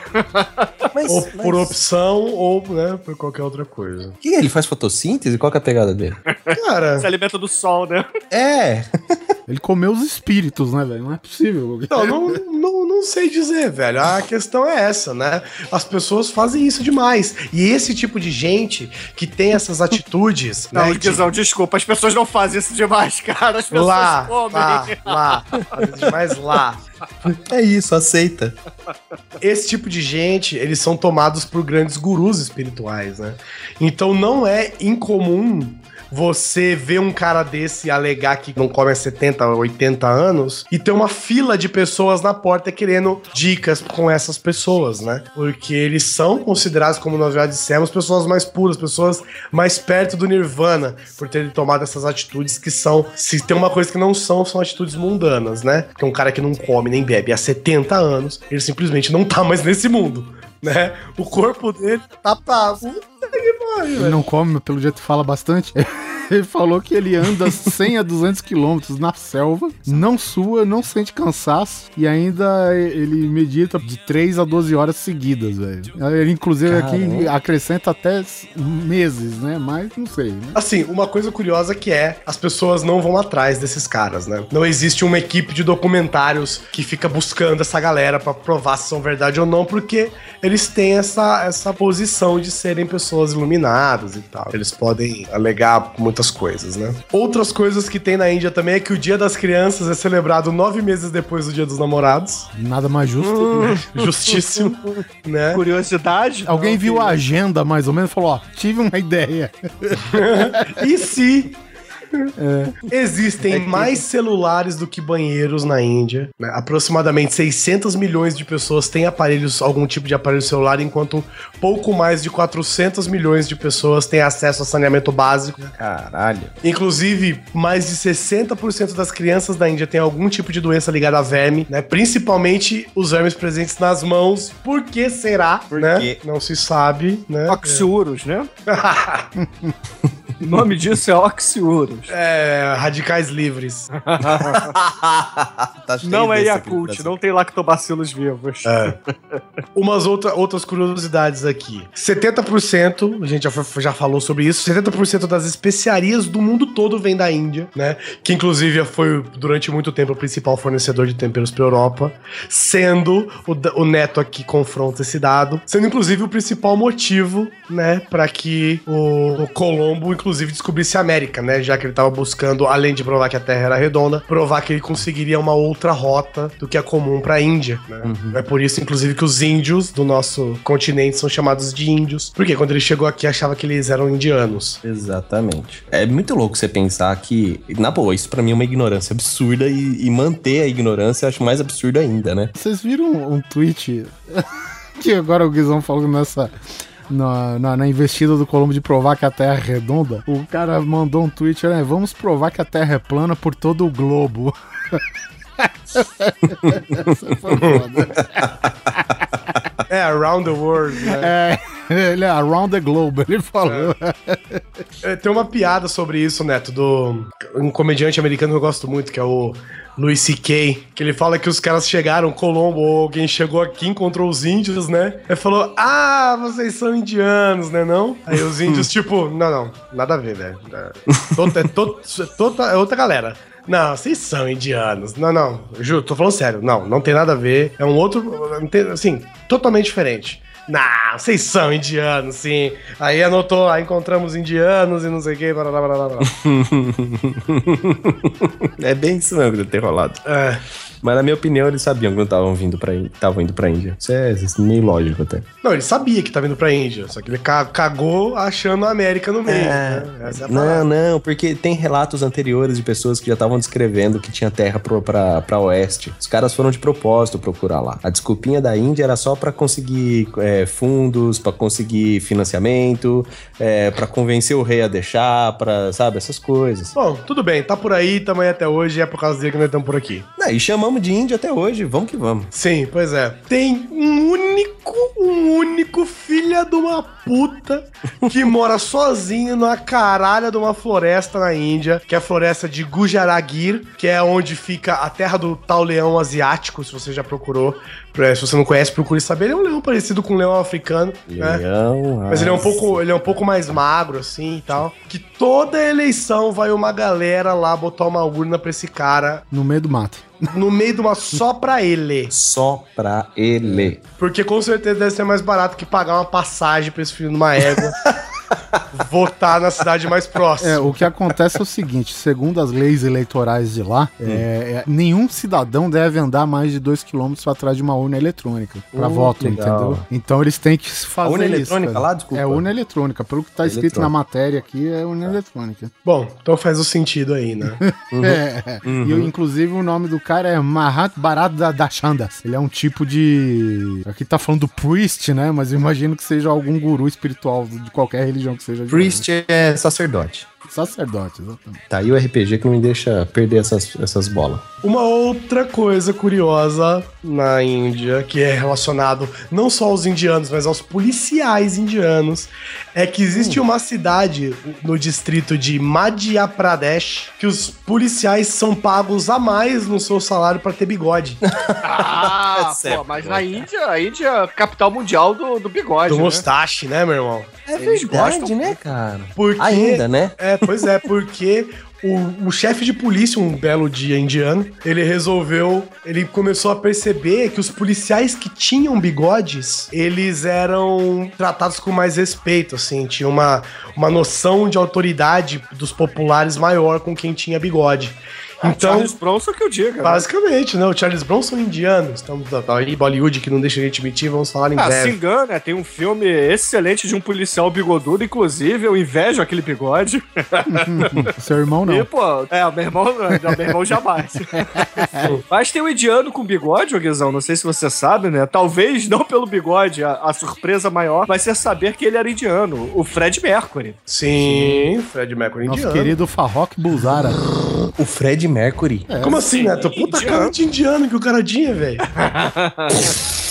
Mas, [LAUGHS] Ou mas- por opção, ou, né, por qualquer outra coisa. Que ele faz fotossíntese? Qual que é a pegada dele? Cara, Se alimenta do sol, né? É. [LAUGHS] Ele comeu os espíritos, né, velho? Não é possível. Não, não, não, não sei dizer, velho. A questão é essa, né? As pessoas fazem isso demais. E esse tipo de gente que tem essas atitudes, Não, né? de- desculpa, as pessoas não fazem isso demais, cara. As pessoas lá, comem. lá, lá, fazem demais lá. É isso, aceita. Esse tipo de gente, eles são tomados por grandes gurus espirituais, né? Então não é incomum você ver um cara desse alegar que não come há 70, 80 anos e ter uma fila de pessoas na porta querendo dicas com essas pessoas, né? Porque eles são considerados, como nós já dissemos, pessoas mais puras, pessoas mais perto do nirvana, por terem tomado essas atitudes que são, se tem uma coisa que não são, são atitudes mundanas, né? Que é um cara que não come nem bebe há 70 anos, ele simplesmente não tá mais nesse mundo. Né? O corpo dele tá pra. Que velho. não come, pelo jeito fala bastante. [LAUGHS] Ele falou que ele anda 100 a 200 quilômetros na selva, não sua, não sente cansaço e ainda ele medita de 3 a 12 horas seguidas, velho. Ele, inclusive, aqui Caramba. acrescenta até meses, né? Mas não sei, né? Assim, uma coisa curiosa que é, as pessoas não vão atrás desses caras, né? Não existe uma equipe de documentários que fica buscando essa galera pra provar se são verdade ou não, porque eles têm essa, essa posição de serem pessoas iluminadas e tal. Eles podem alegar muitas coisas, né? Outras coisas que tem na Índia também é que o Dia das Crianças é celebrado nove meses depois do Dia dos Namorados. Nada mais justo. Hum. [LAUGHS] Justíssimo, [LAUGHS] né? Curiosidade? Alguém Não, viu a agenda mais ou menos e falou: Ó, tive uma [LAUGHS] ideia. E se existem mais celulares do que banheiros na Índia? né? Aproximadamente 600 milhões de pessoas têm aparelhos, algum tipo de aparelho celular, enquanto pouco mais de 400 milhões de pessoas têm acesso a saneamento básico. Caralho. Inclusive, mais de 60% das crianças da Índia têm algum tipo de doença ligada a verme, né? Principalmente os vermes presentes nas mãos. Por que será? Por né? quê? Não se sabe, né? Oxiurus, né? O [LAUGHS] nome disso é Oxiurus. É, radicais livres. [LAUGHS] Tá Não é Yakult, não tem lactobacilos vivos. Umas outra, outras curiosidades aqui. 70%, a gente já, fa- já falou sobre isso, 70% das especiarias do mundo todo vem da Índia, né? Que inclusive foi durante muito tempo o principal fornecedor de temperos para Europa, sendo o, o Neto aqui confronta esse dado, sendo inclusive o principal motivo, né, para que o, o Colombo inclusive descobrisse a América, né? Já que ele tava buscando, além de provar que a Terra era redonda, provar que ele conseguiria uma outra rota do que é comum para a Índia, né? É por isso, inclusive, que os índios do nosso continente são chamados de índios. Porque quando ele chegou aqui, achava que eles eram indianos. Exatamente. É muito louco você pensar que, na boa, isso pra mim é uma ignorância absurda e, e manter a ignorância eu acho mais absurdo ainda, né? Vocês viram um tweet [LAUGHS] que agora o Guizão falou nessa. Na, na, na investida do Colombo de provar que a Terra é redonda, o cara mandou um tweet, né? Vamos provar que a Terra é plana por todo o globo. [LAUGHS] Essa foi foda. É, around the world, né? É, [LAUGHS] ele é around the globe, ele falou. É, Tem uma piada sobre isso, Neto, do um comediante americano que eu gosto muito, que é o Louis C.K., que ele fala que os caras chegaram, Colombo, ou alguém chegou aqui, encontrou os índios, né? Ele falou, ah, vocês são indianos, né não? Aí os índios, [LAUGHS] tipo, não, não, nada a ver, velho. É, todo- é, todo- é é outra galera. Não, vocês são indianos. Não, não, juro, tô falando sério. Não, não tem nada a ver. É um outro, assim, totalmente diferente. Não, vocês são indianos, sim. Aí anotou, aí encontramos indianos e não sei o que. Blá, blá, blá, blá, blá. [LAUGHS] é bem isso mesmo que deve ter rolado. É. Mas na minha opinião, eles sabiam que não estavam vindo pra estavam indo pra Índia. Isso é, isso é meio lógico até. Não, ele sabia que tava indo pra Índia, só que ele ca- cagou achando a América no meio. né? Essa é a parada. Não, não, porque tem relatos anteriores de pessoas que já estavam descrevendo que tinha terra pro, pra, pra oeste. Os caras foram de propósito procurar lá. A desculpinha da Índia era só pra conseguir é, fundos, pra conseguir financiamento, é, para convencer o rei a deixar, pra, sabe, essas coisas. Bom, tudo bem, tá por aí, tamo aí até hoje, é por causa dele que nós estamos por aqui. Não, e chamamos de Índia até hoje, vamos que vamos. Sim, pois é. Tem um único, um único filha de uma puta que [LAUGHS] mora sozinho numa caralha de uma floresta na Índia, que é a floresta de Gujaragir, que é onde fica a terra do tal leão asiático, se você já procurou. Se você não conhece, procure saber. Ele é um leão parecido com um leão africano, né? Leão, Mas ele é um pouco, ele é um pouco mais magro, assim e tal. Que toda eleição vai uma galera lá botar uma urna pra esse cara No meio do mato. No meio de uma só pra ele. Só pra ele. Porque com certeza deve ser mais barato que pagar uma passagem pra esse filho numa égua. [LAUGHS] votar na cidade mais próxima. É, o que acontece é o seguinte, segundo as leis eleitorais de lá, é, é, nenhum cidadão deve andar mais de 2 km atrás de uma urna eletrônica pra Uh, voto, legal. entendeu? Então eles têm que fazer urna isso, eletrônica cara. lá, desculpa? É urna eletrônica, pelo que tá escrito na matéria aqui, é urna eletrônica. Bom, então faz o sentido aí, né? [LAUGHS] É, e inclusive o nome do cara é Mahat Bharat da Dashandas. Ele é um tipo de. Aqui tá falando do priest, né? Mas eu imagino que seja algum guru espiritual de qualquer religião que seja. Priest é sacerdote. Sacerdote, exatamente. Tá aí o RPG que não me deixa perder essas, essas bolas. Uma outra coisa curiosa na Índia, que é relacionado não só aos indianos, mas aos policiais indianos, é que existe uma cidade no distrito de Madhya Pradesh que os policiais são pagos a mais no seu salário pra ter bigode. [LAUGHS] Ah, É certo, pô, mas na Índia, a Índia é a capital mundial do, do bigode, Do né? mustache, né, meu irmão? É Eles gostam né, cara? Porque Ainda, né? É, pois é, porque o, o chefe de polícia, um belo dia indiano, ele resolveu, ele começou a perceber que os policiais que tinham bigodes, eles eram tratados com mais respeito, assim, tinha uma, uma noção de autoridade dos populares maior com quem tinha bigode. Então, Charles Bronson que eu diga. né? basicamente, né, o Charles Bronson indiano, estamos tá aí Bollywood que não deixa a gente mentir, vamos falar em Ah, se breve. engana, tem um filme excelente de um policial bigodudo, inclusive, eu invejo aquele bigode. [LAUGHS] Seu irmão E, não. pô, é, o meu irmão, não, meu irmão jamais. [LAUGHS] Mas tem um indiano com bigode, Guizão, não sei se você sabe, né? Talvez não pelo bigode, a, a surpresa maior vai ser saber que ele era indiano, o Fred Mercury. Sim, Fred Mercury Nosso indiano. querido Farrokh Bulzara. O Fred Mercury. Como assim, Neto? Puta cara de indiano que o cara tinha, velho. [LAUGHS]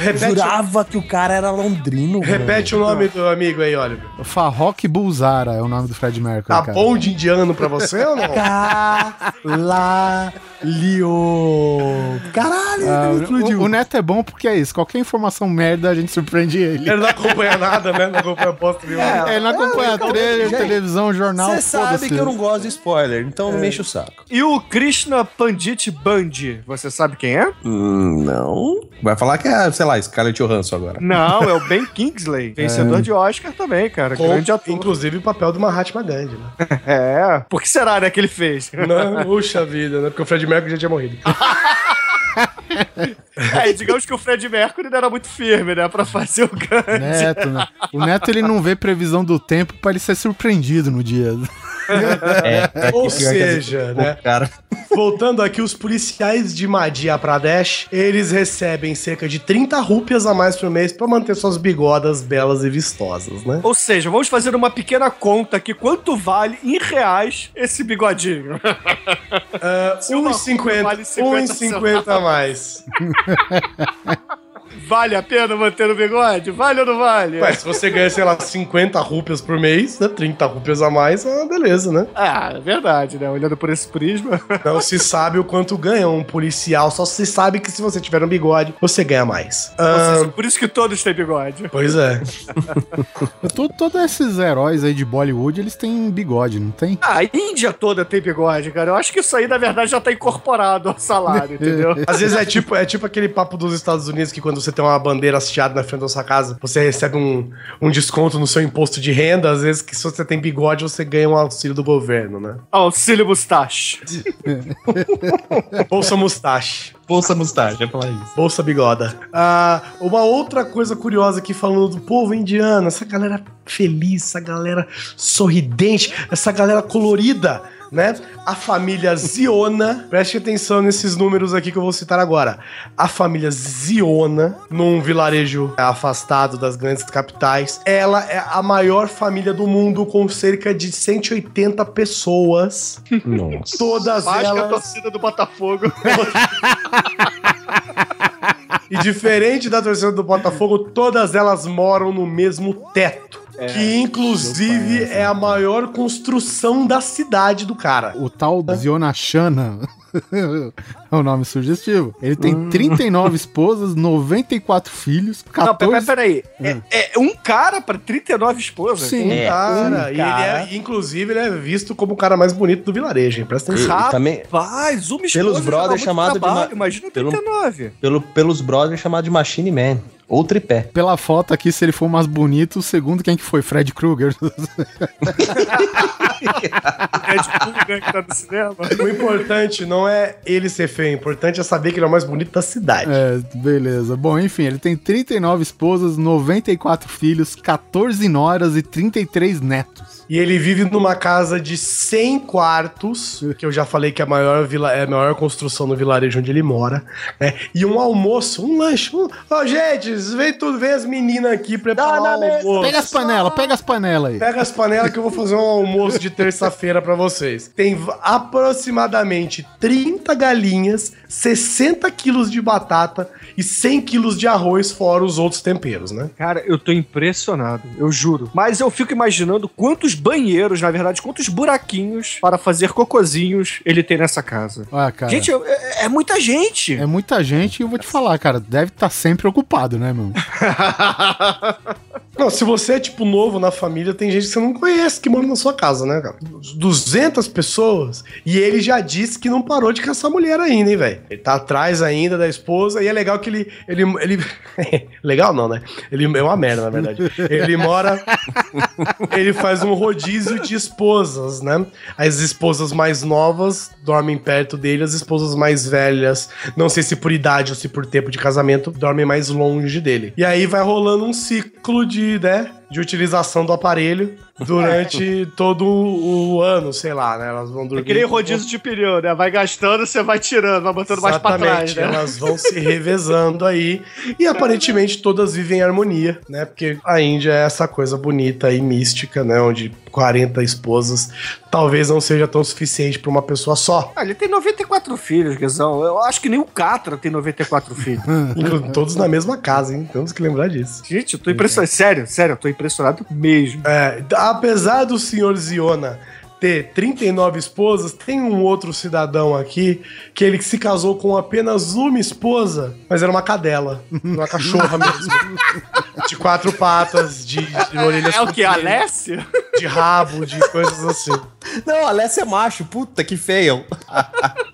repete, Jurava que o cara era londrino. repete o nome do amigo aí, Oliver. Farrokh Bulzara é o nome do Fred Mercury, Tá cara. bom de indiano pra você ou não? Caralho! Caralho, Ah, explodiu. o, o Neto é bom porque é isso. Qualquer informação merda, a gente surpreende ele. Ele não acompanha nada, né? Não acompanha bosta nenhuma. É, ele não acompanha então, trailer, gente, televisão, jornal, Você sabe que eu não gosto de spoiler, então não me enche o saco. E o Krishna Pandit Bandi, você sabe quem é? Hum, não. Vai falar que é, sei lá, Scarlett Johansson agora. Não, é o Ben Kingsley, [LAUGHS] vencedor de Oscar também, cara. Com, grande ator. inclusive o papel do Mahatma Gandhi, né? [LAUGHS] É. Por que será, né, que ele fez? Não, [LAUGHS] puxa vida, né? Porque o Fred Mercury já tinha morrido. É, e digamos que o Fred Mercury não era muito firme, né, pra fazer o Gandhi. Neto, né? O Neto ele não vê previsão do tempo pra ele ser surpreendido no dia. É, é Ou seja, vezes, né? Cara, Voltando aqui, os policiais de Madhya Pradesh, eles recebem cerca de 30 rúpias a mais por mês pra manter suas bigodas belas e vistosas, né? Ou seja, vamos fazer uma pequena conta aqui. Quanto vale em reais esse bigodinho? [LAUGHS] Uh, uma 1,50 rúpia vale 50 1,50 a mais. [LAUGHS] Vale a pena manter o bigode? Vale ou não vale? Ué, se você ganha, sei lá, 50 rúpias por mês, né? 30 rúpias a mais, é uma beleza, né? Ah, é verdade, né? Olhando por esse prisma. [LAUGHS] Não se sabe o quanto ganha um policial, só se sabe que se você tiver um bigode, você ganha mais. Ah, por isso que todos têm bigode. pois é. [LAUGHS] To- Todos esses heróis aí de Bollywood, eles têm bigode, não tem? Ah, a Índia toda tem bigode, cara. Eu acho que isso aí, na verdade, já tá incorporado ao salário, [LAUGHS] entendeu? Às vezes é tipo, é tipo aquele papo dos Estados Unidos que quando você tem uma bandeira hasteada na frente da sua casa, você recebe um, um desconto no seu imposto de renda. Às vezes, que se você tem bigode, você ganha um auxílio do governo, né? Auxílio Mustache. [LAUGHS] Bolsa Mustache. Bolsa Mustache, é falar isso. Bolsa bigoda. Ah, uma outra coisa curiosa aqui falando do povo indiano, essa galera feliz, essa galera sorridente, essa galera colorida, né? A família Ziona, preste atenção nesses números aqui que eu vou citar agora. A família Ziona, num vilarejo afastado das grandes capitais, ela é a maior família do mundo com cerca de 180 pessoas. Nossa. Todas Mais que a elas torcida do Botafogo. [LAUGHS] E diferente da torcida do Botafogo, todas elas moram no mesmo teto. Que inclusive é a maior construção da cidade do cara. O tal Zionachana [LAUGHS] é o nome sugestivo. Ele tem 39 esposas, 94 filhos, 14... Não, peraí, peraí. É, é um cara pra 39 esposas? Sim. É, Cara, um e ele cara. é, inclusive, ele é visto como o cara mais bonito do vilarejo, hein? Presta atenção. E também- Rapaz, uma esposa Pelos brothers chamado de trabalho, ma- Imagina pelo- 39. Pelo, pelos brothers chamado de Machine Man. Ou tripé. Pela foto aqui, se ele for mais bonito, segundo quem que foi? Fred Krueger. É de né, que tá no cinema. O importante não é ele ser feio, o importante é saber que ele é o mais bonito da cidade. é, beleza. Bom, enfim, ele tem 39 esposas, 94 filhos, 14 noras e 33 netos. E ele vive numa casa de 100 quartos, que eu já falei que é a maior, vila, é a maior construção no vilarejo onde ele mora, né? E um almoço, um lanche. Um... Ó, gente, vem tudo, vem as meninas aqui preparar o almoço. Pega as panelas, pega as panelas aí. Pega as panelas que eu vou fazer um almoço de terça-feira pra vocês. Tem aproximadamente 30 galinhas, 60 quilos de batata e 100 quilos de arroz, fora os outros temperos, né? Cara, eu tô impressionado, eu juro. Mas eu fico imaginando quantos banheiros, na verdade, quantos buraquinhos para fazer cocozinhos ele tem nessa casa. Ah, cara. Gente, é, é muita gente. É muita gente e eu vou te falar, cara, deve estar sempre ocupado, né, meu? [LAUGHS] Não, se você é, tipo, novo na família, tem gente que você não conhece que mora na sua casa, né, cara? 200 pessoas e ele já disse que não parou de caçar mulher ainda, hein, velho? Ele tá atrás ainda da esposa e é legal que ele... ele, ele... [LAUGHS] legal não, né? Ele é uma merda, na verdade. Ele mora... ele faz um rodízio de esposas, né? As esposas mais novas dormem perto dele, as esposas mais velhas, não sei se por idade ou se por tempo de casamento, dormem mais longe dele. E aí vai rolando um ciclo de, né? De utilização do aparelho durante [LAUGHS] todo o ano, sei lá, né? Elas vão dormir. É que nem rodízio de pneu, né? Vai gastando, você vai tirando, vai botando mais pra trás, né? elas vão se revezando aí e aparentemente todas vivem em harmonia, né? Porque a Índia é essa coisa bonita e mística, né? Onde 40 esposas talvez não seja tão suficiente pra uma pessoa só. Ah, ele tem 94 filhos, Guizão. Eu acho que nem o Catra tem 94 filhos. [LAUGHS] Todos na mesma casa, hein? Temos que lembrar disso. Gente, eu tô impressionado. Sério, sério, eu tô impressionado mesmo. É, apesar do senhor Ziona ter 39 esposas, tem um outro cidadão aqui que ele se casou com apenas uma esposa, mas era uma cadela, uma cachorra mesmo. [LAUGHS] De quatro patas, de, de orelhas É o que? Alessia? de rabo, de coisas assim. Não, Alessia é macho. Puta que feio. [LAUGHS]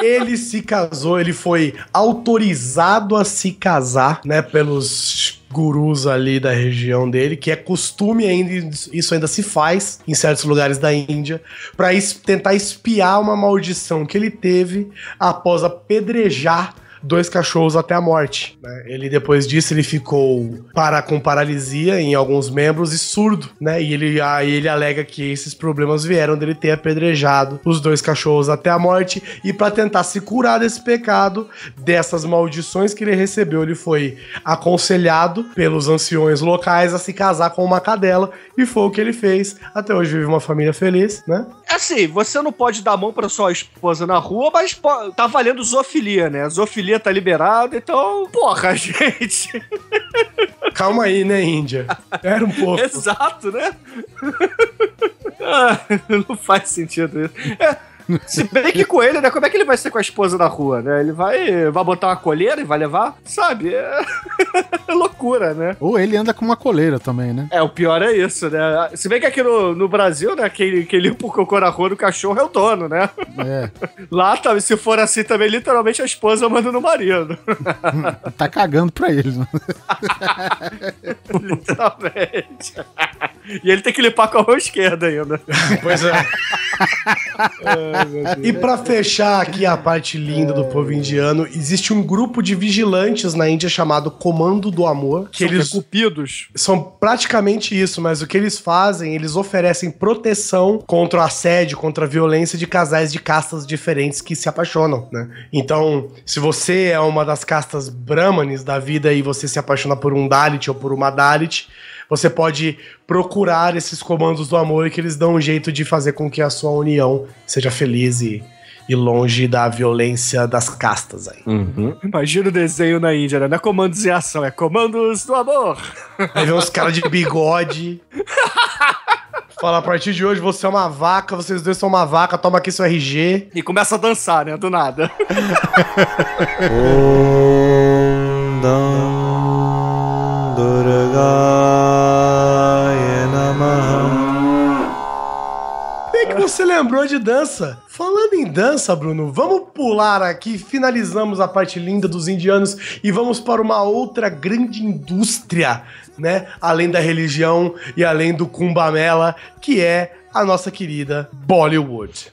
Ele se casou, ele foi autorizado a se casar, né, pelos gurus ali da região dele, que é costume ainda, isso ainda se faz em certos lugares da Índia, para tentar espiar uma maldição que ele teve após apedrejar dois cachorros até a morte. né? Ele depois disso ele ficou para com paralisia em alguns membros e surdo, né? E ele aí ele alega que esses problemas vieram dele ter apedrejado os dois cachorros até a morte e para tentar se curar desse pecado, dessas maldições que ele recebeu, ele foi aconselhado pelos anciões locais a se casar com uma cadela e foi o que ele fez. Até hoje vive uma família feliz, né? Assim, você não pode dar mão pra sua esposa na rua, mas tá valendo zoofilia, né? Zoofilia tá liberada, então, porra, [LAUGHS] gente. Calma aí, né, Índia? Era um pouco. Exato, né? [LAUGHS] Ah, não faz sentido isso. É, [LAUGHS] Se bem que com ele, né? Como é que ele vai ser com a esposa na rua, né? Ele vai, vai botar uma colheira e vai levar? Sabe? É, é [LAUGHS] loucura, né? Ou ele anda com uma coleira também, né? É, o pior é isso, né? Se bem que aqui no, no Brasil, né, quem, quem limpa o cocô na rua do cachorro é o dono, né? É. [LAUGHS] Lá, tá, se for assim também, literalmente a esposa manda no marido. Tá cagando pra eles, né? literalmente. E ele tem que limpar com a mão esquerda ainda. [LAUGHS] Pois é. [LAUGHS] e pra fechar aqui a parte linda do povo indiano, existe um grupo de vigilantes na Índia chamado Comando do Amor, que São eles cupidos. são praticamente isso, mas o que eles fazem, eles oferecem proteção contra o assédio, contra a violência de casais de castas diferentes que se apaixonam, né? Então, se você é uma das castas brahmanes da vida e você se apaixona por um Dalit ou por uma Dalit, você pode procurar esses comandos do amor e que eles dão um jeito de fazer com que a sua união seja feliz e, e longe da violência das castas aí. Imagina o desenho na Índia, né? Não é comandos em ação, é comandos do amor. Aí vem uns caras de bigode. [LAUGHS] Fala, a partir de hoje você é uma vaca, vocês dois são uma vaca, toma aqui seu RG. E começa a dançar, né? Do nada. [LAUGHS] Bem que você lembrou de dança. Falando em dança, Bruno, vamos pular aqui, finalizamos a parte linda dos indianos e vamos para uma outra grande indústria, né? Além da religião e além do Kumbamela, que é a nossa querida Bollywood.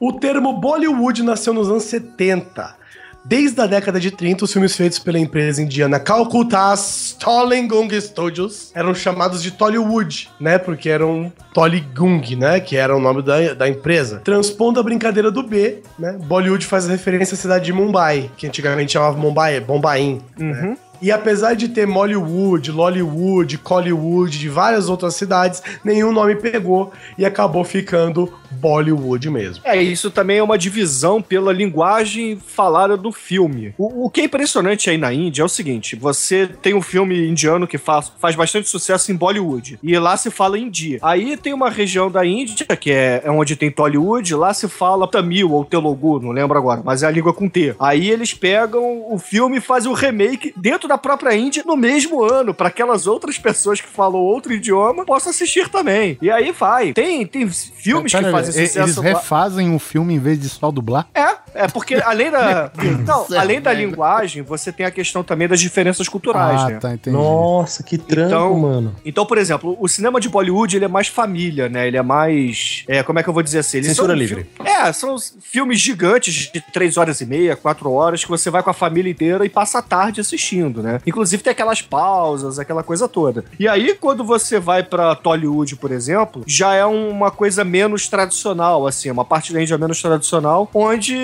O termo Bollywood nasceu nos anos 70. Desde a década de 30, os filmes feitos pela empresa indiana Calcutta Tollygung Studios eram chamados de Tollywood, né? Porque eram Tollygung, né? Que era o nome da, da empresa. Transpondo a brincadeira do B, né? Bollywood faz referência à cidade de Mumbai, que antigamente chamava Mumbai, Bombaim. né? E apesar de ter Mollywood, Lollywood, Collywood, de várias outras cidades, nenhum nome pegou e acabou ficando Bollywood mesmo. É, isso também é uma divisão pela linguagem falada do filme. O, o que é impressionante aí na Índia é o seguinte: você tem um filme indiano que faz, faz bastante sucesso em Bollywood. E lá se fala hindi. Aí tem uma região da Índia, que é, é onde tem Tollywood, lá se fala Tamil ou Telugu, não lembro agora, mas é a língua com T. Aí eles pegam o filme e fazem o remake dentro da própria Índia no mesmo ano, para aquelas outras pessoas que falam outro idioma possam assistir também. E aí vai. Tem, tem filmes Pera que fazem e- sucesso Eles refazem o filme em vez de só dublar? É, é porque além da. [LAUGHS] não, além da linguagem, você tem a questão também das diferenças culturais, ah, né? tá, entendi. Nossa, que trampo, Então- mano. Então, por exemplo, o cinema de Bollywood ele é mais família, né? Ele é mais. É, como é que eu vou dizer assim? Eles Censura livre. fi- É, são os filmes gigantes de três horas e meia, quatro horas, que você vai com a família inteira e passa a tarde assistindo, né? Inclusive tem aquelas pausas, aquela coisa toda. E aí, quando você vai pra Tollywood, por exemplo, já é uma coisa menos tradicional, assim, uma parte da Índia menos tradicional, onde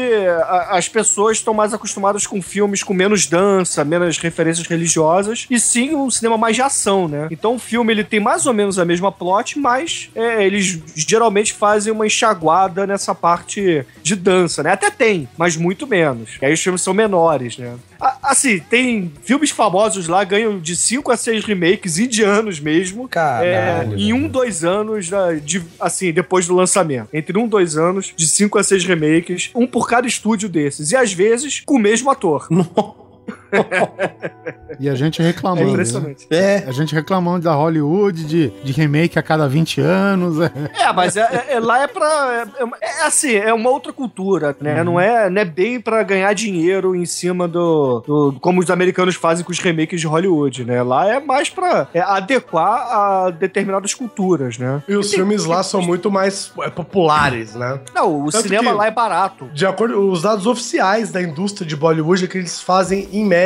a- as pessoas estão mais acostumadas com filmes com menos dança, menos referências religiosas, e sim um cinema mais de ação, né? Então o filme ele tem mais ou menos a mesma plot, mas é, eles geralmente fazem uma enxaguada nessa parte de dança, né? Até tem, mas muito menos. E aí os filmes são menores, né? Assim, tem filmes famosos lá, ganham de 5 a 6 remakes indianos mesmo. Caralho, é, em um, dois anos, da- de, assim, depois do lançamento. Entre um, dois anos, de 5 a 6 remakes, um por cada estúdio desses. E às vezes com o mesmo ator. [LAUGHS] E a gente É reclamando. né? impressionante. É, A gente reclamando da Hollywood, de, de remake a cada 20 anos. é. [LAUGHS] É, mas é, é- é- lá é pra. É, é assim, é uma outra cultura, né? Não, é, não é bem pra ganhar dinheiro em cima do, do- Como os americanos fazem com os remakes de Hollywood, né? Lá é mais pra é, adequar a determinadas culturas, né? E os filmes lá são muito mais é, populares, né? Não, o Tanto cinema que- lá é barato. De acordo com os dados oficiais da indústria de Bollywood, é que eles fazem, em média,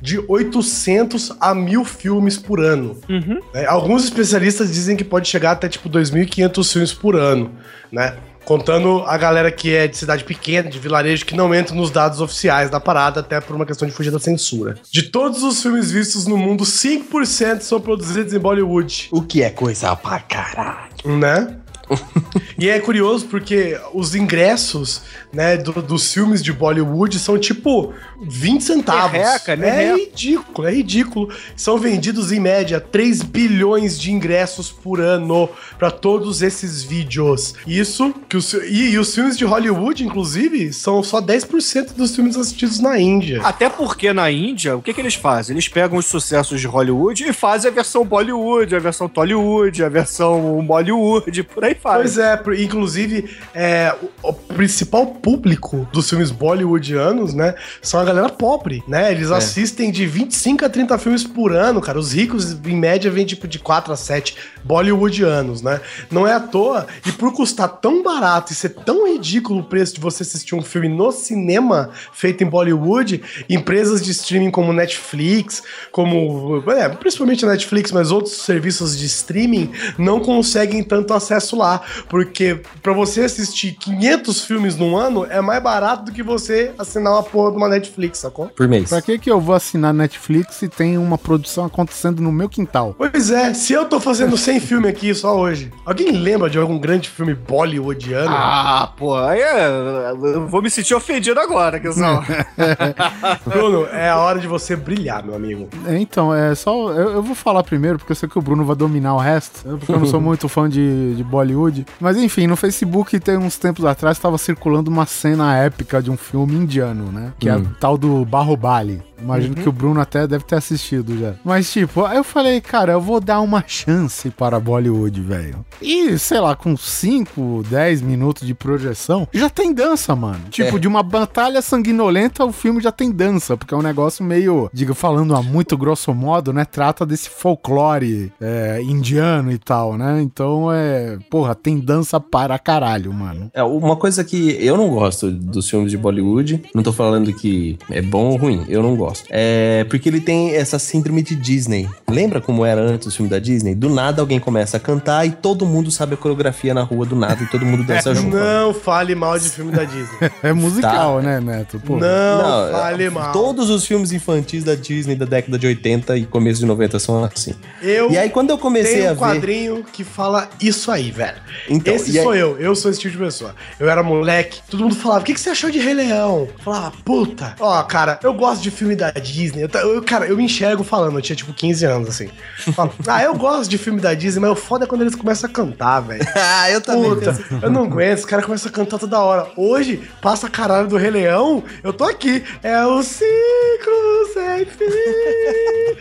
de 800 a 1000 filmes por ano. Uhum. né? Alguns especialistas dizem que pode chegar até, tipo, 2.500 filmes por ano, né? Contando a galera que é de cidade pequena, de vilarejo, que não entra nos dados oficiais da parada, até por uma questão de fugir da censura. De todos os filmes vistos no mundo, 5% são produzidos em Bollywood, o que é coisa pra caralho. né? [LAUGHS] E é curioso porque os ingressos, né, do- dos filmes de Bollywood são tipo 20 centavos. Merreca, né? É ridículo, é ridículo. São vendidos em média 3 bilhões de ingressos por ano pra todos esses vídeos. Isso que os, e, e os filmes de Hollywood, inclusive, são só 10% dos filmes assistidos na Índia. Até porque na Índia, o que, que eles fazem? Eles pegam os sucessos de Hollywood e fazem a versão Bollywood, a versão Tollywood, a versão Bollywood, por aí faz. Pois é, inclusive, é, o, o principal público dos filmes bollywoodianos, né, são a galera pobre, né? Eles assistem de 25 a 30 filmes por ano, cara. Os ricos, em média, vêm tipo de 4 a 7 bollywoodianos, né? Não é à toa, e por custar tão barato e ser tão ridículo o preço de você assistir um filme no cinema feito em Bollywood, empresas de streaming como Netflix, como. É, principalmente a Netflix, mas outros serviços de streaming não conseguem tanto acesso lá. Porque pra você assistir 500 filmes num ano é mais barato do que você assinar uma porra de uma Netflix, sacou? Por mês. Pra que que eu vou assinar Netflix se tem uma produção acontecendo no meu quintal? Pois é, se eu tô fazendo 100 [LAUGHS] filmes aqui só hoje, alguém lembra de algum grande filme bollywoodiano? Ah, pô, aí é, eu vou me sentir ofendido agora, Guizão. [LAUGHS] Bruno, é a hora de você brilhar, meu amigo. É, Então, é só. Eu, eu vou falar primeiro, porque eu sei que o Bruno vai dominar o resto. né, Porque eu não sou muito fã de, de Bollywood. Mas enfim, no Facebook tem uns tempos atrás estava circulando uma cena épica de um filme indiano, né? Que é o tal do Barrobali. Imagino que o Bruno até deve ter assistido já. Mas, tipo, aí eu falei, cara, eu vou dar uma chance para Bollywood, velho. E, sei lá, com 5, 10 minutos de projeção, já tem dança, mano. Tipo, de uma batalha sanguinolenta, o filme já tem dança, porque é um negócio meio, diga, falando a muito grosso modo, né? Trata desse folclore é, indiano e tal, né? Então, é. Porra, tem dança para caralho, mano. É, uma coisa que eu não gosto dos filmes de Bollywood, não tô falando que é bom ou ruim, eu não gosto. É porque ele tem essa síndrome de Disney. Lembra como era antes o filme da Disney? Do nada alguém começa a cantar e todo mundo sabe a coreografia na rua do nada e todo mundo dança [LAUGHS] junto. Não fale mal de filme da Disney. [LAUGHS] É musical, né, Neto? Pô. Não, Não, fale é, mal. Todos os filmes infantis da Disney da década de 80 e começo de 90 são assim. Eu E aí quando eu comecei Tem a um ver... quadrinho que fala isso aí, velho. Então, esse e aí- sou eu, eu sou esse tipo de pessoa. Eu era moleque, todo mundo falava, o que, que você achou de Rei Leão? Eu falava, puta. Ó, cara, eu gosto de filme da Disney. Eu, cara, eu me enxergo falando, eu tinha tipo 15 anos, assim. Eu falo, ah, eu gosto de filme da Disney, mas o foda é quando eles começam a cantar, velho. [LAUGHS] ah, eu também Puta, eu não aguento, os caras começam a cantar toda hora. Hoje, passa caralho do Rei Leão, eu tô aqui. É o ciclo sem fim.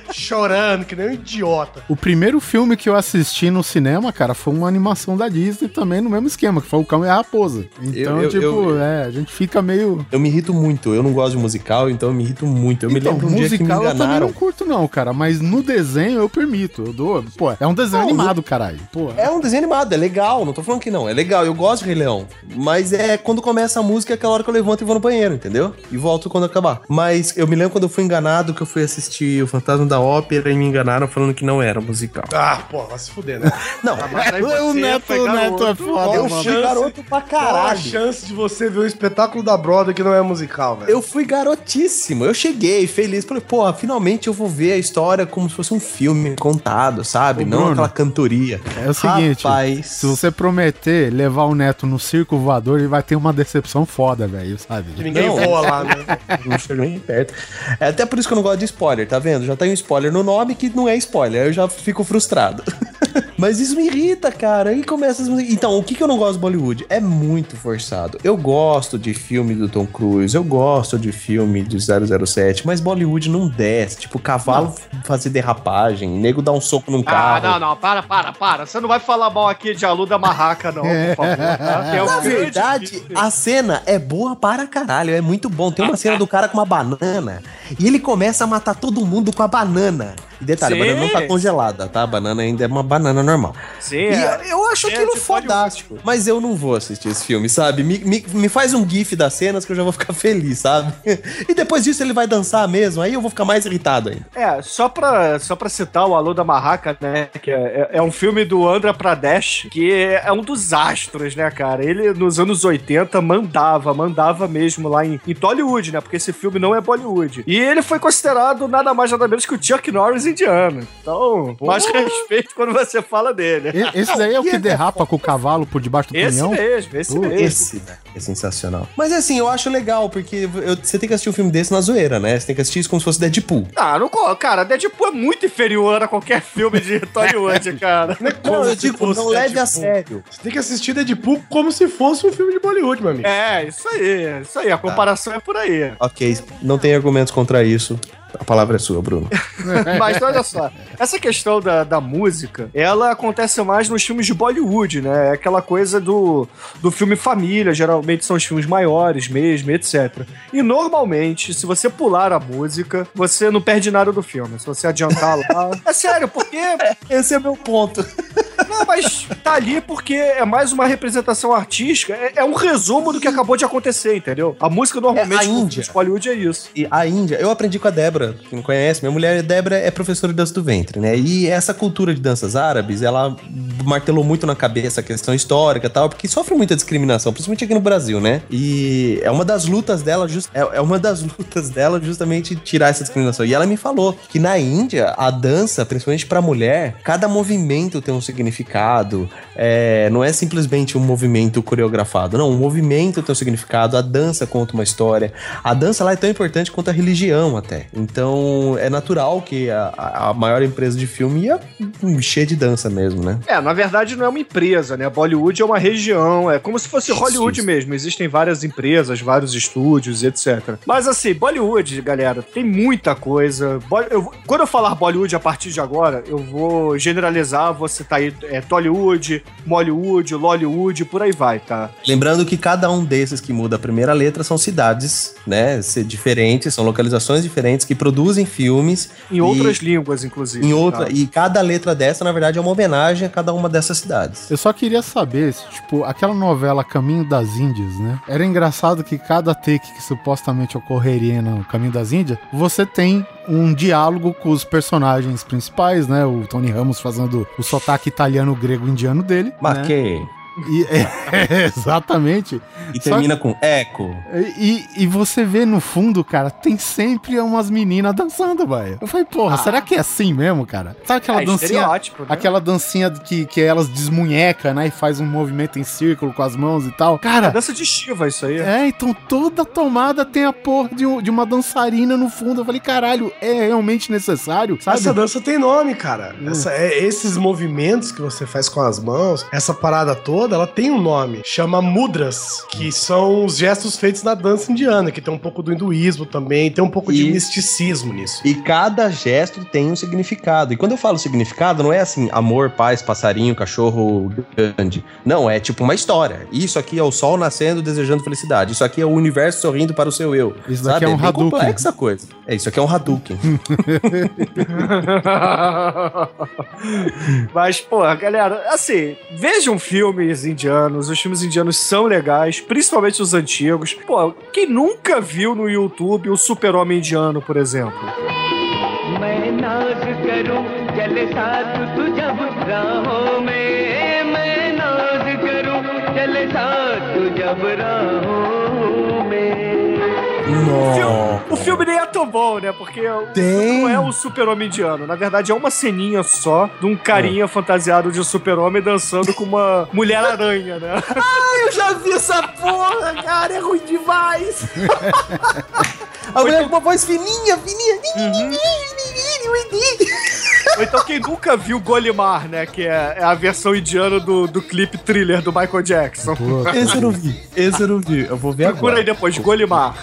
[LAUGHS] Chorando, que nem um idiota. O primeiro filme que eu assisti no cinema, cara, foi uma animação da Disney também no mesmo esquema, que foi o Cão e a Raposa. Então, Eu- eu- tipo, eu- é, a gente fica meio. Eu me irrito muito, eu não gosto de musical, então eu me irrito muito. Eu me então, lembro um dia que me musical eu também enganaram. não curto, não, cara. Mas no desenho eu permito. Eu dou. Pô, é um desenho Não, animado, caralho. Pô. É um desenho animado, é legal, não tô falando que não, é legal, eu gosto de Rei Leão. Mas é quando começa a música, é aquela hora que eu levanto e vou no banheiro, entendeu? E volto quando acabar. Mas eu me lembro quando eu fui enganado, que eu fui assistir o Fantasma da Ópera e me enganaram falando que não era musical. Ah, pô, vai se fuder, né? [LAUGHS] Não, Mas aí o Neto, o Neto é foda, eu fui garoto pra Qual a caralho. chance de você ver um espetáculo da Broadway que não é musical, velho? Eu fui garotíssimo. Eu cheguei feliz. Falei, pô, finalmente eu vou ver a história como se fosse um filme contado, sabe? Ô, Não Bruno, aquela cantoria. É o seguinte, Rapaz, se você prometer levar o Neto no circo voador, ele vai ter uma decepção foda, velho, sabe? Que ninguém Não. voa lá, né? [LAUGHS] não chego nem perto. É até por isso que eu não gosto de spoiler, tá vendo? Já tem um spoiler no nome que não é spoiler. Aí eu já fico frustrado. [LAUGHS] Mas isso me irrita, cara. Aí começa as músicas. Então, o que, que eu não gosto de Bollywood? É muito forçado. Eu gosto de filme do Tom Cruise, eu gosto de filme de 007, mas Bollywood não desce. Tipo, cavalo fazer derrapagem, nego dar um soco num Ah, carro. não, não, para, para, para. Você não vai falar mal aqui de Aluda Marraca, não, por favor. Tá? [LAUGHS] Um Na verdade, a cena é boa para caralho, é muito bom. Tem uma cena do cara com uma banana e ele começa a matar todo mundo com a banana. E detalhe, Sim. a banana não tá congelada, tá? A banana ainda é uma banana normal. Sim, E é. eu- acho É, aquilo pode- fodástico. Mas eu não vou assistir esse filme, sabe? Me, me, me faz um gif das cenas que eu já vou ficar [LAUGHS] feliz, sabe? E depois disso ele vai dançar mesmo, aí eu vou ficar mais irritado ainda. É, só pra, só pra citar o Alô da Marraca, né? Que é, é- é um filme do Andhra Pradesh, que é, um dos astros, né, cara? Ele, nos anos 80, mandava, mandava mesmo lá em, em Tollywood, né? Porque esse filme não é Bollywood. E ele foi considerado nada mais nada menos que o Chuck Norris indiano. Então, mais respeito quando você fala dele. E- Esse daí é o que derrapa com o cavalo por debaixo do Esse caminhão? mesmo, esse Uh, mesmo. Esse é sensacional. Mas assim, eu acho legal, porque eu- você tem que assistir um filme desse na zoeira, né? Você tem que assistir isso como se fosse Deadpool. Ah, não, cara, Deadpool é muito inferior a qualquer filme de Hollywood, [LAUGHS] cara. Não, eu se digo, fosse não leve a Deadpool. sério. Você tem que assistir Deadpool como se fosse um filme de Bollywood, meu amigo. É, isso aí, isso aí. A comparação é por aí. Ok, não tem argumentos contra isso. A palavra é sua, Bruno. [LAUGHS] Mas olha só, essa questão da, da música, ela acontece mais nos filmes de Bollywood, né? É aquela coisa do, do filme família, geralmente são os filmes maiores mesmo, etc. E normalmente, se você pular a música, você não perde nada do filme. Se você adiantar lá. [LAUGHS] É sério, porque. Esse é meu ponto. Não, mas tá ali porque é mais uma representação artística, é, é um resumo do que acabou de acontecer, entendeu? A música normalmente É, a Índia. de Bollywood é isso. E a Índia, eu aprendi com a Débora, que não conhece, minha mulher, Débora, é professora de dança do ventre, né? E essa cultura de danças árabes, ela martelou muito na cabeça a questão histórica e tal, porque sofre muita discriminação, principalmente aqui no Brasil, né? E é uma das lutas dela, just, é, é uma das [LAUGHS] lutas dela justamente tirar essa discriminação. E ela me falou que na Índia, a dança, principalmente pra mulher, cada movimento tem um significado, é, não é simplesmente um movimento coreografado, não, o movimento tem um significado, a dança conta uma história. A dança lá é tão importante quanto a religião até. Então é natural que a, a- maior empresa de filme ia encher de dança mesmo, né? É, na verdade não é uma empresa, né? Bollywood é uma região, é como se fosse Hollywood isso. mesmo. Existem várias empresas, vários estúdios, etc. Mas assim, Bollywood, galera, tem muita coisa. Eu- quando eu falar Bollywood a partir de agora, eu vou generalizar, vou citar aí é, Tollywood, Mollywood, Lollywood, por aí vai, tá? Lembrando que cada um desses que muda a primeira letra são cidades, né? Diferentes, são localizações diferentes que produzem filmes Em E- outras línguas, inclusive. em outra. tá? E cada letra dessa, na verdade, é uma homenagem a cada uma dessas cidades. Eu só queria saber se, tipo, aquela novela Caminho das Índias, né? Era engraçado que cada take que supostamente ocorreria no Caminho das Índias, você tem um diálogo com os personagens principais, né? O Tony Ramos fazendo o sotaque italiano, grego, indiano dele. né? Marquei. E, é, [LAUGHS] exatamente. E Só termina com eco. E, e você vê no fundo, cara, tem sempre umas meninas dançando, velho. Eu falei, porra, será que é assim mesmo, cara? Sabe aquela É dancinha? estereótipo, né? Aquela dancinha que, que elas desmunheca, né? E faz um movimento em círculo com as mãos e tal. É Cara, dança de Shiva, isso aí. é, então toda tomada tem a porra de, um- de uma dançarina no fundo. Eu falei, caralho, é realmente necessário, sabe? Essa dança tem nome, cara. Essa- é- esses movimentos que você faz com as mãos, essa parada toda, ela tem um nome. Chama mudras, que são os gestos feitos na dança indiana, que tem um pouco do hinduísmo também, tem um pouco de E- misticismo nisso. E cada gesto tem um significado. E quando eu falo significado, não é assim, amor, paz, passarinho, cachorro grande. Não, é tipo uma história. Isso aqui é o sol nascendo, desejando felicidade. Isso aqui é o universo sorrindo para o seu eu. Isso daqui é um bem Hadouken. complexa a coisa. É, isso aqui é um Hadouken. [LAUGHS] Mas, pô, galera, assim, vejam filmes indianos. Os filmes indianos são legais, principalmente os antigos. Pô, quem nunca viu no YouTube o Super-Homem Indiano, por exemplo? मैं O filme, o filme nem é tão bom, né? Porque Tem. não é o super-homem indiano. Na verdade, é uma ceninha só de um carinha fantasiado de super-homem dançando com uma mulher-aranha, né? [LAUGHS] Eu já vi essa porra, cara. É ruim demais. [LAUGHS] a mulher com uma voz fininha, fininha. Ou então quem nunca viu Golimar, né? Que é, é a versão indiana do, do clipe thriller do Michael Jackson. Pô, Esse eu não vi. Esse eu não vi. Eu vou ver Procura aí depois, Golimar.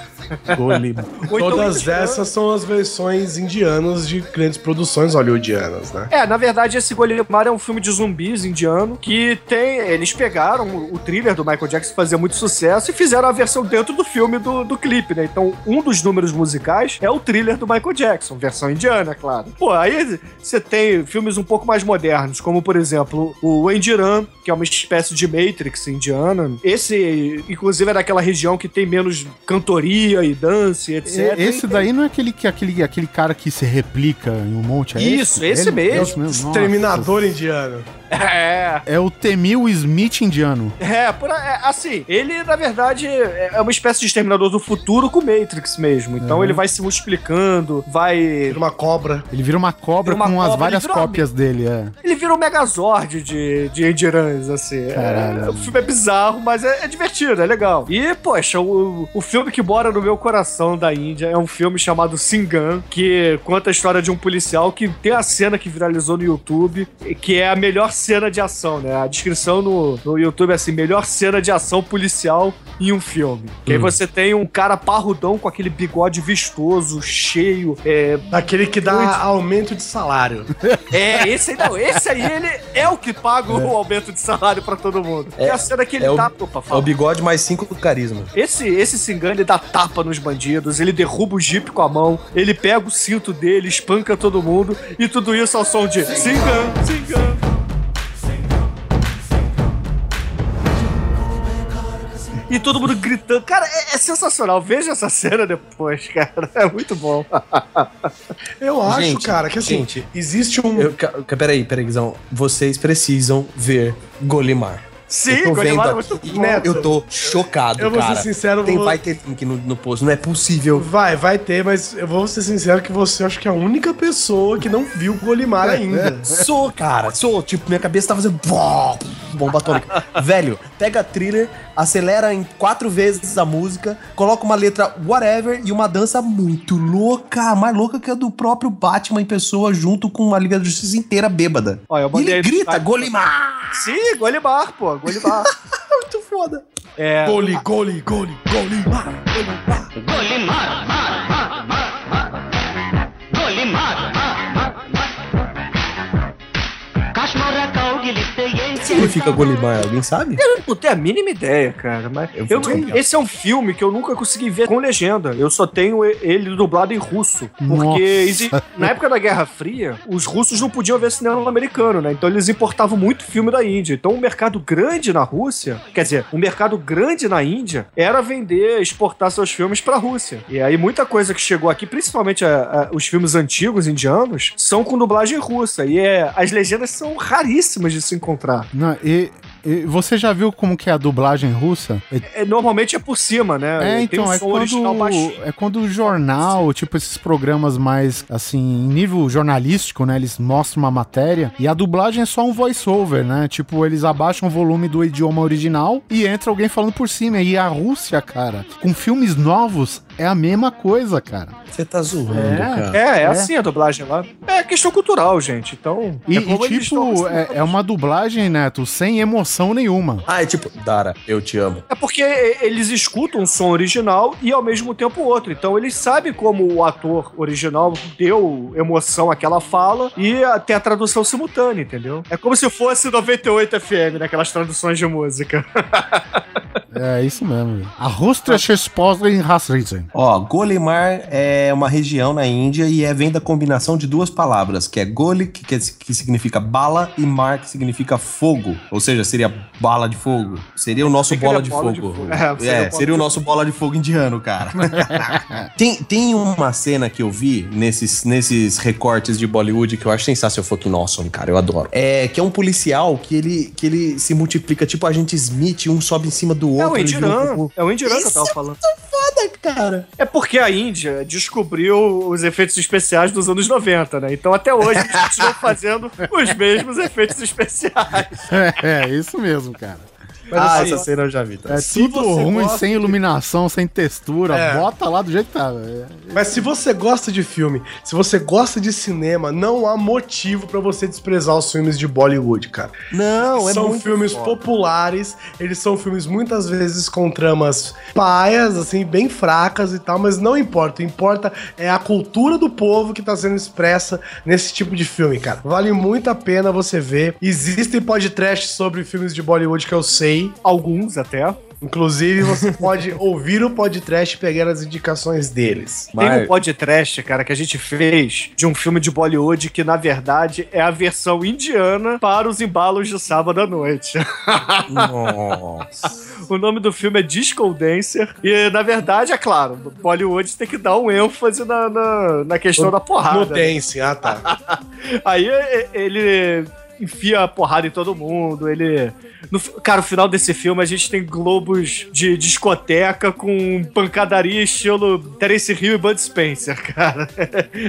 Golimar. [LAUGHS] Então Todas indiano- essas são as versões indianas de grandes produções hollywoodianas, né? É, na verdade, esse Golimar é um filme de zumbis indiano que tem. Eles pegaram o thriller do Michael Jackson fazia muito sucesso e fizeram a versão dentro do filme do, do clipe, né? Então, um dos números musicais é o thriller do Michael Jackson, versão indiana, é claro. Pô, aí você tem filmes um pouco mais modernos, como por exemplo o Endiran, que é uma espécie de Matrix indiana. Esse, inclusive, é daquela região que tem menos cantoria e dança e etc. e- esse daí não é aquele, que, aquele, aquele cara que se replica em um monte, é Isso, esse mesmo. Esse mesmo. Nossa. Exterminador indiano. É. É o Temil Smith indiano. É, por, é, assim, ele na verdade é é uma espécie de exterminador do futuro com Matrix mesmo. Então ele vai se multiplicando, vai. Vira uma cobra. Ele vira uma cobra Vira uma com as cobra, várias ele vira uma- cópias dele, é. Ele vira um megazord de, de Endirans, assim. É, Caralho. o filme é bizarro, mas é, é divertido, é legal. E, poxa, o, o filme que mora no meu coração da Índia é um filme chamado Singan, que conta a história de um policial que tem a cena que viralizou no YouTube, que é a melhor cena de ação, né? A descrição no, no YouTube é assim: melhor cena de ação policial em um filme. Que aí você tem um cara parrudão com aquele bigode vistoso, cheio, é, Aquele que dá aumento de salário. [LAUGHS] é, esse aí não. Esse aí, ele é o que paga o aumento de salário pra todo mundo. É, a cena que ele é o- tá... Opa, É o fala. bigode mais cinco do carisma. Esse, esse Singan, ele dá tapa nos bandidos, ele derruba o jipe com a mão, ele pega o cinto dele, espanca todo mundo, e tudo isso ao som de Singan, Singan. E todo mundo gritando. Cara, é, é sensacional. Veja essa cena depois, cara. É muito bom. [LAUGHS] Eu acho, Gente, cara, que assim, gente, existe um. Eu, peraí, peraí, Guizão. Vocês precisam ver Golimar. Sim, eu tô Golimar vendo é muito aqui. Neto. Eu tô chocado, Eu vou ser cara. sincero, Tem, vou- vai ter link no, no post. Não é possível. Vai, vai ter, mas eu vou ser sincero que você acho que é a única pessoa que não viu Golimar ainda. Sou, cara, sou. Tipo, minha cabeça tá fazendo bomba atômica. Velho, pega thriller, acelera em quatro vezes a música, coloca uma letra whatever e uma dança muito louca, mais louca que a do próprio Batman em pessoa, junto com a Liga da Justiça inteira bêbada. Olha, eu e ele grita, Golimar! Sim, Golimar, pô, Golimar. [LAUGHS] muito foda. É... Goli, goli, goli, Golimar, Golimar. Golimar, Golimar. Significa Golimar? Alguém sabe? Eu não tenho a mínima ideia, cara. Mas Eu eu- esse é um filme que eu nunca consegui ver com legenda. Eu só tenho ele dublado em russo. Porque exi- na época da Guerra Fria, os russos não podiam ver cinema americano, né? Então eles importavam muito filme da Índia. Então um mercado grande na Rússia, quer dizer, um mercado grande na Índia era vender, exportar seus filmes pra Rússia. E aí muita coisa que chegou aqui, principalmente a- a- os filmes antigos indianos, são com dublagem russa. E é, as legendas são raríssimas de se encontrar. Não, e, e você já viu como que é a dublagem russa? É, É, normalmente é por cima, né? é, então, um é quando, é quando o jornal, tipo esses programas mais, assim, em nível jornalístico, né? Eles mostram uma matéria e a dublagem é só um voice-over, né? Tipo, eles abaixam o volume do idioma original e entra alguém falando por cima. E a Rússia, cara, com filmes novos, é a mesma coisa, cara. Você tá zoando, É. cara. É, é, É. assim a dublagem lá. É questão cultural, gente. Então. E, é e, tipo, é, é uma dublagem, Neto, sem emoção nenhuma. Ah, é tipo, Dara, eu te amo. É porque eles escutam um som original e ao mesmo tempo outro. Então eles sabem como o ator original deu emoção àquela fala e a- tem a tradução simultânea, entendeu? É como se fosse 98 FM, naquelas né, traduções de música. [LAUGHS] É isso mesmo. velho. A Russische Sprache in Hasrizen. Ó, Golimar é uma região na Índia e é, vem da combinação de duas palavras, que é Goli, que, que, significa bala, e Mar, que significa fogo. Ou seja, seria bala de fogo. Seria o nosso bola de bola de fogo. fogo. [LAUGHS] É, É, seria bola seria o nosso bola de fogo indiano, cara. [LAUGHS] tem, tem uma cena que eu vi nesses, nesses recortes de Bollywood que eu acho sensacional fucking awesome, cara. Eu adoro. É que é um policial que ele, que ele se multiplica, tipo agente Smith, um sobe em cima do É outro. o eles viram Indiran. como- É o Indiran que eu tava é Foda, cara. É porque a Índia descobriu os efeitos especiais dos anos 90, né? Então até hoje eles continuam [LAUGHS] fazendo os mesmos efeitos especiais. É, é isso mesmo, cara. Ah, assim, essa cena eu já vi. Tá? É Se tudo ruim, gosta sem iluminação, sem textura. É. Bota lá do jeito que tá. velho. Mas se você gosta de filme, se você gosta de cinema, não há motivo pra você desprezar os filmes de Bollywood, cara. Não, é são muito filmes foda. populares, eles são filmes muitas vezes com tramas paias, assim, bem fracas e tal, mas não importa. O importa é a cultura do povo que tá sendo expressa nesse tipo de filme, cara. Vale muito a pena você ver. Existem podcasts sobre filmes de Bollywood que eu sei. Alguns até. Inclusive, você [LAUGHS] pode ouvir o podcast e pegar as indicações deles. Tem Mas- um podcast, cara, que a gente fez de um filme de Bollywood que, na verdade, é a versão indiana para os embalos de sábado à noite. [LAUGHS] Nossa. o nome do filme é Disco Dancer. E, na verdade, é claro, Bollywood tem que dar um ênfase na, na, na questão da porrada. No né? Dance, ah tá. [LAUGHS] Aí e- ele enfia a porrada em todo mundo, ele... No, cara, o final desse filme a gente tem globos de discoteca com pancadaria estilo Terence Hill e Bud Spencer, [LAUGHS] cara.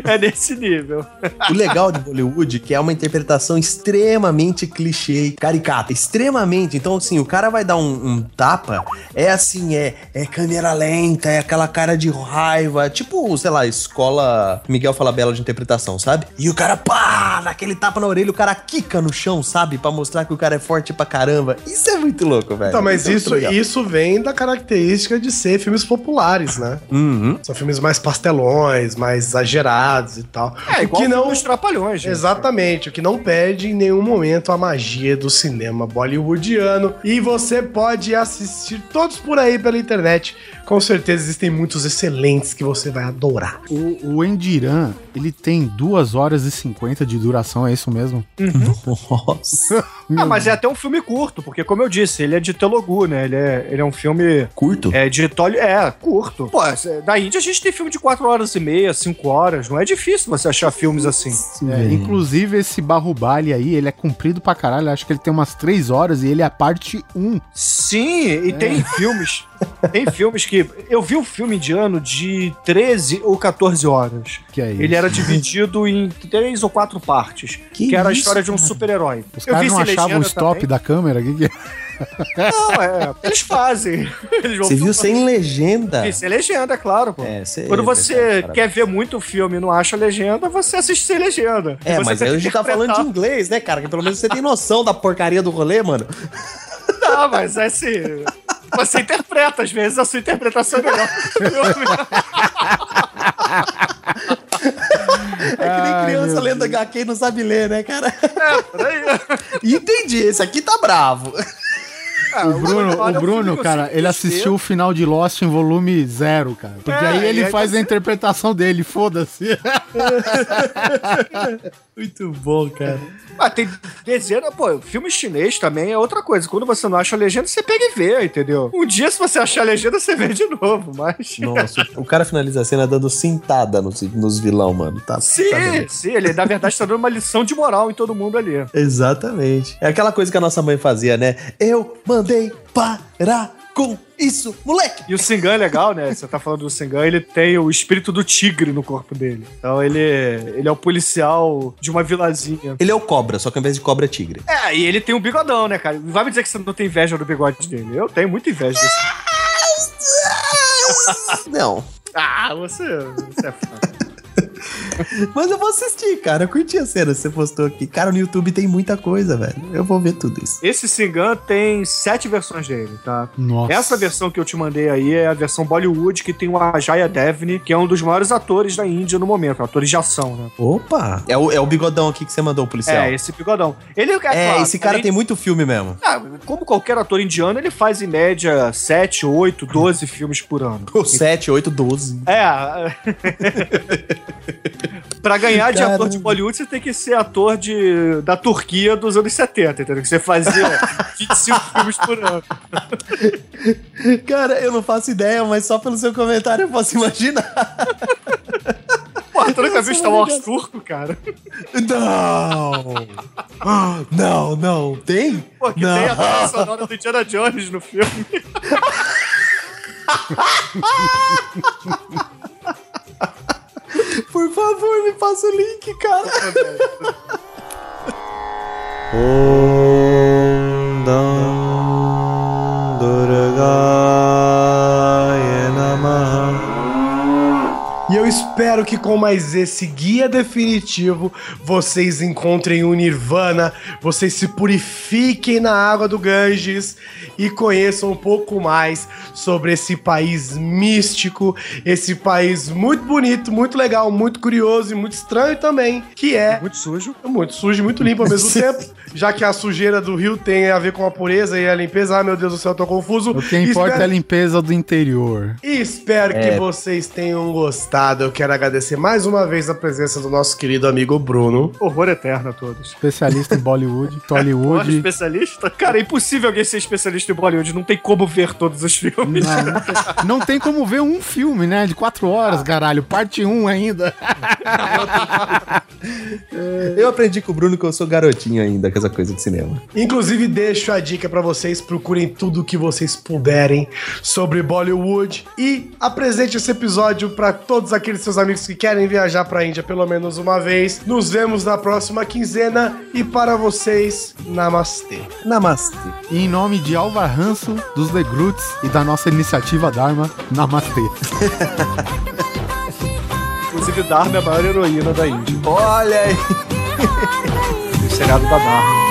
É nesse nível. O legal de Bollywood é que é uma interpretação extremamente clichê caricata. Extremamente. Então, assim, o cara vai dar um, um tapa, é assim, é, é câmera lenta, é aquela cara de raiva. Tipo, sei lá, escola Miguel Falabella de interpretação, sabe? E o cara, pá, naquele tapa na orelha, o cara quica no chão, sabe? Pra mostrar que o cara é forte pra caramba. Isso é muito louco, velho. Então, mas é isso, legal. isso vem da característica de ser filmes populares, né? Uhum. São filmes mais pastelões, mais exagerados e tal. É, o igual que não dos Trapalhões, gente. Exatamente, o que não perde em nenhum momento a magia do cinema bollywoodiano. E você pode assistir todos por aí pela internet. Com certeza existem muitos excelentes que você vai adorar. O, o Endiran, ele tem 2 horas e 50 de duração, é isso mesmo? Nossa. [LAUGHS] Ah, mas é até um filme curto, porque como eu disse, ele é de Telugu, né? Ele é, ele é um filme Curto? é, de Tolly... É, curto. Pô, da Índia a gente tem filme de 4 horas e meia, 5 horas. Não é difícil você achar filmes assim. É, inclusive, esse Barrubali aí, ele é comprido pra caralho. Acho que ele tem umas 3 horas e ele é a parte 1. Sim, e tem filmes. Tem filmes que. Eu vi um filme indiano de 13 ou 14 horas. Que é isso? Ele era dividido em três ou quatro partes. Que, Que era a história de um cara? super-herói. Os caras não achavam o stop também. da câmera? Que que é? Não, é. Eles fazem. [LAUGHS] Eles vão Você viu sem legenda? Isso, é legenda, é claro, pô. É, cê- Quando você cara. quer ver muito filme e não acha legenda, você assiste sem legenda. É, Você mas aí a gente tá falando de inglês, né, cara? Que pelo menos você tem noção da porcaria do rolê, mano. Não, mas é assim. Você interpreta, às vezes a sua interpretação é melhor. É que nem Ai, criança meu lendo HQ e não sabe ler, né, cara? É, peraí. Entendi, esse aqui tá bravo. Ah, O Bruno, o Bruno, cara, ele assistiu o final de Lost em volume zero, cara. Porque É, aí ele aí faz você- a interpretação dele, foda-se. [LAUGHS] Muito bom, cara. Ah, tem dezenas, pô, filme chinês também é outra coisa. Quando você não acha a legenda, você pega e vê, entendeu? Um dia, se você achar a legenda, você vê de novo, mas. [LAUGHS] Nossa, o cara finaliza a cena dando cintada nos, nos vilão, mano. Tá, tá Sim, beleza. sim, ele na verdade tá dando uma lição de moral em todo mundo ali. Exatamente. É aquela coisa que a nossa mãe fazia, né? Eu mandei parar com isso, moleque! E o Singan é legal, né? Você tá falando do Singan, ele tem o espírito do tigre no corpo dele. Então ele, ele é o policial de uma vilazinha. Ele é o cobra, só que ao invés de cobra é tigre. É, e ele tem um bigodão, né, cara? Vai me dizer que você não tem inveja do bigode dele. Eu tenho muita inveja desse. Não. Ah, você, você é foda. [LAUGHS] Mas eu vou assistir, cara. Eu curti a cena que você postou aqui. Cara, no YouTube tem muita coisa, velho. Eu vou ver tudo isso. Esse Singan tem sete versões dele, tá? Nossa. Essa versão que eu te mandei aí é a versão Bollywood, que tem o Ajaya Devni, que é um dos maiores atores da Índia no momento, atores de ação, né? Opa! É o, é o bigodão aqui que você mandou, o policial. É, esse bigodão. Ele é, É, claro, esse cara além- tem muito filme mesmo. Ah, como qualquer ator indiano, ele faz em média 7, 8, 12 filmes por ano. O 7, 8, 12. É. [LAUGHS] pra ganhar de ator de Bollywood, você tem que ser ator de, da Turquia dos anos 70, entendeu? Que você fazia [LAUGHS] 25 filmes por ano. Cara, eu não faço ideia, mas só pelo seu comentário eu posso imaginar. Porra, tu nunca viu Star Wars turco, cara? Não! Não, não. Tem? Pô, que não. tem a trilha sonora do Indiana Jones no filme. [LAUGHS] Por favor, me passa o link, cara. Eu espero que com mais esse guia definitivo vocês encontrem o Nirvana, vocês se purifiquem na água do Ganges e conheçam um pouco mais sobre esse país místico, esse país muito bonito, muito legal, muito curioso e muito estranho também, que é Muito sujo. muito sujo e muito limpo ao mesmo [LAUGHS] tempo, já que a sujeira do rio tem a ver com a pureza e a limpeza. Ah, meu Deus do céu, eu tô confuso. O que importa é a Espero- limpeza do interior. e espero É. que vocês tenham gostado eu quero agradecer mais uma vez a presença do nosso querido amigo Bruno. Horror eterno a todos. Especialista em Bollywood, [LAUGHS] Tollywood. especialista? Cara, é impossível alguém ser especialista em Bollywood. Não tem como ver todos os filmes. Não, não, tem, não tem como ver um filme, né? De quatro horas, caralho. Parte 1 ainda. Eu aprendi com o Bruno que eu sou garotinho ainda com essa coisa de cinema. Inclusive, deixo a dica pra vocês: procurem tudo o que vocês puderem sobre Bollywood e apresente esse episódio pra todos aqueles seus amigos que querem viajar pra Índia pelo menos uma vez. Nos vemos na próxima quinzena e para vocês, namastê. Namastê. E em nome de Alvar Hanso, dos The Groots e da nossa iniciativa Dharma, Namastê. [LAUGHS] Inclusive, Dharma é a maior heroína da Índia. Olha aí. [LAUGHS] O seriado da Dharma.